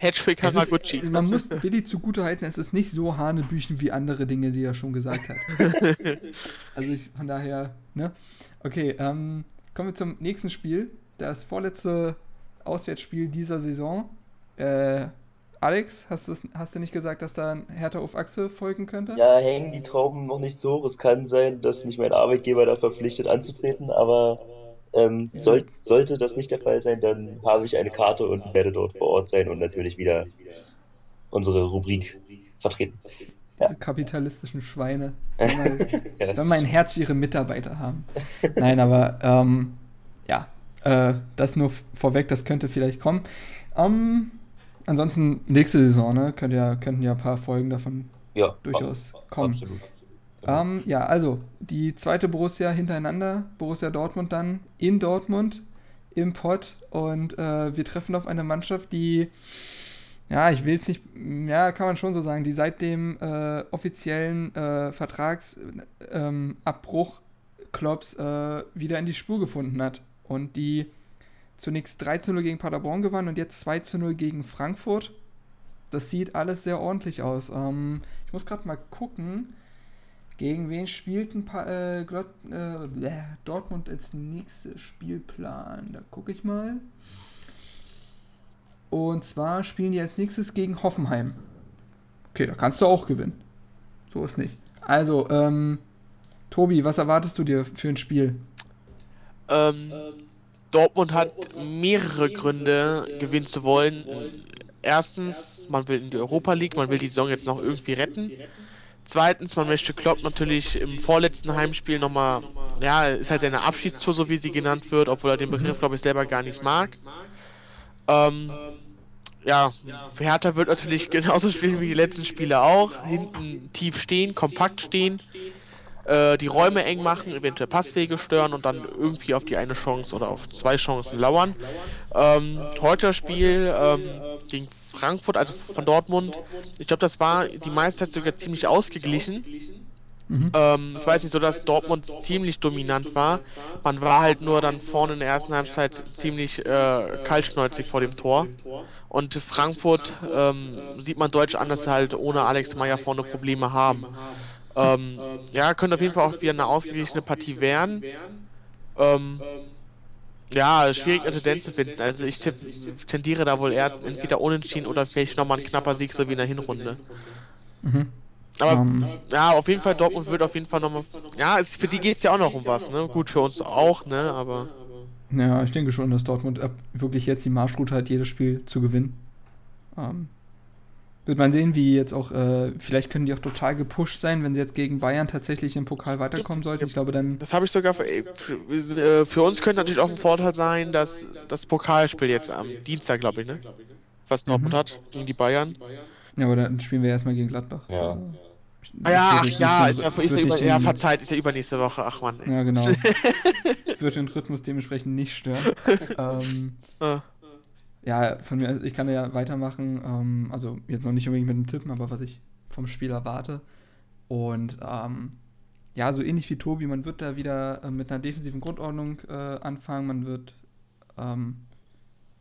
Hattrick Es ist, Haraguchi. man muss Willi zugutehalten, es ist nicht so hanebüchen wie andere Dinge, die er schon gesagt hat. Also ich, von daher, ne? Okay, ähm, kommen wir zum nächsten Spiel. Das vorletzte Auswärtsspiel dieser Saison. Äh, Alex, hast, du's, hast du nicht gesagt, dass da ein Hertha auf Achse folgen könnte? Ja, hängen die Trauben noch nicht so hoch. Es kann sein, dass mich mein Arbeitgeber da verpflichtet anzutreten, aber ähm, soll, sollte das nicht der Fall sein, dann habe ich eine Karte und werde dort vor Ort sein und natürlich wieder unsere Rubrik vertreten. Diese kapitalistischen Schweine. Sollen mal, Ja, sollen mal ein Herz für ihre Mitarbeiter haben. Nein, aber ähm, ja, äh, das nur vorweg, das könnte vielleicht kommen. Ähm, ansonsten, nächste Saison, ne, könnt ja, könnten ja ein paar Folgen davon ja, durchaus ab- kommen. Absolut. Ähm, ja, also die zweite Borussia hintereinander, Borussia Dortmund dann in Dortmund im Pott und äh, wir treffen auf eine Mannschaft, die, ja, ich will es nicht, ja, kann man schon so sagen, die seit dem äh, offiziellen äh, Vertragsabbruch ähm, Klopps äh, wieder in die Spur gefunden hat und die zunächst 3 zu 0 gegen Paderborn gewann und jetzt 2 zu 0 gegen Frankfurt. Das sieht alles sehr ordentlich aus. Ähm, ich muss gerade mal gucken. Gegen wen spielt ein paar, äh, äh, bläh, Dortmund als nächster Spielplan? Da gucke ich mal. Und zwar spielen die als nächstes gegen Hoffenheim. Okay, da kannst du auch gewinnen. So ist nicht. Also, ähm, Tobi, was erwartest du dir für ein Spiel? Ähm, Dortmund hat mehrere Gründe, gewinnen zu wollen. Erstens, man will in die Europa League, man will die Saison jetzt noch irgendwie retten. Zweitens, man möchte Klopp natürlich im vorletzten Heimspiel nochmal, ja, ist halt seine Abschiedstour, so wie sie genannt wird, obwohl er den Begriff, glaube ich, selber gar nicht mag. Ähm, ja, Hertha wird natürlich genauso spielen wie die letzten Spiele auch. Hinten tief stehen, kompakt stehen, äh, die Räume eng machen, eventuell Passwege stören und dann irgendwie auf die eine Chance oder auf zwei Chancen lauern. Ähm, heute das Spiel ähm, gegen Frankfurt, also von Dortmund. Ich glaube, das war die meiste Zeit sogar ziemlich ausgeglichen. Mhm. Ähm, es war jetzt nicht so, dass Dortmund ziemlich dominant war. Man war halt nur dann vorne in der ersten Halbzeit ziemlich äh, kaltschnäuzig vor dem Tor. Und Frankfurt ähm, sieht man deutsch an, dass sie halt ohne Alex Meyer vorne Probleme haben. Ähm, ja, könnte auf jeden Fall auch wieder eine ausgeglichene Partie werden. Ähm, ja, schwierig eine Tendenz zu finden. Also ich tipp, tendiere da wohl eher entweder unentschieden oder vielleicht nochmal ein knapper Sieg, so wie in der Hinrunde. Mhm. Aber Ähm, ja, auf jeden Fall, Dortmund wird auf jeden Fall nochmal. Ja, es, für die geht es ja auch noch um was, ne? Gut, für uns auch, ne? Aber. ja, ich denke schon, dass Dortmund ab- wirklich jetzt die Marschroute hat, jedes Spiel zu gewinnen. Ähm, wird man sehen, wie jetzt auch, äh, vielleicht können die auch total gepusht sein, wenn sie jetzt gegen Bayern tatsächlich im Pokal weiterkommen sollten. Ich glaube, dann. Das habe ich sogar für, für, äh, für uns könnte natürlich auch ein Vorteil sein, dass das Pokalspiel jetzt am Dienstag, glaube ich, ne? Was Dortmund Mhm. hat gegen die Bayern. Ja, aber dann spielen wir erstmal gegen Gladbach. Ja. Ah ja, ach ja, ist ja, ist ja, über, ja, verzeiht, ist ja übernächste Woche. Ach man, ey. Ja, genau. wird den Rhythmus dementsprechend nicht stören. ähm, Ah. Ja, von mir, ich kann ja weitermachen. Ähm, also jetzt noch nicht unbedingt mit dem Tippen, aber was ich vom Spiel erwarte. Und ähm, ja, so ähnlich wie Tobi, man wird da wieder äh, mit einer defensiven Grundordnung äh, anfangen. Man wird ähm,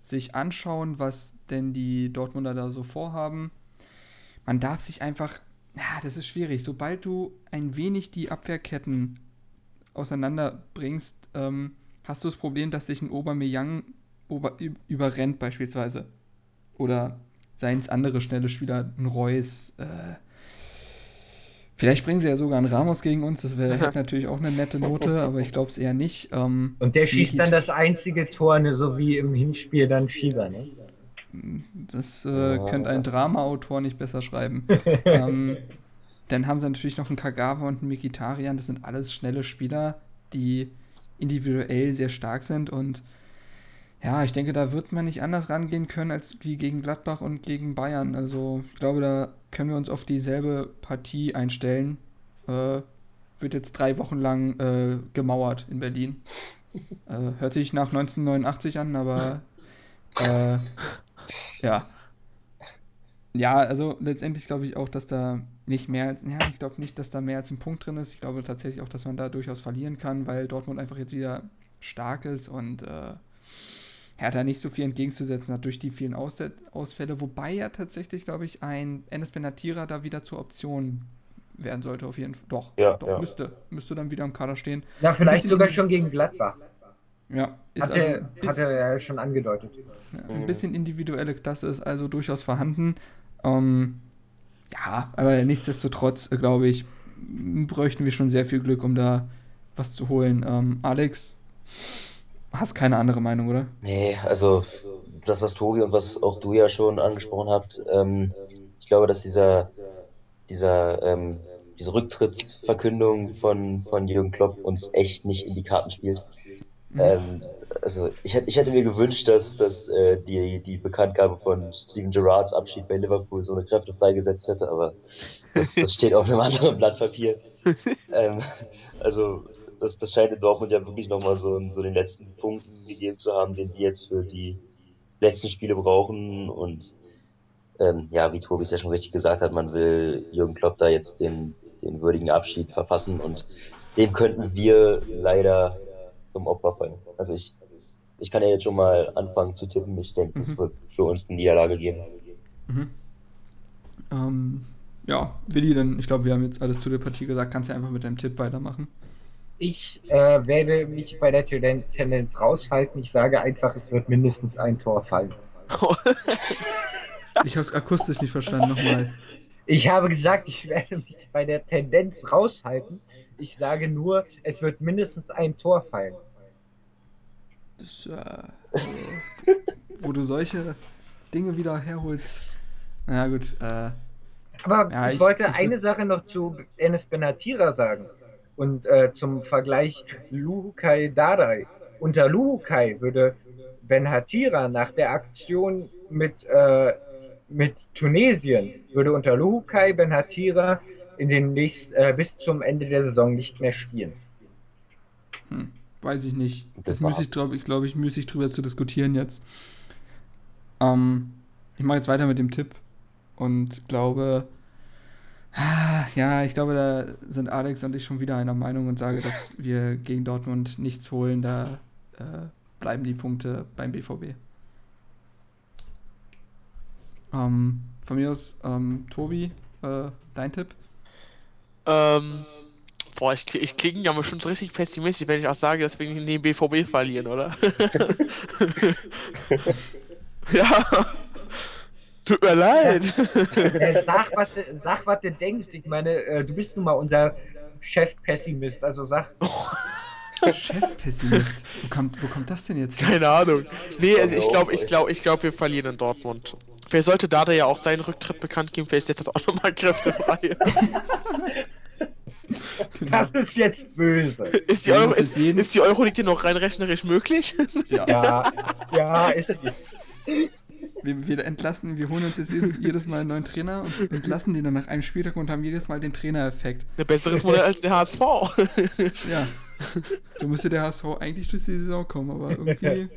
sich anschauen, was denn die Dortmunder da so vorhaben. Man darf sich einfach, ja, das ist schwierig. Sobald du ein wenig die Abwehrketten auseinanderbringst, ähm, hast du das Problem, dass dich ein Aubameyang ober, ü- überrennt beispielsweise. Oder seien es andere schnelle Spieler, ein Reus. Äh, vielleicht bringen sie ja sogar einen Ramos gegen uns. Das wäre hätte natürlich auch eine nette Note, aber ich glaube es eher nicht. Ähm, Und der schießt dann das einzige Tor, ne, so wie im Hinspiel dann Schieber, ne? Das äh, könnte ein Drama-Autor nicht besser schreiben. ähm, dann haben sie natürlich noch einen Kagawa und einen Mikitarian. Das sind alles schnelle Spieler, die individuell sehr stark sind. Und ja, ich denke, da wird man nicht anders rangehen können als wie gegen Gladbach und gegen Bayern. Also ich glaube, da können wir uns auf dieselbe Partie einstellen. Äh, wird jetzt drei Wochen lang äh, gemauert in Berlin. Äh, hört sich nach 1989 an, aber äh, ja. Ja, also letztendlich glaube ich auch, dass da nicht mehr als, ja, ich glaube nicht, dass da mehr als ein Punkt drin ist. Ich glaube tatsächlich auch, dass man da durchaus verlieren kann, weil Dortmund einfach jetzt wieder stark ist und äh, Hertha nicht so viel entgegenzusetzen hat durch die vielen Ausset Ausfälle, wobei ja tatsächlich, glaube ich, ein Enes Benatira da wieder zur Option werden sollte, auf jeden Fall. Doch, Ja, doch, ja. müsste, müsste dann wieder im Kader stehen. Na, vielleicht sogar schon gegen Gladbach. Ja, ist Hat, also er, ein hat er ja schon angedeutet. ja, ein bisschen individuelle Klasse ist also durchaus vorhanden. Ähm, ja, aber nichtsdestotrotz, äh, glaube ich, bräuchten wir schon sehr viel Glück, um da was zu holen. Ähm, Alex, hast keine andere Meinung, oder? Nee, also das, was Tobi und was auch du ja schon angesprochen habt, ähm, ich glaube, dass dieser, dieser, ähm, diese Rücktrittsverkündung von, von Jürgen Klopp uns echt nicht in die Karten spielt. Ähm, also ich hätte, ich hätte mir gewünscht, dass, dass äh, die, die Bekanntgabe von Steven Gerrards Abschied bei Liverpool so eine Kräfte freigesetzt hätte, aber das, das steht auf einem anderen Blatt Papier. Ähm, also das, das scheint in Dortmund ja wirklich nochmal so, so den letzten Funken gegeben zu haben, den die jetzt für die letzten Spiele brauchen. Und ähm, ja, wie Tobi es ja schon richtig gesagt hat, man will Jürgen Klopp da jetzt den, den würdigen Abschied verpassen und dem könnten wir leider zum Opfer fallen. Also ich, ich kann ja jetzt schon mal anfangen zu tippen. Ich denke, es Mhm. wird für uns eine Niederlage geben. Mhm. Ähm, ja, Willi, dann, ich glaube, wir haben jetzt alles zu der Partie gesagt. Kannst ja einfach mit deinem Tipp weitermachen. Ich äh, werde mich bei der Tenden- Tendenz raushalten. Ich sage einfach, es wird mindestens ein Tor fallen. Ich habe es akustisch nicht verstanden. Nochmal. Ich habe gesagt, ich werde mich bei der Tendenz raushalten. Ich sage nur, es wird mindestens ein Tor fallen. Das, äh, wo du solche Dinge wieder herholst. Na gut, äh, Aber Ja, ich, wollte ich eine Sache noch zu Enes Benatira sagen. Und äh, zum Vergleich Luhukai Dardai. Unter Luhukai würde Benhatira nach der Aktion mit, äh, mit Tunesien, würde unter Luhukai Benhatira in den nächsten, äh, bis zum Ende der Saison nicht mehr spielen. hm, weiß ich nicht. Das Das müsste ich, glaube ich, glaube ich, müßig drüber zu diskutieren jetzt. Ähm, ich mache jetzt weiter mit dem Tipp und glaube, ja, ich glaube, da sind Alex und ich schon wieder einer Meinung und sage, dass wir gegen Dortmund nichts holen. Da äh, bleiben die Punkte beim BVB. Ähm, von mir aus, ähm, Tobi, äh, dein Tipp? ähm, boah, ich, ich klinge ja bestimmt so richtig pessimistisch, wenn ich auch sage, dass wir gegen den BVB verlieren, oder? ja. Tut mir leid. Sag, was, du- sag, was du denkst. Ich meine, äh, du bist nun mal unser Chef-Pessimist. Also sag, Chefpessimist. Wo kommt, wo kommt das denn jetzt her? Keine Ahnung. Nee, also ich glaube, ich glaube, ich glaube, wir verlieren in Dortmund. Vielleicht sollte Dada ja auch seinen Rücktritt bekannt geben, vielleicht ist das auch nochmal kräftefrei. Genau. das ist jetzt böse. Ist die, Euro, ist, es ist die Euroleague denn noch rein rechnerisch möglich? Ja. Ja, ja, ist ist. Wir, wir entlassen, wir holen uns jetzt jedes, Mal einen neuen Trainer und entlassen den dann nach einem Spieltag und haben jedes Mal den Trainereffekt. Ein besseres Modell als der HSV. Ja. So müsste der HSV eigentlich durch die Saison kommen, aber irgendwie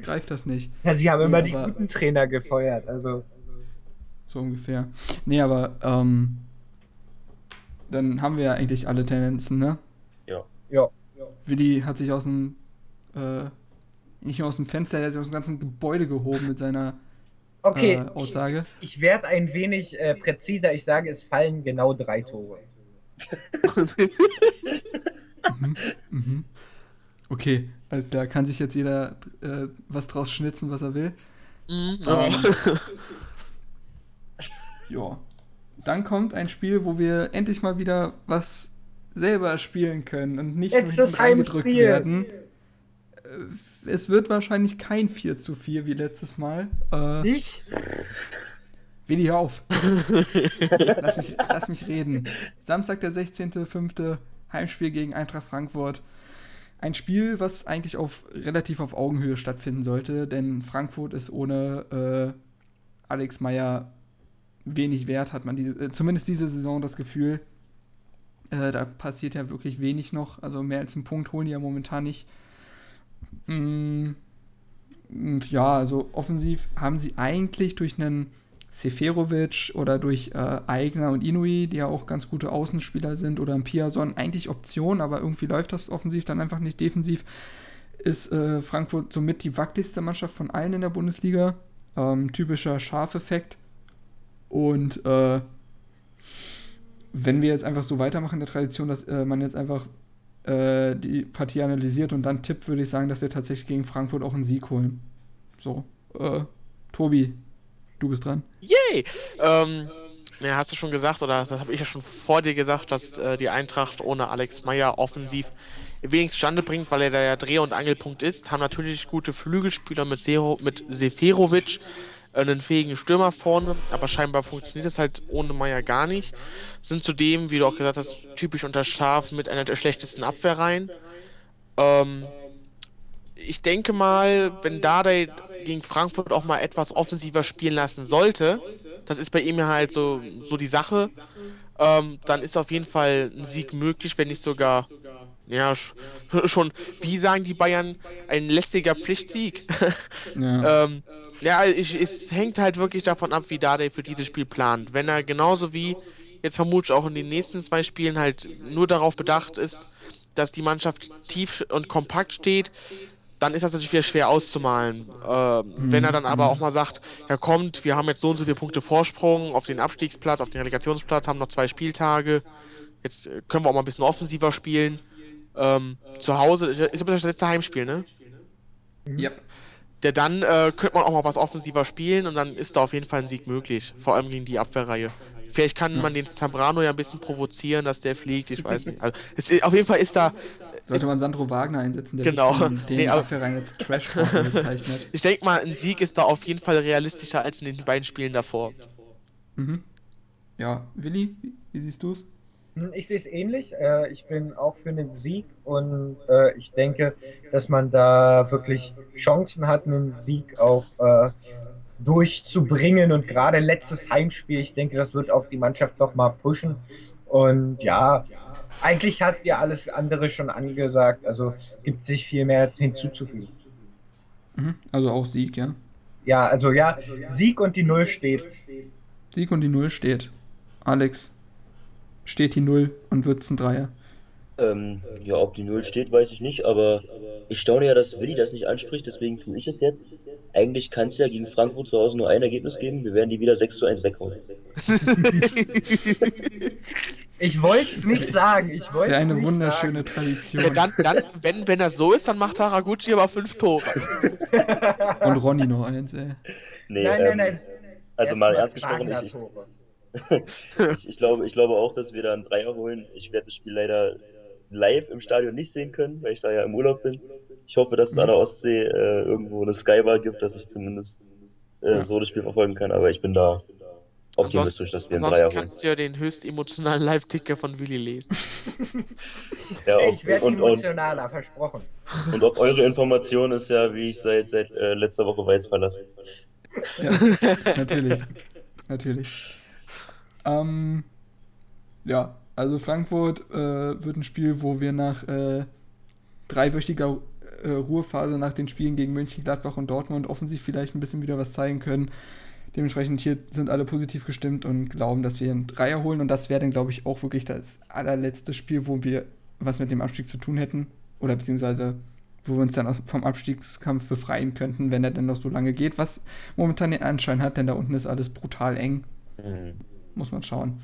greift das nicht. Ja, sie haben Nee, immer die aber- guten Trainer gefeuert. Also, So ungefähr. Nee, aber ähm, dann haben wir ja eigentlich alle Tendenzen, ne? Ja. ja. Willi hat sich aus dem, äh, nicht nur aus dem Fenster, er hat sich aus dem ganzen Gebäude gehoben mit seiner Okay, äh, Aussage. ich werde ein wenig äh, präziser. Ich sage, es fallen genau drei Tore. Mhm. Mhm. Okay, also da kann sich jetzt jeder äh, was draus schnitzen, was er will. Mhm, ja. Ähm, ja. Dann kommt ein Spiel, wo wir endlich mal wieder was selber spielen können und nicht nur Letztes hinten reingedrückt werden. Äh, Es wird wahrscheinlich kein 4 zu 4 wie letztes Mal. Äh, Ich? Willi, hör auf. lass, mich, lass mich reden. Samstag, der 16.05. Heimspiel gegen Eintracht Frankfurt. Ein Spiel, was eigentlich auf relativ auf Augenhöhe stattfinden sollte, denn Frankfurt ist ohne äh, Alex Meyer wenig wert, hat man die, äh, zumindest diese Saison das Gefühl. Äh, da passiert ja wirklich wenig noch. Also mehr als einen Punkt holen die ja momentan nicht. Und ja, also offensiv haben sie eigentlich durch einen Seferovic oder durch äh, Eigner und Inui, die ja auch ganz gute Außenspieler sind, oder ein Piason, eigentlich Option, aber irgendwie läuft das offensiv dann einfach nicht defensiv. Ist äh, Frankfurt somit die wackeligste Mannschaft von allen in der Bundesliga. Ähm, typischer Schafeffekt. Und äh, wenn wir jetzt einfach so weitermachen, der Tradition, dass äh, man jetzt einfach äh, die Partie analysiert und dann tippt, würde ich sagen, dass wir tatsächlich gegen Frankfurt auch einen Sieg holen. So, äh, Tobi, du bist dran. Yay! Ähm, ja, hast du schon gesagt, oder das habe ich ja schon vor dir gesagt, dass äh, die Eintracht ohne Alex Meyer offensiv wenig zustande bringt, weil er da ja Dreh- und Angelpunkt ist. Haben natürlich gute Flügelspieler mit, Sero, mit Seferovic, einen fähigen Stürmer vorne, aber scheinbar funktioniert das halt ohne Meyer gar nicht. Sind zudem, wie du auch gesagt hast, typisch unter Schaf mit einer der schlechtesten Abwehrreihen. Ähm, ich denke mal, wenn Dardai gegen Frankfurt auch mal etwas offensiver spielen lassen sollte, das ist bei ihm ja halt so, so die Sache, ähm, dann ist auf jeden Fall ein Sieg möglich, wenn nicht sogar, ja, sch schon, wie sagen die Bayern, ein lästiger Pflichtsieg. Ja. ähm, ja, ich, es hängt halt wirklich davon ab, wie Dardai für dieses Spiel plant. Wenn er genauso wie jetzt vermutlich auch in den nächsten zwei Spielen halt nur darauf bedacht ist, dass die Mannschaft tief und kompakt steht, dann ist das natürlich wieder schwer auszumalen. Ähm, wenn er dann aber auch mal sagt, ja kommt, wir haben jetzt so und so viele Punkte Vorsprung auf den Abstiegsplatz, auf den Relegationsplatz, haben noch zwei Spieltage, jetzt äh, können wir auch mal ein bisschen offensiver spielen. Ähm, zu Hause ist aber das letzte Heimspiel, ne? Yep. Der dann äh, könnte man auch mal was offensiver spielen und dann ist da auf jeden Fall ein Sieg möglich, vor allem gegen die Abwehrreihe. Vielleicht kann man den Zambrano ja ein bisschen provozieren, dass der fliegt, ich weiß nicht. Also, es, ist- auf jeden Fall ist da. Sollte man Sandro Wagner einsetzen, der Genau. von den Nee, aber- Abwehrreihen als Trash-Talker bezeichnet. Ich denke mal, ein Sieg ist da auf jeden Fall realistischer als in den beiden Spielen davor. Mhm. Ja, Willi, wie, siehst du es? Hm, Ich sehe es ähnlich. Äh, ich bin auch für einen Sieg und äh, ich denke, dass man da wirklich Chancen hat, einen Sieg auch äh, durchzubringen. Und gerade letztes Heimspiel, ich denke, das wird auch die Mannschaft noch mal pushen. Und ja, eigentlich du ja alles andere schon angesagt. Also gibt sich viel mehr hinzuzufügen. Mhm. Also auch Sieg, ja. Ja, also ja, Sieg und die Null steht. Sieg und die Null steht. Alex, steht die Null und wird's ein Dreier. Ähm, ja, ob die Null steht, weiß ich nicht, aber ich staune ja, dass Willi das nicht anspricht, deswegen tue ich es jetzt. Eigentlich kann es ja gegen Frankfurt zu Hause nur ein Ergebnis geben, wir werden die wieder 6 zu 1 wegholen. Ich wollte es nicht sagen. Ich Das wollte wäre eine wunderschöne Ja, Tradition. dann, dann, wenn, wenn das so ist, dann macht Haraguchi aber fünf Tore. sagen. Und Ronny noch eins, ey. Nee, Nein, ähm, nein, nein. Also mal ernst gesprochen, ich, ich, ich glaube, ich glaube auch, dass wir da einen Dreier holen. Ich werde das Spiel leider live im Stadion nicht sehen können, weil ich da ja im Urlaub bin. Ich hoffe, dass es an der Ostsee äh, irgendwo eine Skybar gibt, dass ich zumindest äh, Ja. so das Spiel verfolgen kann. Aber ich bin da optimistisch, dass wir einen Dreier holen. kannst du ja den höchst emotionalen Live-Ticker von Willi lesen. Ja, auf, ich werde und, und, emotionaler, versprochen. und auf eure Information ist ja, wie ich seit, seit äh, letzter Woche weiß, verlassen. Ja, natürlich. Natürlich. Ähm, ja, also Frankfurt äh, wird ein Spiel, wo wir nach äh, dreiwöchiger äh, Ruhephase nach den Spielen gegen München, Gladbach und Dortmund offensiv vielleicht ein bisschen wieder was zeigen können. Dementsprechend hier sind alle positiv gestimmt und glauben, dass wir einen Dreier holen. Und das wäre dann, glaube ich, auch wirklich das allerletzte Spiel, wo wir was mit dem Abstieg zu tun hätten. Oder beziehungsweise wo wir uns dann aus, vom Abstiegskampf befreien könnten, wenn er denn noch so lange geht. Was momentan den Anschein hat, denn da unten ist alles brutal eng. Hm. Muss man schauen.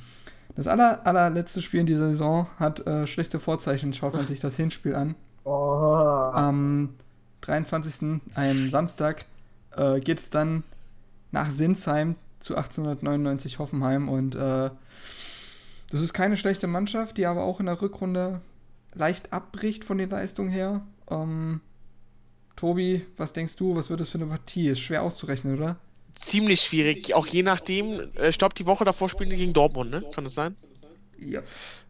Das aller, allerletzte Spiel in dieser Saison hat äh, schlechte Vorzeichen. Schaut man sich das Hinspiel an. Oh. Am 23. einem Samstag äh, geht es dann nach Sinsheim zu 1899 Hoffenheim und äh, das ist keine schlechte Mannschaft, die aber auch in der Rückrunde leicht abbricht von den Leistungen her. Ähm, Tobi, was denkst du, was wird das für eine Partie? Ist schwer auszurechnen, oder? Ziemlich schwierig, auch je nachdem. äh, Ich glaube, die Woche davor spielen die gegen Dortmund, ne? Kann das sein? Ja.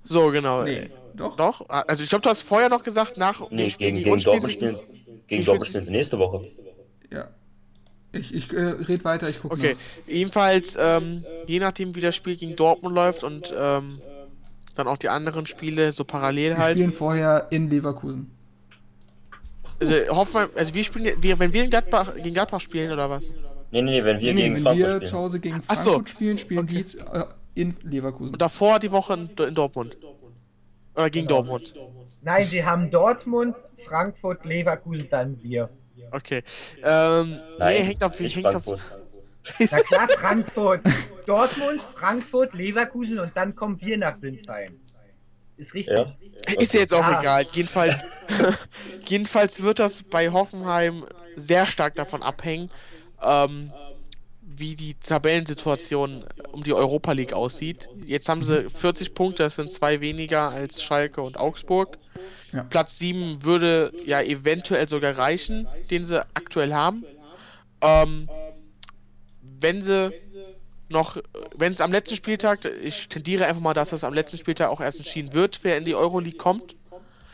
So, genau. Nee, doch. Doch? Ah, Also ich glaube, du hast vorher noch gesagt, nach Nee, gegen, gegen gegen Dortmund spielen, gegen Dortmund spielen sie nächste Woche. Ja. Ich, ich äh, red weiter, ich gucke Okay, nach. jedenfalls, ähm, je nachdem, wie das Spiel gegen Dortmund läuft und ähm, dann auch die anderen Spiele so parallel Wir halt. spielen vorher in Leverkusen. Also, Hoffenheim, also wir spielen, wir, wenn wir in Gladbach, gegen Gladbach spielen oder was? Nee, nee, nee, wenn wir nee, gegen wenn Frankfurt wir spielen. zu Hause gegen Ach so, Frankfurt spielen, spielen okay. die äh, in Leverkusen. Und davor die Woche in, in Dortmund. Oder gegen Genau. Dortmund. Nein, sie haben Dortmund, Frankfurt, Leverkusen, dann wir. Okay. Ähm, Nein, nee, hängt auf, nicht hängt auf, Frankfurt. Na klar, Frankfurt, Dortmund, Frankfurt, Leverkusen und dann kommen wir nach Sinsheim. Ist richtig. Ja? Ist ja jetzt auch Ah. egal. Jedenfalls, jedenfalls wird das bei Hoffenheim sehr stark davon abhängen, ähm, wie die Tabellensituation um die Europa League aussieht. Jetzt haben sie 40 Punkte, das sind zwei weniger als Schalke und Augsburg. Ja. Platz 7 würde ja eventuell sogar reichen, den sie aktuell haben. Ähm, wenn sie noch, wenn es am letzten Spieltag, ich tendiere einfach mal, dass es am letzten Spieltag auch erst entschieden wird, wer in die Euroleague kommt,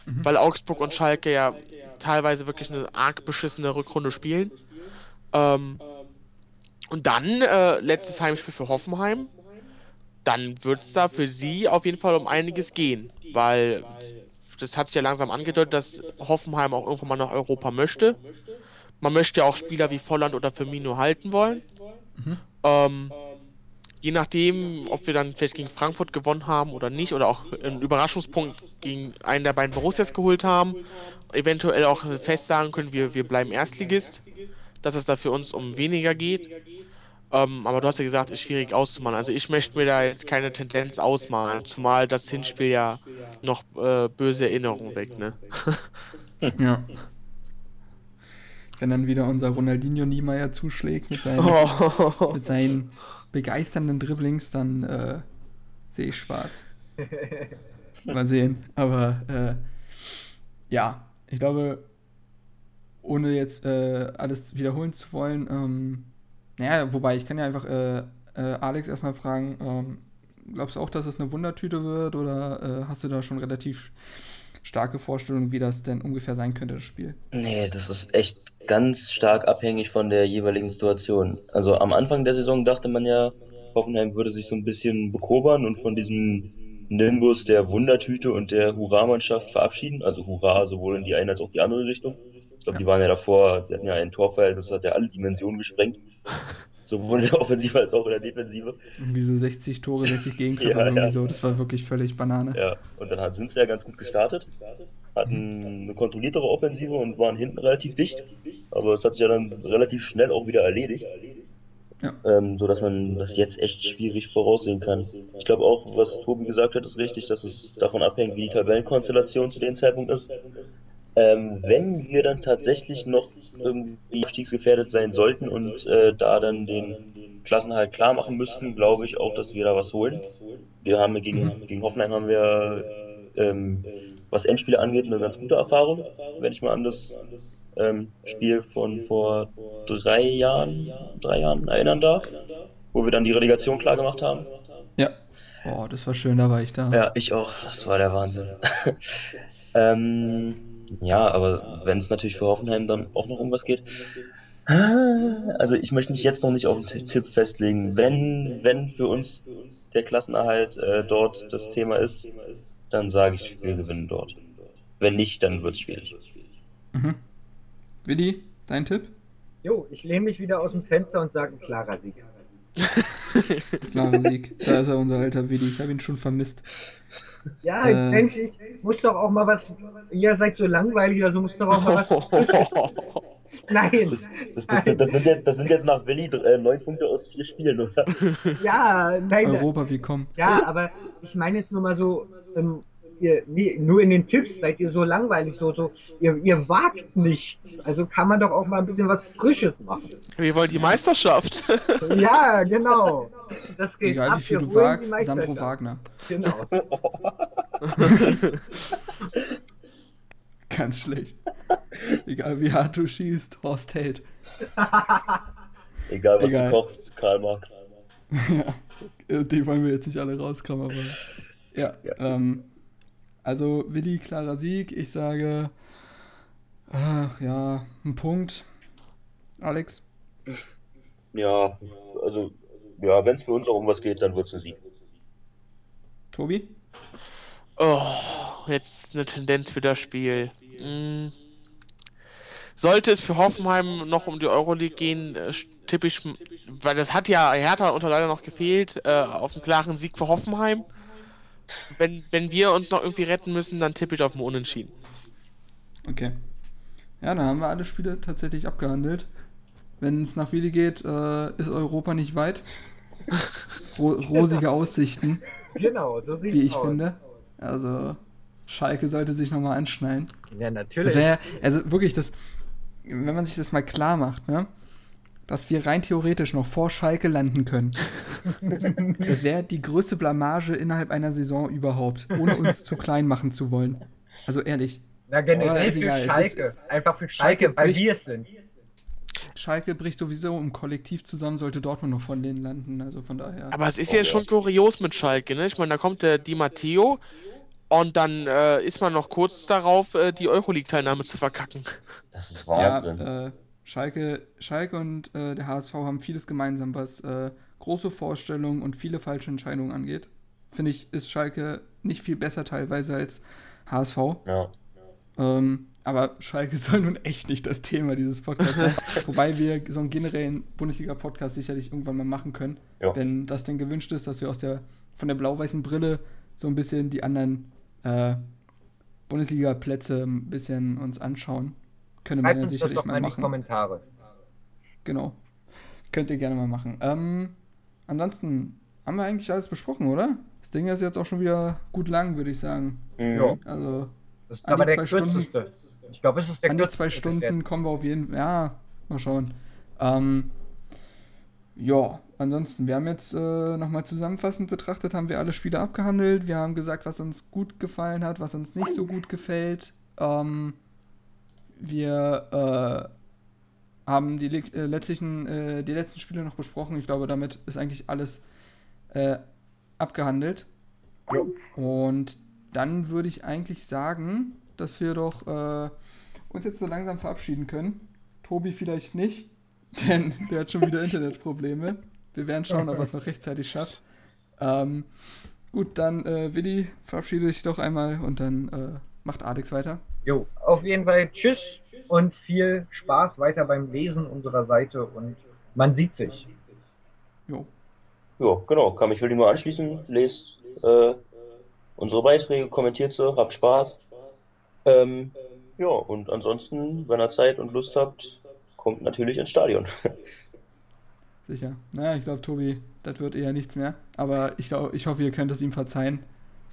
Mhm. weil Augsburg und Schalke ja teilweise wirklich eine arg beschissene Rückrunde spielen. Ähm, und dann äh, letztes Heimspiel für Hoffenheim. Dann wird es da für sie auf jeden Fall um einiges gehen, weil das hat sich ja langsam angedeutet, dass Hoffenheim auch irgendwann mal nach Europa möchte. Man möchte ja auch Spieler wie Volland oder Firmino halten wollen. Mhm. Ähm, je nachdem, ob wir dann vielleicht gegen Frankfurt gewonnen haben oder nicht, oder auch einen Überraschungspunkt gegen einen der beiden Borussias geholt haben, eventuell auch fest sagen können, wir, wir bleiben Erstligist, dass es da für uns um weniger geht. Ähm, aber du hast ja gesagt, ist schwierig auszumalen. Also ich möchte mir da jetzt keine Tendenz ausmalen, zumal das Hinspiel ja noch äh, böse Erinnerungen weckt, ne? Ja. Wenn dann wieder unser Ronaldinho Niemeyer zuschlägt mit seinen, Oh. mit seinen begeisternden Dribblings, dann äh, sehe ich schwarz. Mal sehen. Aber äh, ja, ich glaube, ohne jetzt äh, alles wiederholen zu wollen, ähm, naja, wobei ich kann ja einfach äh, äh, Alex erstmal fragen, ähm, glaubst du auch, dass es eine Wundertüte wird oder äh, hast du da schon relativ starke Vorstellungen, wie das denn ungefähr sein könnte, das Spiel? Nee, das ist echt ganz stark abhängig von der jeweiligen Situation. Also am Anfang der Saison dachte man ja, Hoffenheim würde sich so ein bisschen bekobern und von diesem Nimbus der Wundertüte und der Hurra-Mannschaft verabschieden. Also Hurra sowohl in die eine als auch die andere Richtung. Ich glaube, die waren ja davor, die hatten ja ein Torverhältnis, das hat ja alle Dimensionen gesprengt. Sowohl in der Offensive als auch in der Defensive. Irgendwie so 60 Tore, 60 Gegentreffer, Ja, irgendwie ja. so. Das war wirklich völlig Banane. Ja, und dann sind sie ja ganz gut gestartet, hatten eine kontrolliertere Offensive und waren hinten relativ dicht. Aber es hat sich ja dann relativ schnell auch wieder erledigt. Ja. Ähm, so dass man das jetzt echt schwierig voraussehen kann. Ich glaube auch, was Tobi gesagt hat, ist richtig, dass es davon abhängt, wie die Tabellenkonstellation zu dem Zeitpunkt ist. Ähm, wenn wir dann tatsächlich noch irgendwie abstiegsgefährdet sein sollten und äh, da dann den Klassenhalt klar machen müssten, glaube ich auch, dass wir da was holen. Wir haben gegen, gegen Hoffenheim haben wir, ähm, was Endspiele angeht, eine ganz gute Erfahrung, wenn ich mal an das ähm, Spiel von vor drei Jahren, drei Jahren erinnern darf, wo wir dann die Relegation klar gemacht haben. Ja. Oh, das war schön, da war ich da. Ja, ich auch. Das war der Wahnsinn. ähm, ja, aber wenn es natürlich für Hoffenheim dann auch noch um was geht. Also ich möchte mich jetzt noch nicht auf einen Tipp festlegen. Wenn, wenn für uns der Klassenerhalt äh, dort das Thema ist, dann sage ich, wir gewinnen dort. Wenn nicht, dann wird es schwierig. Mhm. Willi, dein Tipp? Jo, ich lehne mich wieder aus dem Fenster und sage ein klarer Sieg. Klarer Sieg. Da ist er, unser alter Willi. Ich habe ihn schon vermisst. Ja, Äh. Mensch, ich muss doch auch mal was. Ihr seid so langweilig, also muss doch auch mal was. Nein. Das, das, das, das, sind jetzt, das sind jetzt nach Willi äh, neun Punkte aus vier Spielen, oder? Ja, nein. Europa, wie kommen? Ja, aber ich meine jetzt nur mal so, ähm, ihr, nee, nur in den Tipps seid ihr so langweilig, so, so, ihr, ihr wagt nichts. Also kann man doch auch mal ein bisschen was Frisches machen. Wir wollen die Meisterschaft. Ja, genau. Das geht Egal ab, wie viel du wagst, Sandro. Wagner. Genau. Ganz schlecht. Egal wie hart du schießt, Horst Held. Egal, was Egal. du kochst, Karl Marx. ja, die wollen wir jetzt nicht alle rauskramen, aber. Ja, Ja. Ähm, also Willi, klarer Sieg. Ich sage, ach ja, ein Punkt. Alex, Ja, also, ja, wenn es für uns auch um was geht, dann wird es ein Sieg. Tobi? Oh, jetzt eine Tendenz für das Spiel. Mm. Sollte es für Hoffenheim noch um die Euroleague gehen, äh, tippe ich, weil das hat ja Hertha unter leider noch gefehlt, äh, auf einen klaren Sieg für Hoffenheim. Wenn, wenn wir uns noch irgendwie retten müssen, dann tippe ich auf einen Unentschieden. Okay. Ja, dann haben wir alle Spiele tatsächlich abgehandelt. Wenn es nach Willi geht, äh, ist Europa nicht weit. Ro rosige Aussichten, Genau, so sieht's wie ich aus. finde. Also, Schalke sollte sich nochmal anschneiden. Ja, Das natürlich. wäre ja, also wirklich, das, wenn man sich das mal klar macht, ne? Dass wir rein theoretisch noch vor Schalke landen können. Das wäre die größte Blamage innerhalb einer Saison überhaupt, ohne uns zu klein machen zu wollen. Also ehrlich, Na, generell ist für egal, es Schalke. Einfach für Schalke Schalke, weil bricht- wir es sind. Schalke bricht sowieso im Kollektiv zusammen, sollte Dortmund noch von denen landen. Also von daher. Aber es ist Oh, ja ja. schon kurios mit Schalke, ne? Ich meine, da kommt der Di Matteo und dann äh, ist man noch kurz darauf, äh, die Euroleague-Teilnahme zu verkacken. Das ist Wahnsinn. Ja, äh, Schalke, Schalke und äh, der HSV haben vieles gemeinsam, was äh, große Vorstellungen und viele falsche Entscheidungen angeht. Finde ich, ist Schalke nicht viel besser teilweise als HSV. Ja. Ähm, aber Schalke soll nun echt nicht das Thema dieses Podcasts sein. Wobei wir so einen generellen Bundesliga-Podcast sicherlich irgendwann mal machen können, Ja. wenn das denn gewünscht ist, dass wir aus der von der blau-weißen Brille so ein bisschen die anderen äh, Bundesliga-Plätze ein bisschen uns anschauen. Könnte man ja das sicherlich doch mal mal in die machen. Kommentare. Genau. Könnt ihr gerne mal machen. Ähm, ansonsten haben wir eigentlich alles besprochen, oder? Das Ding ist jetzt auch schon wieder gut lang, würde ich sagen. Mhm. Ja. Also Das ist An aber die der zwei Stunden-. Ich glaube, es ist der an die zwei Stunden kommen wir auf jeden Fall. Ja, mal schauen. Ähm, ja, ansonsten, wir haben jetzt äh, nochmal zusammenfassend betrachtet, haben wir alle Spiele abgehandelt. Wir haben gesagt, was uns gut gefallen hat, was uns nicht so gut gefällt. Ähm, wir äh, haben die, äh, letztlichen, äh, die letzten Spiele noch besprochen. Ich glaube, damit ist eigentlich alles äh, abgehandelt. Jo. Und dann würde ich eigentlich sagen, dass wir doch äh, uns jetzt so langsam verabschieden können. Tobi vielleicht nicht, denn der hat schon wieder Internetprobleme. Wir werden schauen, ob er es noch rechtzeitig schafft. Ähm, gut, dann äh, Willi, verabschiede dich doch einmal und dann äh, macht Alex weiter. Jo, auf jeden Fall tschüss und viel Spaß weiter beim Lesen unserer Seite und man sieht sich. Jo. Ja, genau. Kann mich Willi nur anschließen. Lest äh, unsere Beiträge, kommentiert sie, habt Spaß. Ähm, ja, und ansonsten, wenn ihr Zeit und Lust habt, kommt natürlich ins Stadion. Sicher. Naja, ich glaube, Tobi, das wird eher nichts mehr. Aber ich, glaub, ich hoffe, ihr könnt es ihm verzeihen.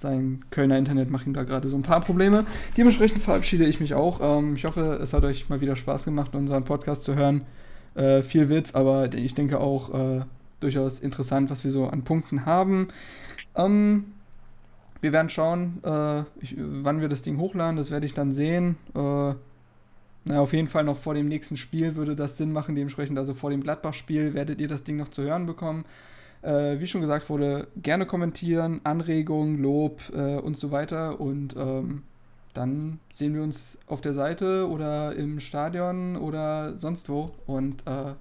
Sein Kölner Internet macht ihm da gerade so ein paar Probleme. Dementsprechend verabschiede ich mich auch. Ähm, ich hoffe, es hat euch mal wieder Spaß gemacht, unseren Podcast zu hören. Äh, viel Witz, aber ich denke auch, äh, durchaus interessant, was wir so an Punkten haben. Ähm, wir werden schauen, äh, ich, wann wir das Ding hochladen, das werde ich dann sehen. Äh, na, auf jeden Fall noch vor dem nächsten Spiel würde das Sinn machen, dementsprechend also vor dem Gladbach-Spiel werdet ihr das Ding noch zu hören bekommen. Äh, wie schon gesagt wurde, gerne kommentieren, Anregungen, Lob äh, und so weiter. Und ähm, dann sehen wir uns auf der Seite oder im Stadion oder sonst wo. Und äh,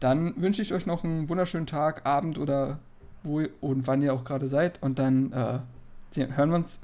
dann wünsche ich euch noch einen wunderschönen Tag, Abend oder wo und wann ihr auch gerade seid. Und dann äh, hören wir uns